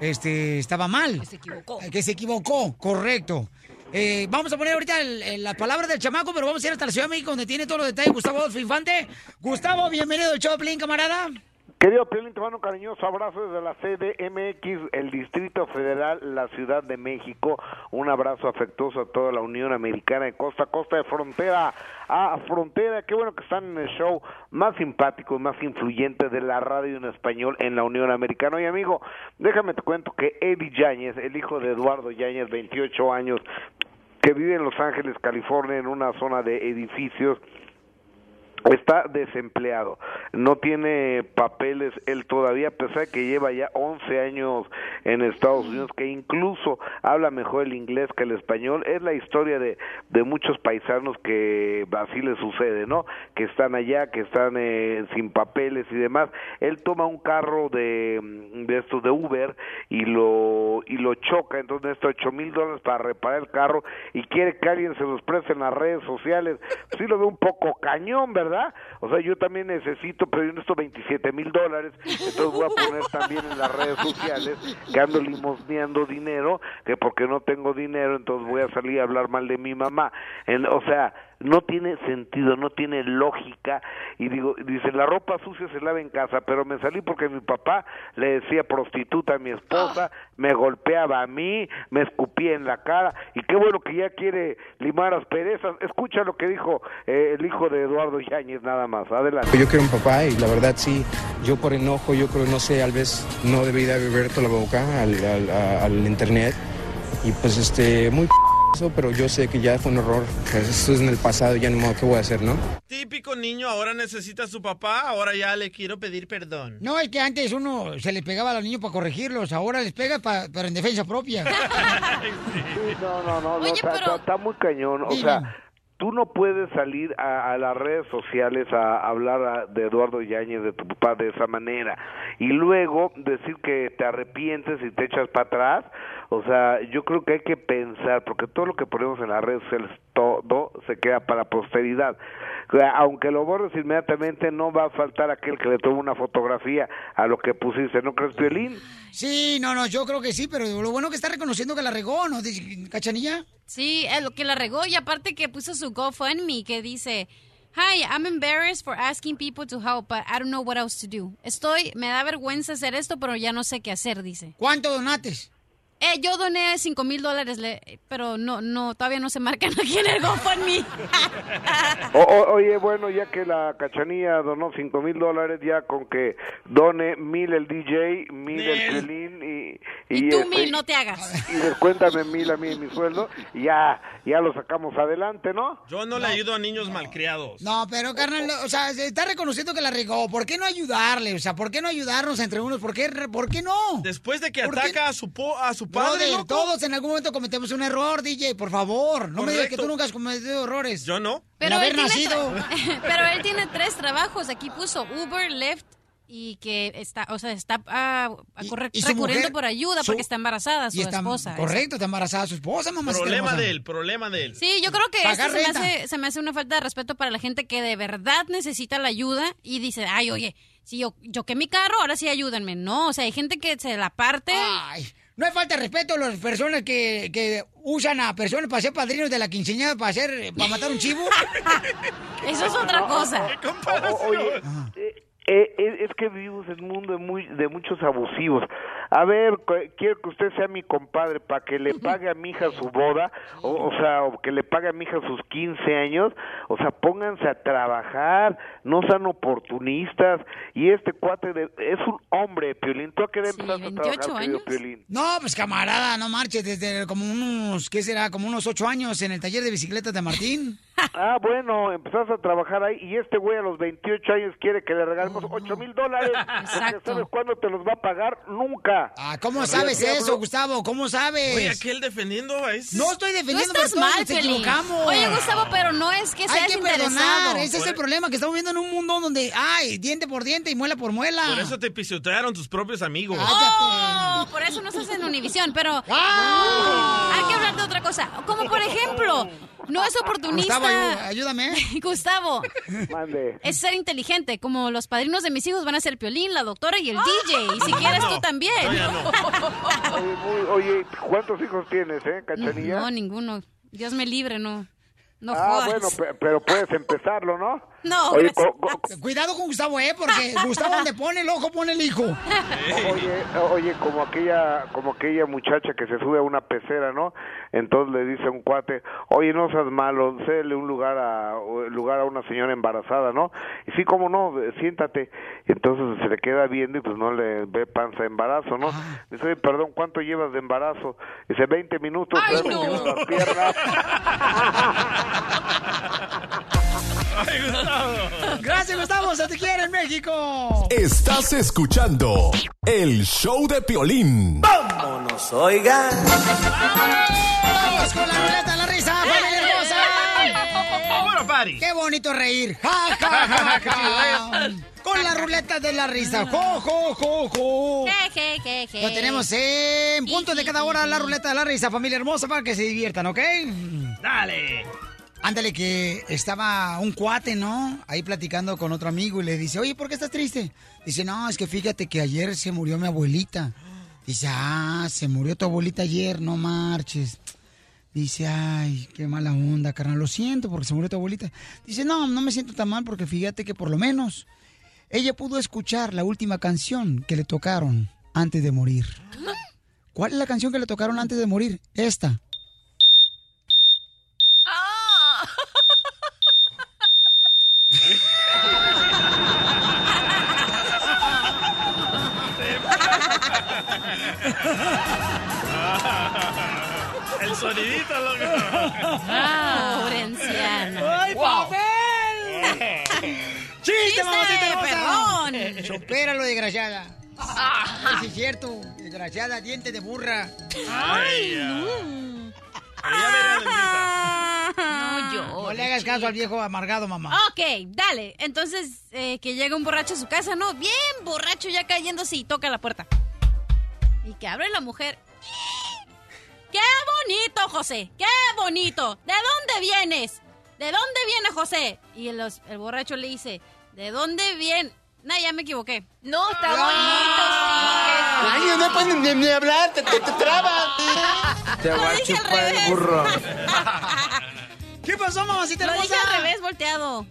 este estaba mal. Que se equivocó. Que se equivocó, correcto. Eh, vamos a poner ahorita el- el- las palabras del chamaco, pero vamos a ir hasta la Ciudad de México donde tiene todos los detalles Gustavo Adolfo Infante. Gustavo, bienvenido al Choplin, camarada. Querido Piolín, te un cariñoso abrazo desde la CDMX, el Distrito Federal, la Ciudad de México. Un abrazo afectuoso a toda la Unión Americana de costa a costa, de frontera a frontera. Qué bueno que están en el show más simpático y más influyente de la radio en español en la Unión Americana. Oye, amigo, déjame te cuento que Eddie Yáñez, el hijo de Eduardo Yáñez, 28 años, que vive en Los Ángeles, California, en una zona de edificios, está desempleado, no tiene papeles él todavía, a pesar de que lleva ya 11 años en Estados Unidos, que incluso habla mejor el inglés que el español, es la historia de, de muchos paisanos que así les sucede, ¿no? Que están allá, que están eh, sin papeles y demás. Él toma un carro de, de estos de Uber y lo y lo choca, entonces necesita ocho mil dólares para reparar el carro y quiere que alguien se los preste en las redes sociales. Sí lo veo un poco cañón, ¿verdad? O sea, yo también necesito, pero yo necesito 27 mil dólares, entonces voy a poner también en las redes sociales que ando limosneando dinero, que porque no tengo dinero, entonces voy a salir a hablar mal de mi mamá. En- o sea, no tiene sentido, no tiene lógica. Y digo, dice, la ropa sucia se lava en casa, pero me salí porque mi papá le decía prostituta a mi esposa, me golpeaba a mí, me escupía en la cara, y qué bueno que ya quiere limar asperezas. Escucha lo que dijo eh, el hijo de Eduardo Yáñez, nada más. Adelante. Yo quiero un papá y la verdad sí, yo por enojo, yo creo, no sé, tal vez no debería haber abierto la boca al, al- a- al internet y pues este, muy p- pero yo sé que ya fue un error, pues esto es en el pasado, ya no modo, ¿qué voy a hacer, no? Típico niño, ahora necesita a su papá, ahora ya le quiero pedir perdón. No, es que antes uno se le pegaba a los niños para corregirlos, ahora les pega pa- pero en defensa propia. [LAUGHS] No, no, no, no, Oye, está, pero- está- está muy cañón. O sea, tú no puedes salir a, a las redes sociales a hablar a- de Eduardo Yáñez, de tu papá, de esa manera. Y luego decir que te arrepientes y te echas para atrás. O sea, yo creo que hay que pensar, porque todo lo que ponemos en las redes sociales, todo se queda para posteridad. aunque lo borres inmediatamente, no va a faltar aquel que le tome una fotografía a lo que pusiste, ¿no crees, Piolín? Sí, no, no, yo creo que sí, pero lo bueno que está reconociendo que la regó, ¿no? ¿Cachanilla? Sí, es lo que la regó y aparte que puso su GoFundMe que dice... Hi, I'm embarrassed for asking people to help, but I don't know what else to do. Estoy, me da vergüenza hacer esto, pero ya no sé qué hacer, dice. ¿Cuánto donates? Eh, yo doné 5 mil dólares, pero no, no, todavía no se marcan [LAUGHS] aquí en el GoFundMe. [LAUGHS] O- o- oye, bueno, ya que la cachanilla donó cinco mil dólares, ya con que done mil el DJ, mil el. Piolín y... Y tú este, mil, no te hagas. Y descuéntame mil a mí en mi sueldo y ya, ya lo sacamos adelante, ¿no? Yo no, le ayudo a niños malcriados. No, pero carnal, o sea, se está reconociendo que la regó. ¿Por qué no ayudarle? O sea, ¿por qué no ayudarnos entre unos? ¿Por qué, por qué no? Después de que ataca a su, po- a su padre, Brother, loco. todos en algún momento cometemos un error, DJ, por favor. No me digas que tú nunca has cometido errores. Yo no. Pero haber nacido. [LAUGHS] pero él tiene tres trabajos. Aquí puso Uber, Lyft y que está, o sea, está y recurriendo mujer- por ayuda su- porque está embarazada su Y está, esposa. correcto, está embarazada su esposa, mamá. Problema de él, problema de él. Sí, yo creo que esto se me, hace, se me hace una falta de respeto para la gente que de verdad necesita la ayuda y dice, ay, oye, si yo choqué mi carro, ahora sí ayúdenme. No, o sea, hay gente que se la parte. Ay, no hay falta de respeto a las personas que, que usan a personas para ser padrinos de la quinceañera para hacer, para matar un chivo. [LAUGHS] Eso es otra cosa. O- oye, es que vivimos en un mundo de, muy, de muchos abusivos. A ver, quiero que usted sea mi compadre para que le [LAUGHS] pague a mi hija su boda, o, o sea, o que le pague a mi hija sus 15 años. O sea, pónganse a trabajar, no sean oportunistas. Y este cuate de- es un hombre, Piolín. ¿Tú a qué edad empezaste a trabajar, querido Piolín? No, pues camarada, no marches, desde como unos, ¿qué será? Como unos ocho años en el taller de bicicletas de Martín. Ah, bueno, empezaste a trabajar ahí y este güey a los 28 años quiere que le regalemos 8 mil dólares. Porque ¿Sabes cuándo te los va a pagar? Nunca. Ah, ¿cómo sabes eso, Gustavo? ¿Cómo sabes? Oye, aquel defendiendo a ese. No estoy defendiendo, estás pero todos mal, nos equivocamos. Oye, Gustavo, pero no es que Hay seas que interesado. perdonar, ese es el problema, que estamos viviendo en un mundo donde, ay, diente por diente y muela por muela. Por eso te pisotearon tus propios amigos. Oh, por eso no estás en Univisión, pero ¡Ah! hay que hablar de otra cosa. Como por ejemplo, no es oportunista. Gustavo, ayúdame. [LAUGHS] Gustavo, Mande. es ser inteligente. Como los padrinos de mis hijos van a ser Piolín, la doctora y el DJ. Y si quieres tú también. Oye, muy- oye, ¿cuántos hijos tienes, eh, Cachanilla? No, ninguno. Dios me libre, no. No ah, jodas. bueno, pe- pero puedes empezarlo, ¿no? No, Oye, gracias. co- co- Cuidado con Gustavo, ¿eh? Porque [LAUGHS] Gustavo donde pone el ojo, pone el hijo. Oye, oye, como aquella, como aquella muchacha que se sube a una pecera, ¿no? Entonces le dice a un cuate, oye, no seas malo, cédele un lugar a, un lugar a una señora embarazada, ¿no? Y sí, como no, eh, siéntate. Entonces se le queda viendo y pues no le ve panza de embarazo, ¿no? Dice, oye, perdón, ¿cuánto llevas de embarazo? Dice, 20 minutos, Ay, no. las piernas. [LAUGHS] Gracias, Gustavo, se te quiere en México. Estás escuchando el show de Piolín. Vámonos, oigan. Vamos con la ruleta de la risa, familia hermosa. Bueno, party. Qué bonito reír. Ja, ja, ja, ja. Con la ruleta de la risa. Jo, jo, jo, jo. Je, je, je, je. Lo tenemos en punto de cada hora la ruleta de la risa, familia hermosa, para que se diviertan, ¿ok? Dale. Ándale, que estaba un cuate, ¿no? Ahí platicando con otro amigo y le dice, oye, ¿por qué estás triste? Dice, no, es que fíjate que ayer se murió mi abuelita. Dice, ah, se murió tu abuelita ayer, no marches. Dice, ay, qué mala onda, carnal, lo siento porque se murió tu abuelita. Dice, no, no me siento tan mal porque fíjate que por lo menos ella pudo escuchar la última canción que le tocaron antes de morir. ¿Cuál es la canción que le tocaron antes de morir? Esta. El sonidito, loco. Ah, pobre anciano. ¡Ay, papel! [LAUGHS] ¡Chiste, mamacita perrón! Supéralo, desgraciada. Ay, sí es cierto. Desgraciada, diente de burra. Ay, no. No, yo. No le hagas caso al viejo amargado, mamá. Ok, dale. Entonces, eh, que llega un borracho a su casa, ¿no? Bien borracho, ya cayéndose y toca la puerta. Y que abre la mujer. ¡Qué bonito, José! ¡Qué bonito! ¿De dónde vienes? ¿de dónde viene José? Y el, el borracho le dice, ¿de dónde viene? No, ya me equivoqué. No, está bonito, Ay, no puedes ni, ni hablar, te, te, te trabas. Te va a chupar el burro. [LAUGHS] ¿Qué pasó, mamacita Lo hermosa? dije al revés, volteado.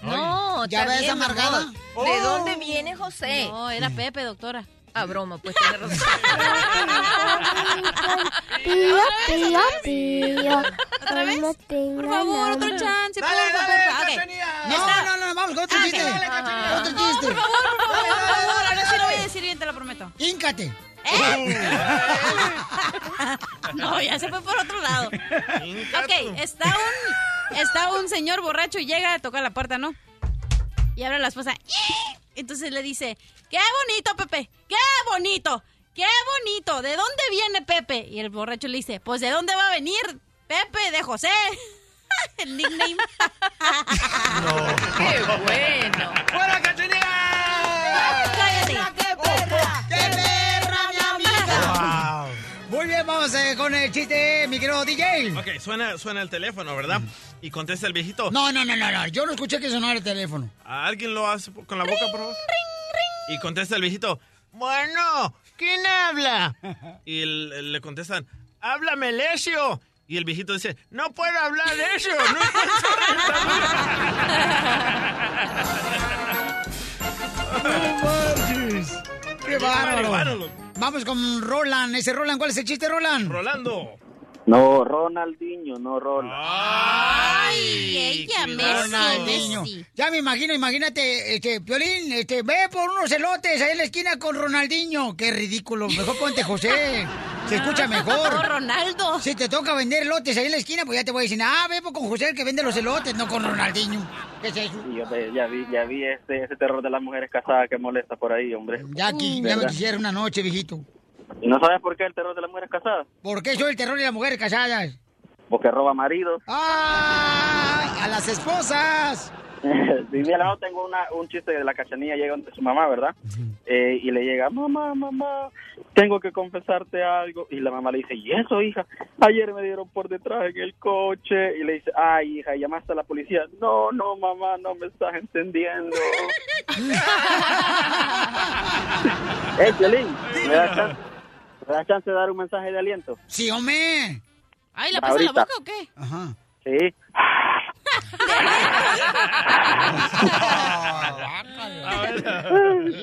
No, ¿Ya ves, amargada? ¿De dónde viene José? No, era Pepe, doctora. A broma, pues tiene razón. Pío, pío, pío. ¿Otra vez? No tengo Por favor, otro chance. Dale, dale, porfa. Ok. Cachanilla. No, no, no, vamos con otro Ah, chiste. ok. Otro No, chiste. por favor, por favor, por favor. Ahora sí lo voy a decir bien, te lo prometo. Híncate. [LAUGHS] No, ya se fue por otro lado. Ok, está un, está un señor borracho y llega a tocar la puerta, ¿no? Y abre la esposa. Entonces le dice, qué bonito, Pepe, qué bonito, qué bonito. ¿De dónde viene Pepe? Y el borracho le dice, pues ¿de dónde va a venir Pepe? De José. [LAUGHS] El nickname. ¡Qué bueno! ¡Fuera, cachanilla! Cállate. ¡Qué perra! ¡Qué perra, mi amiga! Muy bien, vamos eh, con el chiste, mi querido DJ. Ok, suena, suena el teléfono, ¿verdad? Y contesta el viejito. No, no, no, no, no. Yo no escuché que sonara el teléfono. ¿Alguien lo hace con la boca, por favor? Y contesta el viejito. Bueno, ¿quién habla? [LAUGHS] Y el- le contestan, háblame, Lesio. Y el viejito dice, no puedo hablar Lesio. No [LAUGHS] [LAUGHS] ¡Qué bárbaro! Vamos con Roland. Ese Roland, ¿cuál es el chiste, Roland? Rolando. No, Ronaldinho, no Roland. Ay, ella Messi, Ronaldinho. Ya me imagino, imagínate, este, Piolín, este, ve por unos elotes ahí en la esquina con Ronaldinho. Qué ridículo. Mejor ponte José. Se escucha [LAUGHS] mejor. Ronaldo. Si te toca vender elotes ahí en la esquina, pues ya te voy a decir, ah, ve pues con José el que vende los elotes, no con Ronaldinho. ¿Qué es eso? Yo te- ya vi, ya vi ese, ese terror de las mujeres casadas que molesta por ahí, hombre. Ya aquí, ya me quisiera una noche, viejito. ¿Y no sabes por qué el terror de las mujeres casadas? ¿Por qué soy el terror de las mujeres casadas? Porque roba maridos. ¡Ah! ¡A las esposas! [LAUGHS] Sí, mira, no tengo una, un chiste de la cachanilla, llega donde su mamá, ¿verdad? Eh, y le llega, mamá, mamá, tengo que confesarte algo. Y la mamá le dice, ¿y eso, hija? Ayer me dieron por detrás en el coche. Y le dice, ay, hija, ¿y ¿llamaste a la policía? No, no, mamá, no me estás entendiendo. [LAUGHS] [LAUGHS] ¡Eh, Piolín! ¿Me me das chance de dar un mensaje de aliento? Sí, hombre. Ay, ¿la pasa en la boca o qué? Ajá. Sí. [LAUGHS]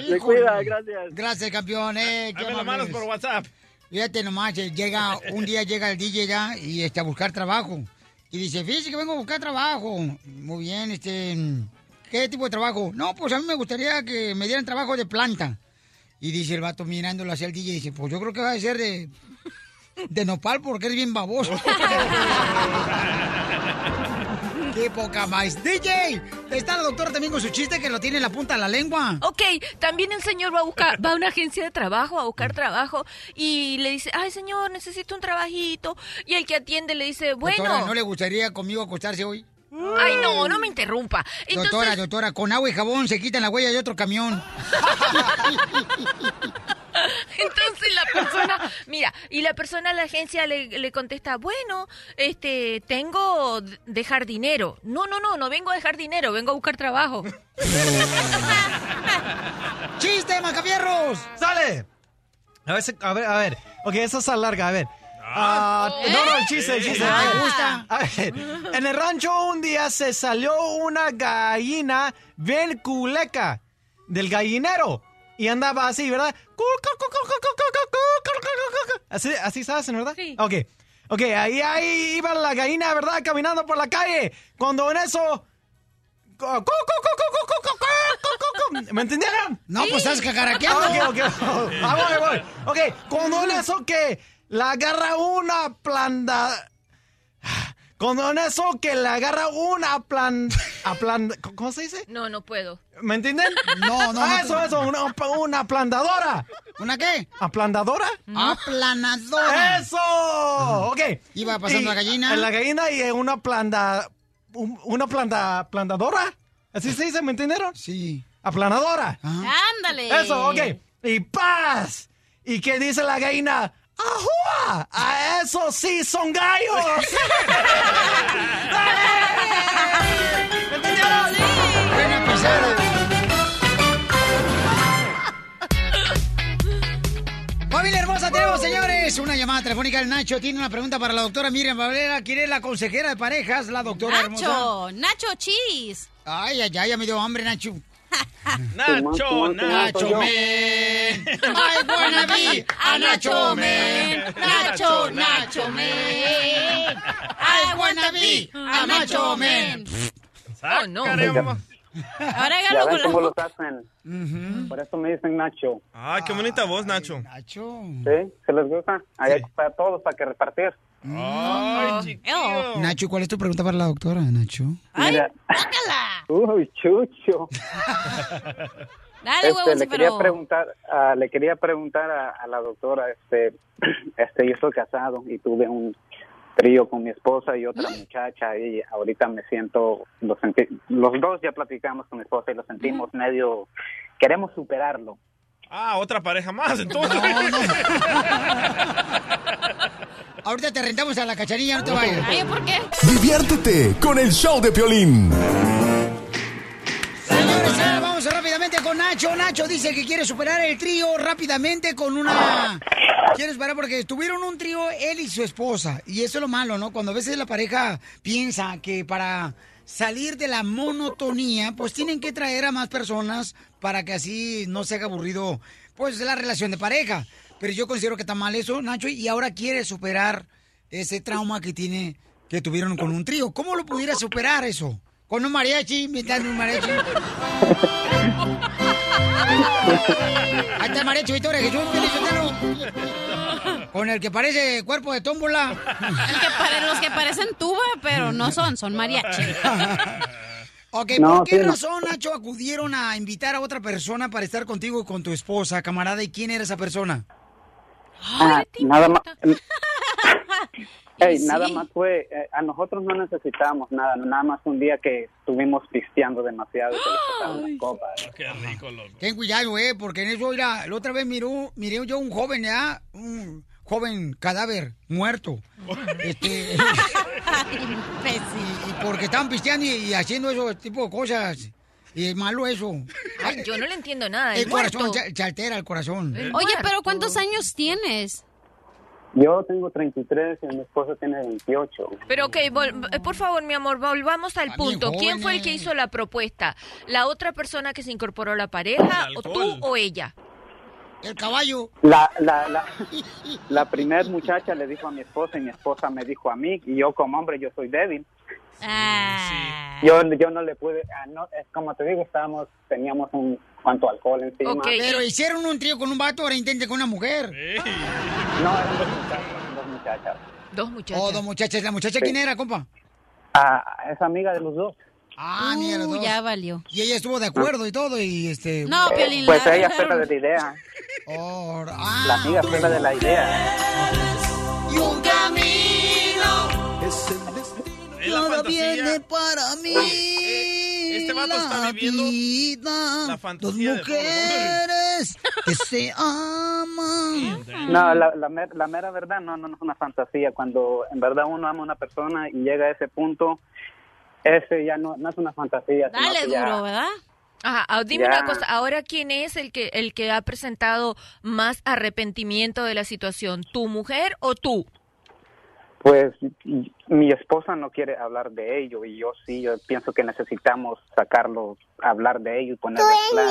Se cuida, gracias. Gracias, campeón. Eh, qué Dame las manos por WhatsApp. Fíjate nomás, eh, llega, un día llega el DJ ya y este, a buscar trabajo. Y dice, fíjese que vengo a buscar trabajo. Muy bien, este, ¿qué tipo de trabajo? No, pues a mí me gustaría que me dieran trabajo de planta. Y dice el vato mirándolo hacia el DJ, dice, pues yo creo que va a ser de, de nopal porque es bien baboso. [LAUGHS] ¡Qué poca más! DJ, está la doctora también con su chiste que lo tiene en la punta de la lengua. Ok, también el señor va a buscar, va a una agencia de trabajo a buscar trabajo y le dice, ay señor, necesito un trabajito. Y el que atiende le dice, bueno. Doctora, ¿no le gustaría conmigo acostarse hoy? Ay, no, no me interrumpa. Entonces, Doctora, doctora, con agua y jabón se quitan la huella de otro camión. [LAUGHS] entonces la persona, mira, y la persona a la agencia le, le contesta, bueno, este, tengo dejar dinero. No, no, no, no vengo a dejar dinero, vengo a buscar trabajo. [LAUGHS] ¡Chiste, macafierros! ¡Sale! A ver, se- a ver, a ver. Ok, esa es larga, a ver. Ah, No, no, el chiste, el chiste. Me gusta. A ver, en el rancho un día se salió una gallina bien culeca del gallinero. Y andaba así, ¿verdad? Así, así se hacen, ¿verdad? Sí. Ok. Ok, ahí, ahí iba la gallina, ¿verdad? Caminando por la calle. Cuando en eso... ¿Me entendieron? No, pues estás cacaraqueando. Ok, ok. Voy, voy. Ok, cuando en eso que la agarra una planta... Cuando en eso que le agarra una plan... A plan ¿Cómo se dice? No, no puedo. ¿Me entienden? No, no, Ah, no. eso, eso, una, una aplandadora. ¿Una qué? ¿Aplandadora? Aplanadora. ¡Eso! Ok. Iba pasando Y- la gallina. La gallina y una planta... un- Una planta... ¿Plandadora? ¿Así se dice? ¿Me entendieron? Sí. Aplanadora. Ándale. Eso, ok. Y paz. ¿Y qué dice la gallina? ¡Ajúa! ¡A eso sí son gallos! ¡Dale! ¿Entendieron? Sí. Familia hermosa, tenemos, señores, una llamada telefónica del Nacho. Tiene una pregunta para la doctora Miriam Valera. ¿Quiere la consejera de parejas, la doctora Nacho, hermosa? Nacho, Nacho Chis. Ay, ay, ay, ya me dio hambre, Nacho. [LAUGHS] Nacho, Nacho Men. Ay, wanna be a Nacho Men. Nacho, Nacho Men. I wanna be a Nacho Men. Oh, no. Ahora Ya ven cómo los boca. hacen. Por eso me dicen Nacho. Ay, qué bonita voz, Nacho. Nacho. ¿Sí? ¿Se les gusta? Ahí hay para todos, para que repartir. Ay, Nacho, ¿cuál es tu pregunta para la doctora, Nacho? Mira. Uy, chucho. [LAUGHS] Dale, Este, le quería preguntar, ah, le quería preguntar a, a la doctora, este, [CLEARS THROAT] este, yo estoy casado y tuve un trío con mi esposa y otra [GASPS] muchacha y ahorita me siento, lo sentí, los dos ya platicamos con mi esposa y lo sentimos medio, queremos superarlo. Ah, otra pareja más, entonces. [LAUGHS] Ahorita te rentamos a la cacharilla, no te vayas. Ay, ¿por qué? Diviértete con el show de Piolín. Señores, ahora vamos rápidamente con Nacho. Nacho dice que quiere superar el trío rápidamente con una... Quiere superar porque tuvieron un trío él y su esposa. Y eso es lo malo, ¿no? Cuando a veces la pareja piensa que para salir de la monotonía, pues tienen que traer a más personas para que así no se haga aburrido, pues, la relación de pareja. Pero yo considero que está mal eso, Nacho, y ahora quiere superar ese trauma que tiene, que tuvieron con un trío. ¿Cómo lo pudiera superar eso? Con un mariachi, imitando un mariachi. Ahí está el mariachi, Victoria Jesús, Piolín Sotelo. Con el que parece cuerpo de tómbola. El que pare- los que parecen tuba, pero no son, son mariachi. Ok, No, ¿por qué sí, no. razón, Nacho, acudieron a invitar a otra persona para estar contigo y con tu esposa, camarada? ¿Y quién era esa persona? Ah, nada más. [LAUGHS] Hey, sí. nada más fue, eh, a nosotros no necesitamos nada, nada más un día que estuvimos pisteando demasiado. y las copas. Qué rico, loco. Ten cuidado, eh, porque en eso, mira, la otra vez miró, miré yo un joven, ¿ya? Un joven cadáver, muerto. Este, [LAUGHS] [LAUGHS] y, y porque estaban pisteando y, y haciendo eso tipo de cosas. Y es malo eso. [LAUGHS] Ay, yo no le entiendo nada. El El corazón se, se altera, el corazón. Oye, pero ¿cuántos años tienes? Yo tengo 33 y mi esposa tiene 28. Pero ok, vol- eh, por favor, mi amor, volvamos al punto. ¿Quién fue el que hizo la propuesta? ¿La otra persona que se incorporó a la pareja? ¿O tú o ella? El caballo. La, la, la, la primer muchacha le dijo a mi esposa y mi esposa me dijo a mí y yo como hombre yo soy débil. Ah. Yo, yo no le pude, ah, no, es como te digo, estábamos, teníamos un cuanto alcohol encima. Pero hicieron un trío con un vato, ahora intenten con una mujer. No, eran dos muchachas, dos muchachas. Dos muchachas. Oh, dos muchachas. ¿La muchacha Sí. quién era, compa? Ah, es amiga de los dos. Ah, mira, los Uh, dos. ya valió. Y ella estuvo de acuerdo y todo, y este... No, Piolín, Pues la ella fue la de la idea. Oh, ah. La amiga fue la de la idea. Y un camino Es la Nada fantasía. viene para mí. este vato está la viviendo vida. la fantasía Dos de mujeres [LAUGHS] que se aman. No, la, la, mer- la mera verdad no, no, no es una fantasía. Cuando en verdad uno ama a una persona y llega a ese punto, ese ya no, no es una fantasía. sino Dale ya- duro, ¿verdad? Ajá, ah, dime una cosa, ahora quién es el que el que ha presentado más arrepentimiento de la situación, tu mujer o tú? Pues mi esposa no quiere hablar de ello y yo sí, yo pienso que necesitamos sacarlo, hablar de ello y ponerlo claro.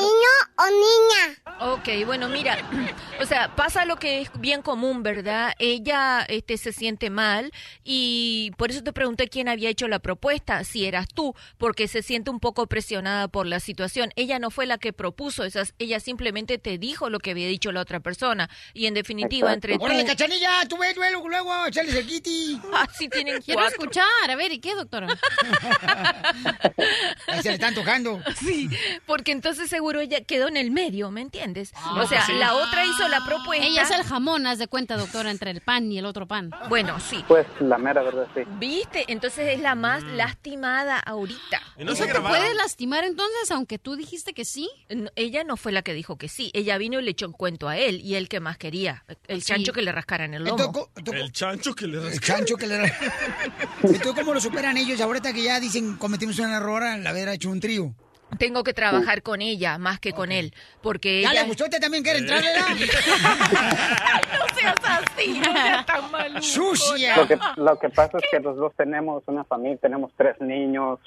o niña? Ok, bueno, mira, [CLEARS THROAT] o sea, pasa lo que es bien común, ¿verdad? Ella este, se siente mal y por eso te pregunté quién había hecho la propuesta, si eras tú, porque se siente un poco presionada por la situación. Ella no fue la que propuso esas, ella simplemente te dijo lo que había dicho la otra persona y en definitiva entre tú... Órale, cachanilla, tú ves, luego, luego, echarles el kitty. [LAUGHS] Así tienen Quiero escuchar. A ver, ¿y qué, doctora? Ahí se le están tocando. Sí, porque entonces seguro ella quedó en el medio, ¿me entiendes? Ah, o sea, sí. la otra hizo la propuesta. Ella es el jamón, haz de cuenta, doctora, entre el pan y el otro pan. Bueno, sí. Pues la mera verdad sí. ¿Viste? Entonces es la más lastimada ahorita. ¿Eso te puede lastimar entonces, aunque tú dijiste que sí? No, ella no fue la que dijo que sí. Ella vino y le echó un cuento a él y él que más quería. El chancho que le rascara en el lomo. El chancho que le El chancho que le... [LAUGHS] ¿Y tú cómo lo superan ellos ahorita que ya dicen cometimos un error al haber hecho un trío? Tengo que trabajar con ella más que con él, porque ¿Ya ella... le gustó? ¿Usted también quiere entrarle? [LAUGHS] no seas así, no seas tan maluco. ¡Sucia! Lo que, lo que pasa es que los dos tenemos una familia, tenemos tres niños,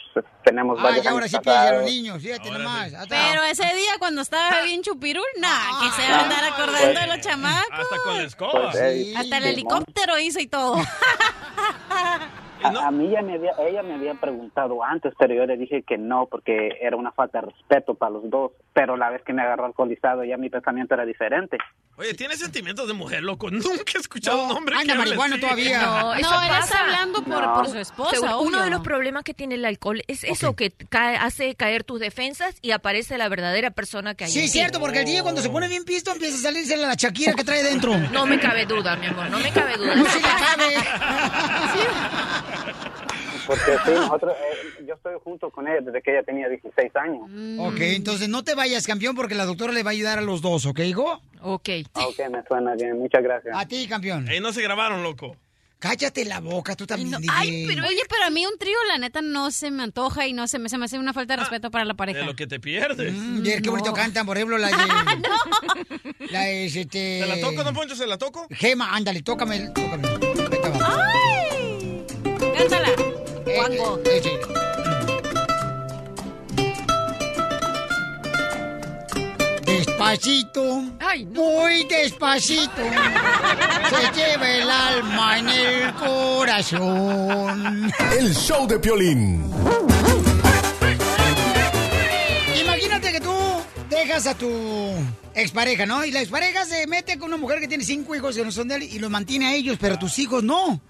tenemos Ay, varios ahora años sí piensa los niños, fíjate nomás. Pero ese día cuando estaba bien chupirul, nah, que se va a andar acordando de los chamacos. Hasta con la escoba. Pues, eh, Hasta el sí, helicóptero hizo y todo. [LAUGHS] A, a mí ya me había, ella me había preguntado antes, pero yo le dije que no, porque era una falta de respeto para los dos. Pero la vez que me agarró alcoholizado, ya mi pensamiento era diferente. Oye, tiene sentimientos de mujer, loco. [LAUGHS] Nunca he escuchado un hombre anda que hable marihuano así. todavía. No, eso No, él está hablando por, por su esposa, Seguro, uno de los problemas que tiene el alcohol es eso, que cae- hace caer tus defensas y aparece la verdadera persona que hay Sí, es cierto, porque el día cuando se pone bien pisto empieza a salirse la Shakira que trae dentro. No me cabe duda, mi amor, no me cabe duda. No se le cabe. [LAUGHS] Porque sí, nosotros, eh, yo estoy junto con ella desde que ella tenía 16 años. Ok, entonces no te vayas, campeón, porque la doctora le va a ayudar a los dos, ¿ok, hijo? Ok. Ok, me suena bien, muchas gracias. A ti, campeón. Ey, no se grabaron, loco. Cállate la boca, tú también. Ay, pero oye, pero a mí un trío, la neta, no se me antoja y no se me, se me hace una falta de respeto para la pareja. De lo que te pierdes. Mm, qué bonito No. cantan, por ejemplo, la de... [LAUGHS] La de, este... ¿Se la toco, don Poncho? ¿Se la toco? Gema, ándale, tócame, tócame. ¡Ay! Cántala, Juanjo. Ese. Despacito, muy despacito, se lleva el alma en el corazón. El show de Piolín. Imagínate que tú dejas a tu expareja, ¿no? Y la expareja se mete con una mujer que tiene cinco hijos que no son de él y los mantiene a ellos, pero tus hijos no.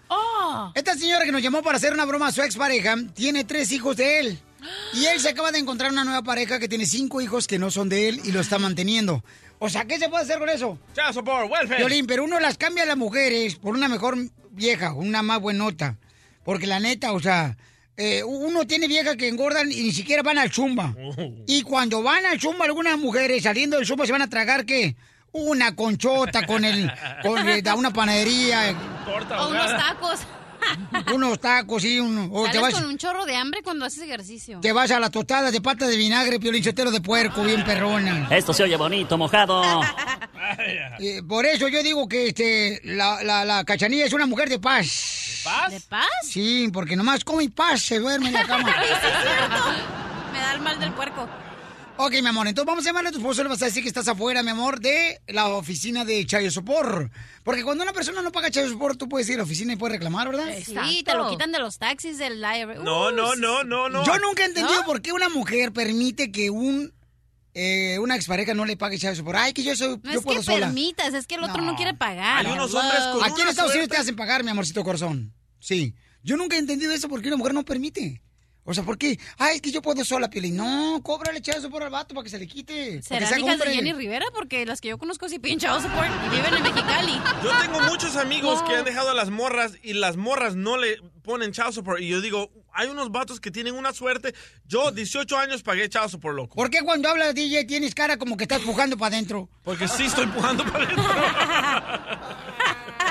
Esta señora que nos llamó para hacer una broma a su expareja tiene tres hijos de él. Y él se acaba de encontrar una nueva pareja que tiene cinco hijos que no son de él y lo está manteniendo. O sea, ¿qué se puede hacer con eso? Child support, welfare. Violín, pero uno las cambia a las mujeres por una mejor vieja, una más buenota. Porque la neta, o sea, eh, uno tiene viejas que engordan y ni siquiera van al zumba. Y cuando van al zumba, algunas mujeres saliendo del zumba se van a tragar, ¿qué? Una conchota con el, con da una panadería, eh, O unos tacos. Unos tacos y un, o te vas, con un chorro de hambre cuando haces ejercicio. te vas a la tostada de pata de vinagre, piolinchotero de puerco, bien perrona. Esto se oye bonito, mojado. [LAUGHS] Eh, por eso yo digo que este, la, la, la cachanilla es una mujer de paz. ¿Paz? ¿De paz? Sí, porque nomás come y paz, se duerme en la cama. [LAUGHS] Ay, sí, es cierto. Me da el mal del puerco. Ok, mi amor, entonces vamos a llamarle a tu esposo, le vas a decir que estás afuera, mi amor, de la oficina de Chayo Sopor. Porque cuando una persona no paga Chayo Sopor, tú puedes ir a la oficina y puedes reclamar, ¿verdad? Sí, te lo quitan de los taxis del IRS. No, no, no, no, no. Yo nunca he entendido ¿No? por qué una mujer permite que un eh, una expareja no le pague Chayo Sopor. Ay, que yo soy, No yo es puedo que sola. permitas, es que el otro no, quiere pagar. Hay unos hombres con Aquí en Estados Unidos te hacen pagar, mi amorcito corazón. Sí. Yo nunca he entendido eso porque una mujer no permite. O sea, ¿por qué? Ay, es que yo puedo sola, Pioli. No, cóbrale Chayo Sopor al vato para que se le quite. para que ¿Serán se hijas de. Jenny Rivera? Porque las que yo conozco sí piden chavo support y viven en Mexicali. Yo tengo muchos amigos que han dejado a las morras y las morras no le ponen child support. Y yo digo, hay unos vatos que tienen una suerte. Yo, 18 años, pagué child support, loco. ¿Por qué cuando hablas DJ tienes cara como que estás pujando para adentro? Porque sí estoy empujando para adentro. [LAUGHS]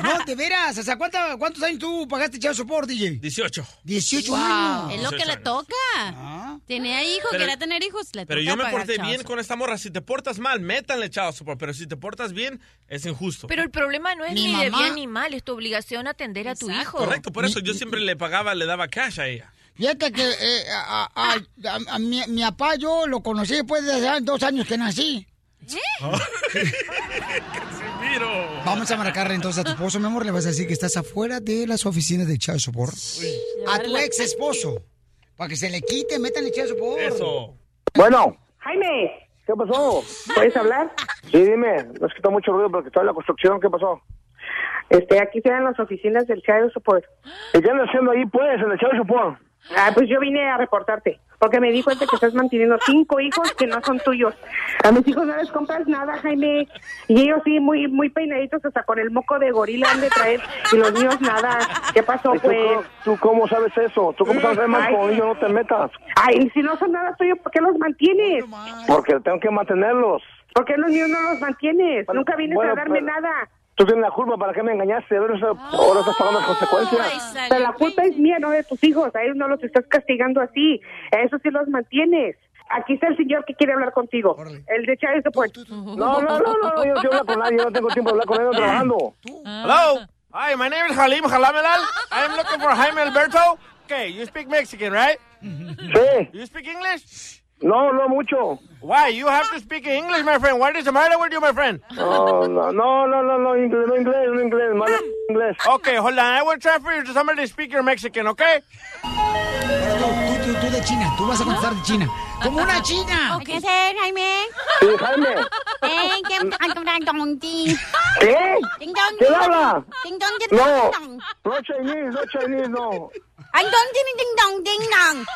No, de veras. O sea, ¿cuánta- ¿cuántos años tú pagaste Chayo Sopor, DJ? 18. 18 Wow, años. es lo que 18 le toca. Tenía hijos, Pero- quería tener hijos, le Pero toca yo me pagar porté child bien support. con esta morra. Si te portas mal, métanle child support. Pero si te portas bien, es injusto. Pero el problema no es Mi ni de bien ni mal, es tu obligación atender a tu hijo. Correcto, por eso yo siempre le pagaba, le daba cash a ella. Fíjate que eh, a, a- a- a mi, mi papá yo lo conocí después de dos años que nací. [LAUGHS] Casimiro. Vamos a marcarle entonces a tu esposo, mi amor. Le vas a decir que estás afuera de las oficinas de Child Support. A tu ex esposo. Para que se le quite, métanle Child Support. Eso. Bueno, Jaime, ¿qué pasó? [LAUGHS] ¿puedes hablar? Sí, dime, no es que está mucho ruido porque estoy en la construcción, ¿qué pasó? Este, aquí están las oficinas del Child Support. ¿Y qué andas haciendo ahí, pues, en el Chavo Support? Ah, pues yo vine a reportarte, porque me di cuenta que estás manteniendo cinco hijos que no son tuyos. A mis hijos no les compras nada, Jaime. Y ellos sí, muy muy peinaditos, hasta con el moco de gorila han de traer, y los míos nada. ¿Qué pasó, ¿Y tú, pues? cómo- ¿Tú cómo sabes eso? ¿Tú cómo sabes Ay. con niños no te metas? Ay, si no son nada tuyo, ¿por qué los mantienes? Porque tengo que mantenerlos. ¿Por qué los míos no los mantienes? Bueno, Nunca vienes bueno, a darme pero- nada. Tú tienes la culpa, ¿para qué me engañaste? Ahora estás- ahora estás pagando las consecuencias. Pero la culpa es mía, no de tus hijos. A ellos no los estás castigando así. A eso sí los mantienes. Aquí está el señor que quiere hablar contigo. El de Chávez Support. No, no, no, no, yo, yo hablo con nadie, yo no tengo tiempo de hablar con él, estoy trabajando. Hello. Hi, my name is Halim Halamelal. I am looking for Jaime Alberto. Okay, you speak Mexican, right? Sí. You speak English? No, no mucho. Why? You have to speak English, my friend. What is the matter with you, my friend? No, no, no, no, no, no, inglés, no inglés, no inglés, malo inglés. [LAUGHS] Okay, hold on. I will transfer you to somebody to speak your Mexican, okay? Tú, tú, tú de China, tú vas a contestar de China. Como una china. ¿Qué hacer, Jaime? Sí, Jaime. Eh, ¿qué? ¿Qué? Ding dong. ¿Quién habla? Ding dong, No, no Chinese, no Chinese, no. Anh dong, ding ding dong, ding dong.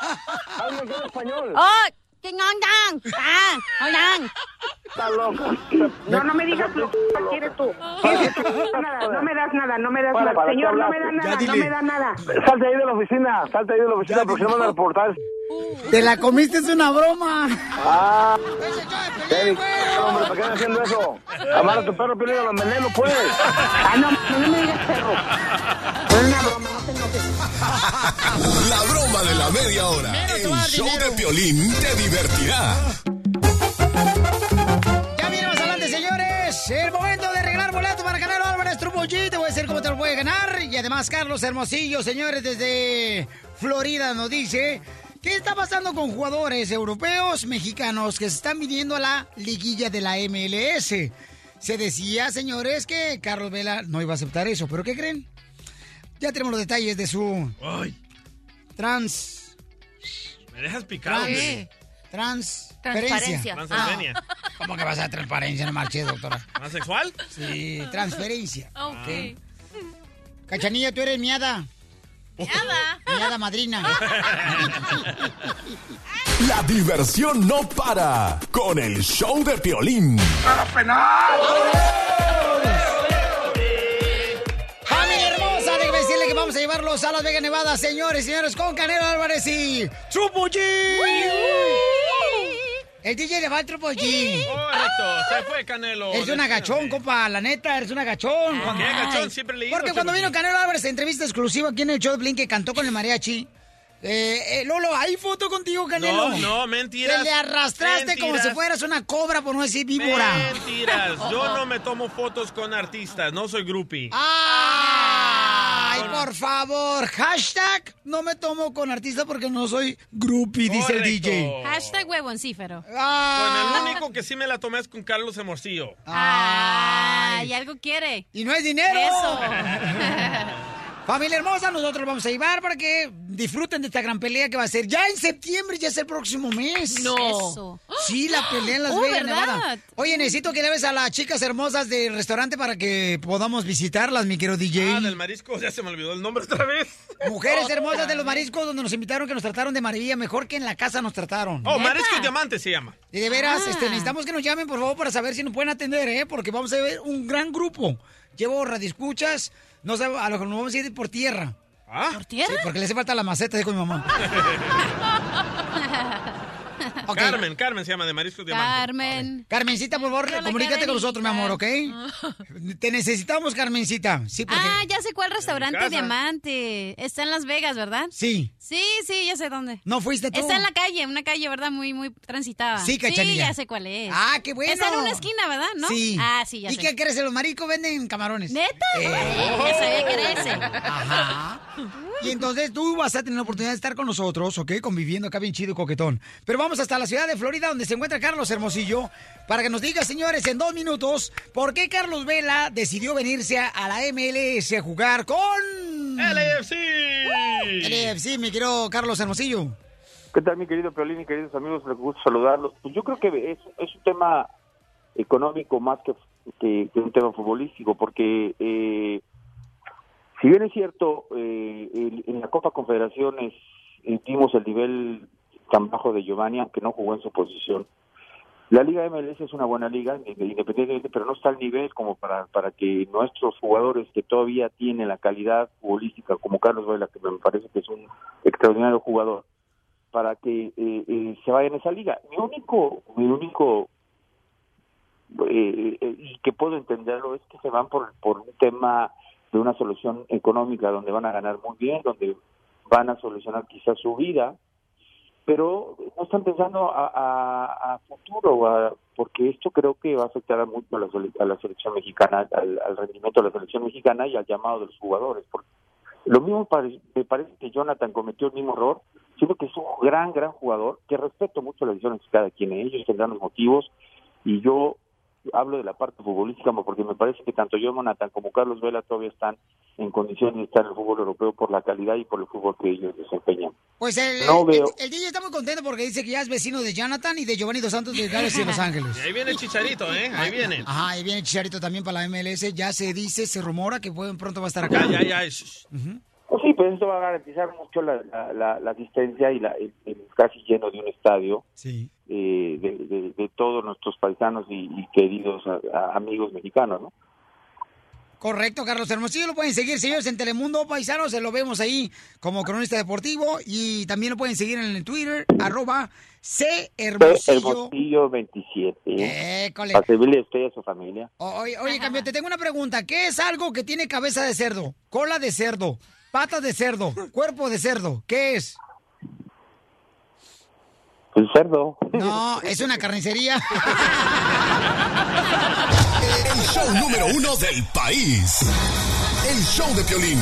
Hablo en español. Oh, Chị ngon đang. À, ngon đang. Está loca. No, no me digas lo que quieres tú. ¿Quieres tú? Nada, no me das nada, no me das Para, nada. para, Señor, ¿qué no me da nada, no me da nada. Salte ahí de la oficina, salte ahí de la oficina porque se van a reportar. Te la comiste, es una broma. Ah, Ey, hombre, ¿para qué están haciendo eso? Amar a tu perro, pierde los venenos, pues. Ah, no, no me digas perro. Es una broma, no te enojes. La broma de la media hora. El show de Piolín te divertirá. Señores. El momento de regalar boleto para ganar Álvarez Trupollí. Te voy a decir cómo te lo puede ganar. Y además, Carlos Hermosillo, señores, desde Florida nos dice... ¿Qué está pasando con jugadores europeos, mexicanos que se están viniendo a la liguilla de la MLS? Se decía, señores, que Carlos Vela no iba a aceptar eso, pero ¿qué creen? Ya tenemos los detalles de su Ay, trans... me dejas picado. Trans... Piolín. Transferencia. Transylvania. ¿Cómo que vas a transparencia? No marches, doctora. ¿Transexual? Sí, transferencia. Ok. Cachanilla, tú eres miada. Miada. Miada madrina. La diversión no para con el show de Piolín. Familia vamos a llevarlos a Las Vegas, Nevada, señores y señores, con Canelo Álvarez y Trupo G. El DJ le va al Trupo G. Correcto, se fue Canelo. Es un agachón, compa, la neta, eres un agachón. ¿Qué agachón? Siempre le Porque cuando vino Canelo Álvarez, entrevista exclusiva aquí en el show de Blink que cantó con el mariachi. Eh, eh, Lolo, ¿hay foto contigo, Canelo? No, no, mentiras. Te le arrastraste como si fueras una cobra, por no decir víbora. Mentiras. Yo no [LAUGHS] me tomo fotos con artistas, no soy groupie. ¡Ay, por favor! Hashtag no me tomo con artista porque no soy groupie, dice el. DJ. Hashtag huevoncífero. Ah. Bueno, el único que sí me la tomé es con Carlos Hermosillo. Ay, algo quiere. Y no es dinero. Eso. [LAUGHS] Familia hermosa, nosotros vamos a llevar para que disfruten de esta gran pelea que va a ser ya en septiembre, ya es el próximo mes. No. Eso. Sí, la [GASPS] pelea en Las Oh, Vegas, ¿verdad? Nevada. Oye, necesito que le ves a las chicas hermosas del restaurante para que podamos visitarlas, mi querido DJ. Ah, del marisco, ya se me olvidó el nombre otra vez. Mujeres [LAUGHS] hermosas de los mariscos donde nos invitaron que nos trataron de maravilla, mejor que en la casa nos trataron. Oh, Marisco y Diamante se llama. Y de veras, Ah. este, necesitamos que nos llamen, por favor, para saber si nos pueden atender, ¿eh? Porque vamos a ver un gran grupo. Llevo radioescuchas, no sé, a lo que nos vamos a ir por tierra. ¿Ah? ¿Por tierra? Sí, porque le hace falta la maceta, dijo mi mamá. [LAUGHS] Carmen, Carmen se llama de Marisco y Diamante. Carmen. Carmencita, por favor, Hola, comunícate con nosotros, mi amor, ¿ok? Te necesitamos, Carmencita. Sí, porque... Ah, ya sé cuál restaurante. Diamante. Está en Las Vegas, ¿verdad? Sí. Sí, sí, ya sé dónde. ¿No fuiste tú? Está en la calle, una calle, ¿verdad? Muy, muy transitada. Sí, Cachanilla. Sí, ya sé cuál es. Ah, qué bueno. Está en una esquina, ¿verdad? ¿No? Sí. Ah, sí, ya ¿Y sé. qué crees? Los mariscos venden camarones. ¿Neta? Eh. Ya sabía que era ese. Ajá. Y entonces tú vas a tener la oportunidad de estar con nosotros, ¿ok? Conviviendo acá bien chido y coquetón. Pero vamos hasta la ciudad de Florida, donde se encuentra Carlos Hermosillo, para que nos diga, señores, en dos minutos, ¿por qué Carlos Vela decidió venirse a la MLS a jugar con... LAFC. LAFC, mi querido Carlos Hermosillo. ¿Qué tal, mi querido Piolín y queridos amigos? Les gusta saludarlos. Pues yo creo que es, es un tema económico más que, que- que un tema futbolístico, porque eh, si bien es cierto, eh, el- en la Copa Confederaciones vimos el nivel tan bajo de Giovanni, aunque no jugó en su posición. La Liga MLS es una buena liga, independientemente, pero no está al nivel como para, para que nuestros jugadores que todavía tienen la calidad futbolística, como Carlos Vela, que me parece que es un extraordinario jugador, para que eh, eh, se vayan a esa liga. Mi único, mi único eh, eh, y que puedo entenderlo es que se van por, por un tema de una solución económica donde van a ganar muy bien, donde van a solucionar quizás su vida, pero no están pensando a, a- futuro, a- porque esto creo que va a afectar mucho a la, a la selección mexicana, al, rendimiento de la selección mexicana y al llamado de los jugadores. Porque lo mismo me parece que Jonathan cometió el mismo error, siendo que es un gran, gran jugador, que respeto mucho las decisiones de cada quien, ellos tendrán los motivos, y yo hablo de la parte futbolística porque me parece que tanto Jonathan como Carlos Vela todavía están en condiciones de estar en el fútbol europeo por la calidad y por el fútbol que ellos desempeñan. Pues el, No el- veo. el- el DJ está muy contento porque dice que ya es vecino de Jonathan y de Giovanni Dos Santos de [LAUGHS] Galaxy de Los Ángeles. Y ahí viene el chicharito, ¿eh? Ahí viene. Ajá, ahí viene Chicharito también para la MLS. Ya se dice, se rumora que pueden pronto va a estar acá. Ya, ya, ya. shh. Pues sí, pues esto va a garantizar mucho la, la, la- la asistencia y la, el, el casi lleno de un estadio eh, de, de- de todos nuestros paisanos y, y queridos a- a- amigos mexicanos, ¿no? Correcto, Carlos Hermosillo. Lo pueden seguir, señores, en Telemundo Paisanos. Se lo vemos ahí como cronista deportivo. Y también lo pueden seguir en el Twitter, arroba C Hermosillo. Hermosillo 27. ¿eh? Para servirle a usted y a su familia. Oye, oye, cambio, te tengo una pregunta. ¿Qué es algo que tiene cabeza de cerdo, cola de cerdo, patas de cerdo, cuerpo de cerdo? ¿Qué es? El cerdo. No, es una carnicería. El show número uno del país. El show de Piolín.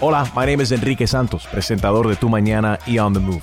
Hola, my name is Enrique Santos, presentador de Tu Mañana y On the Move.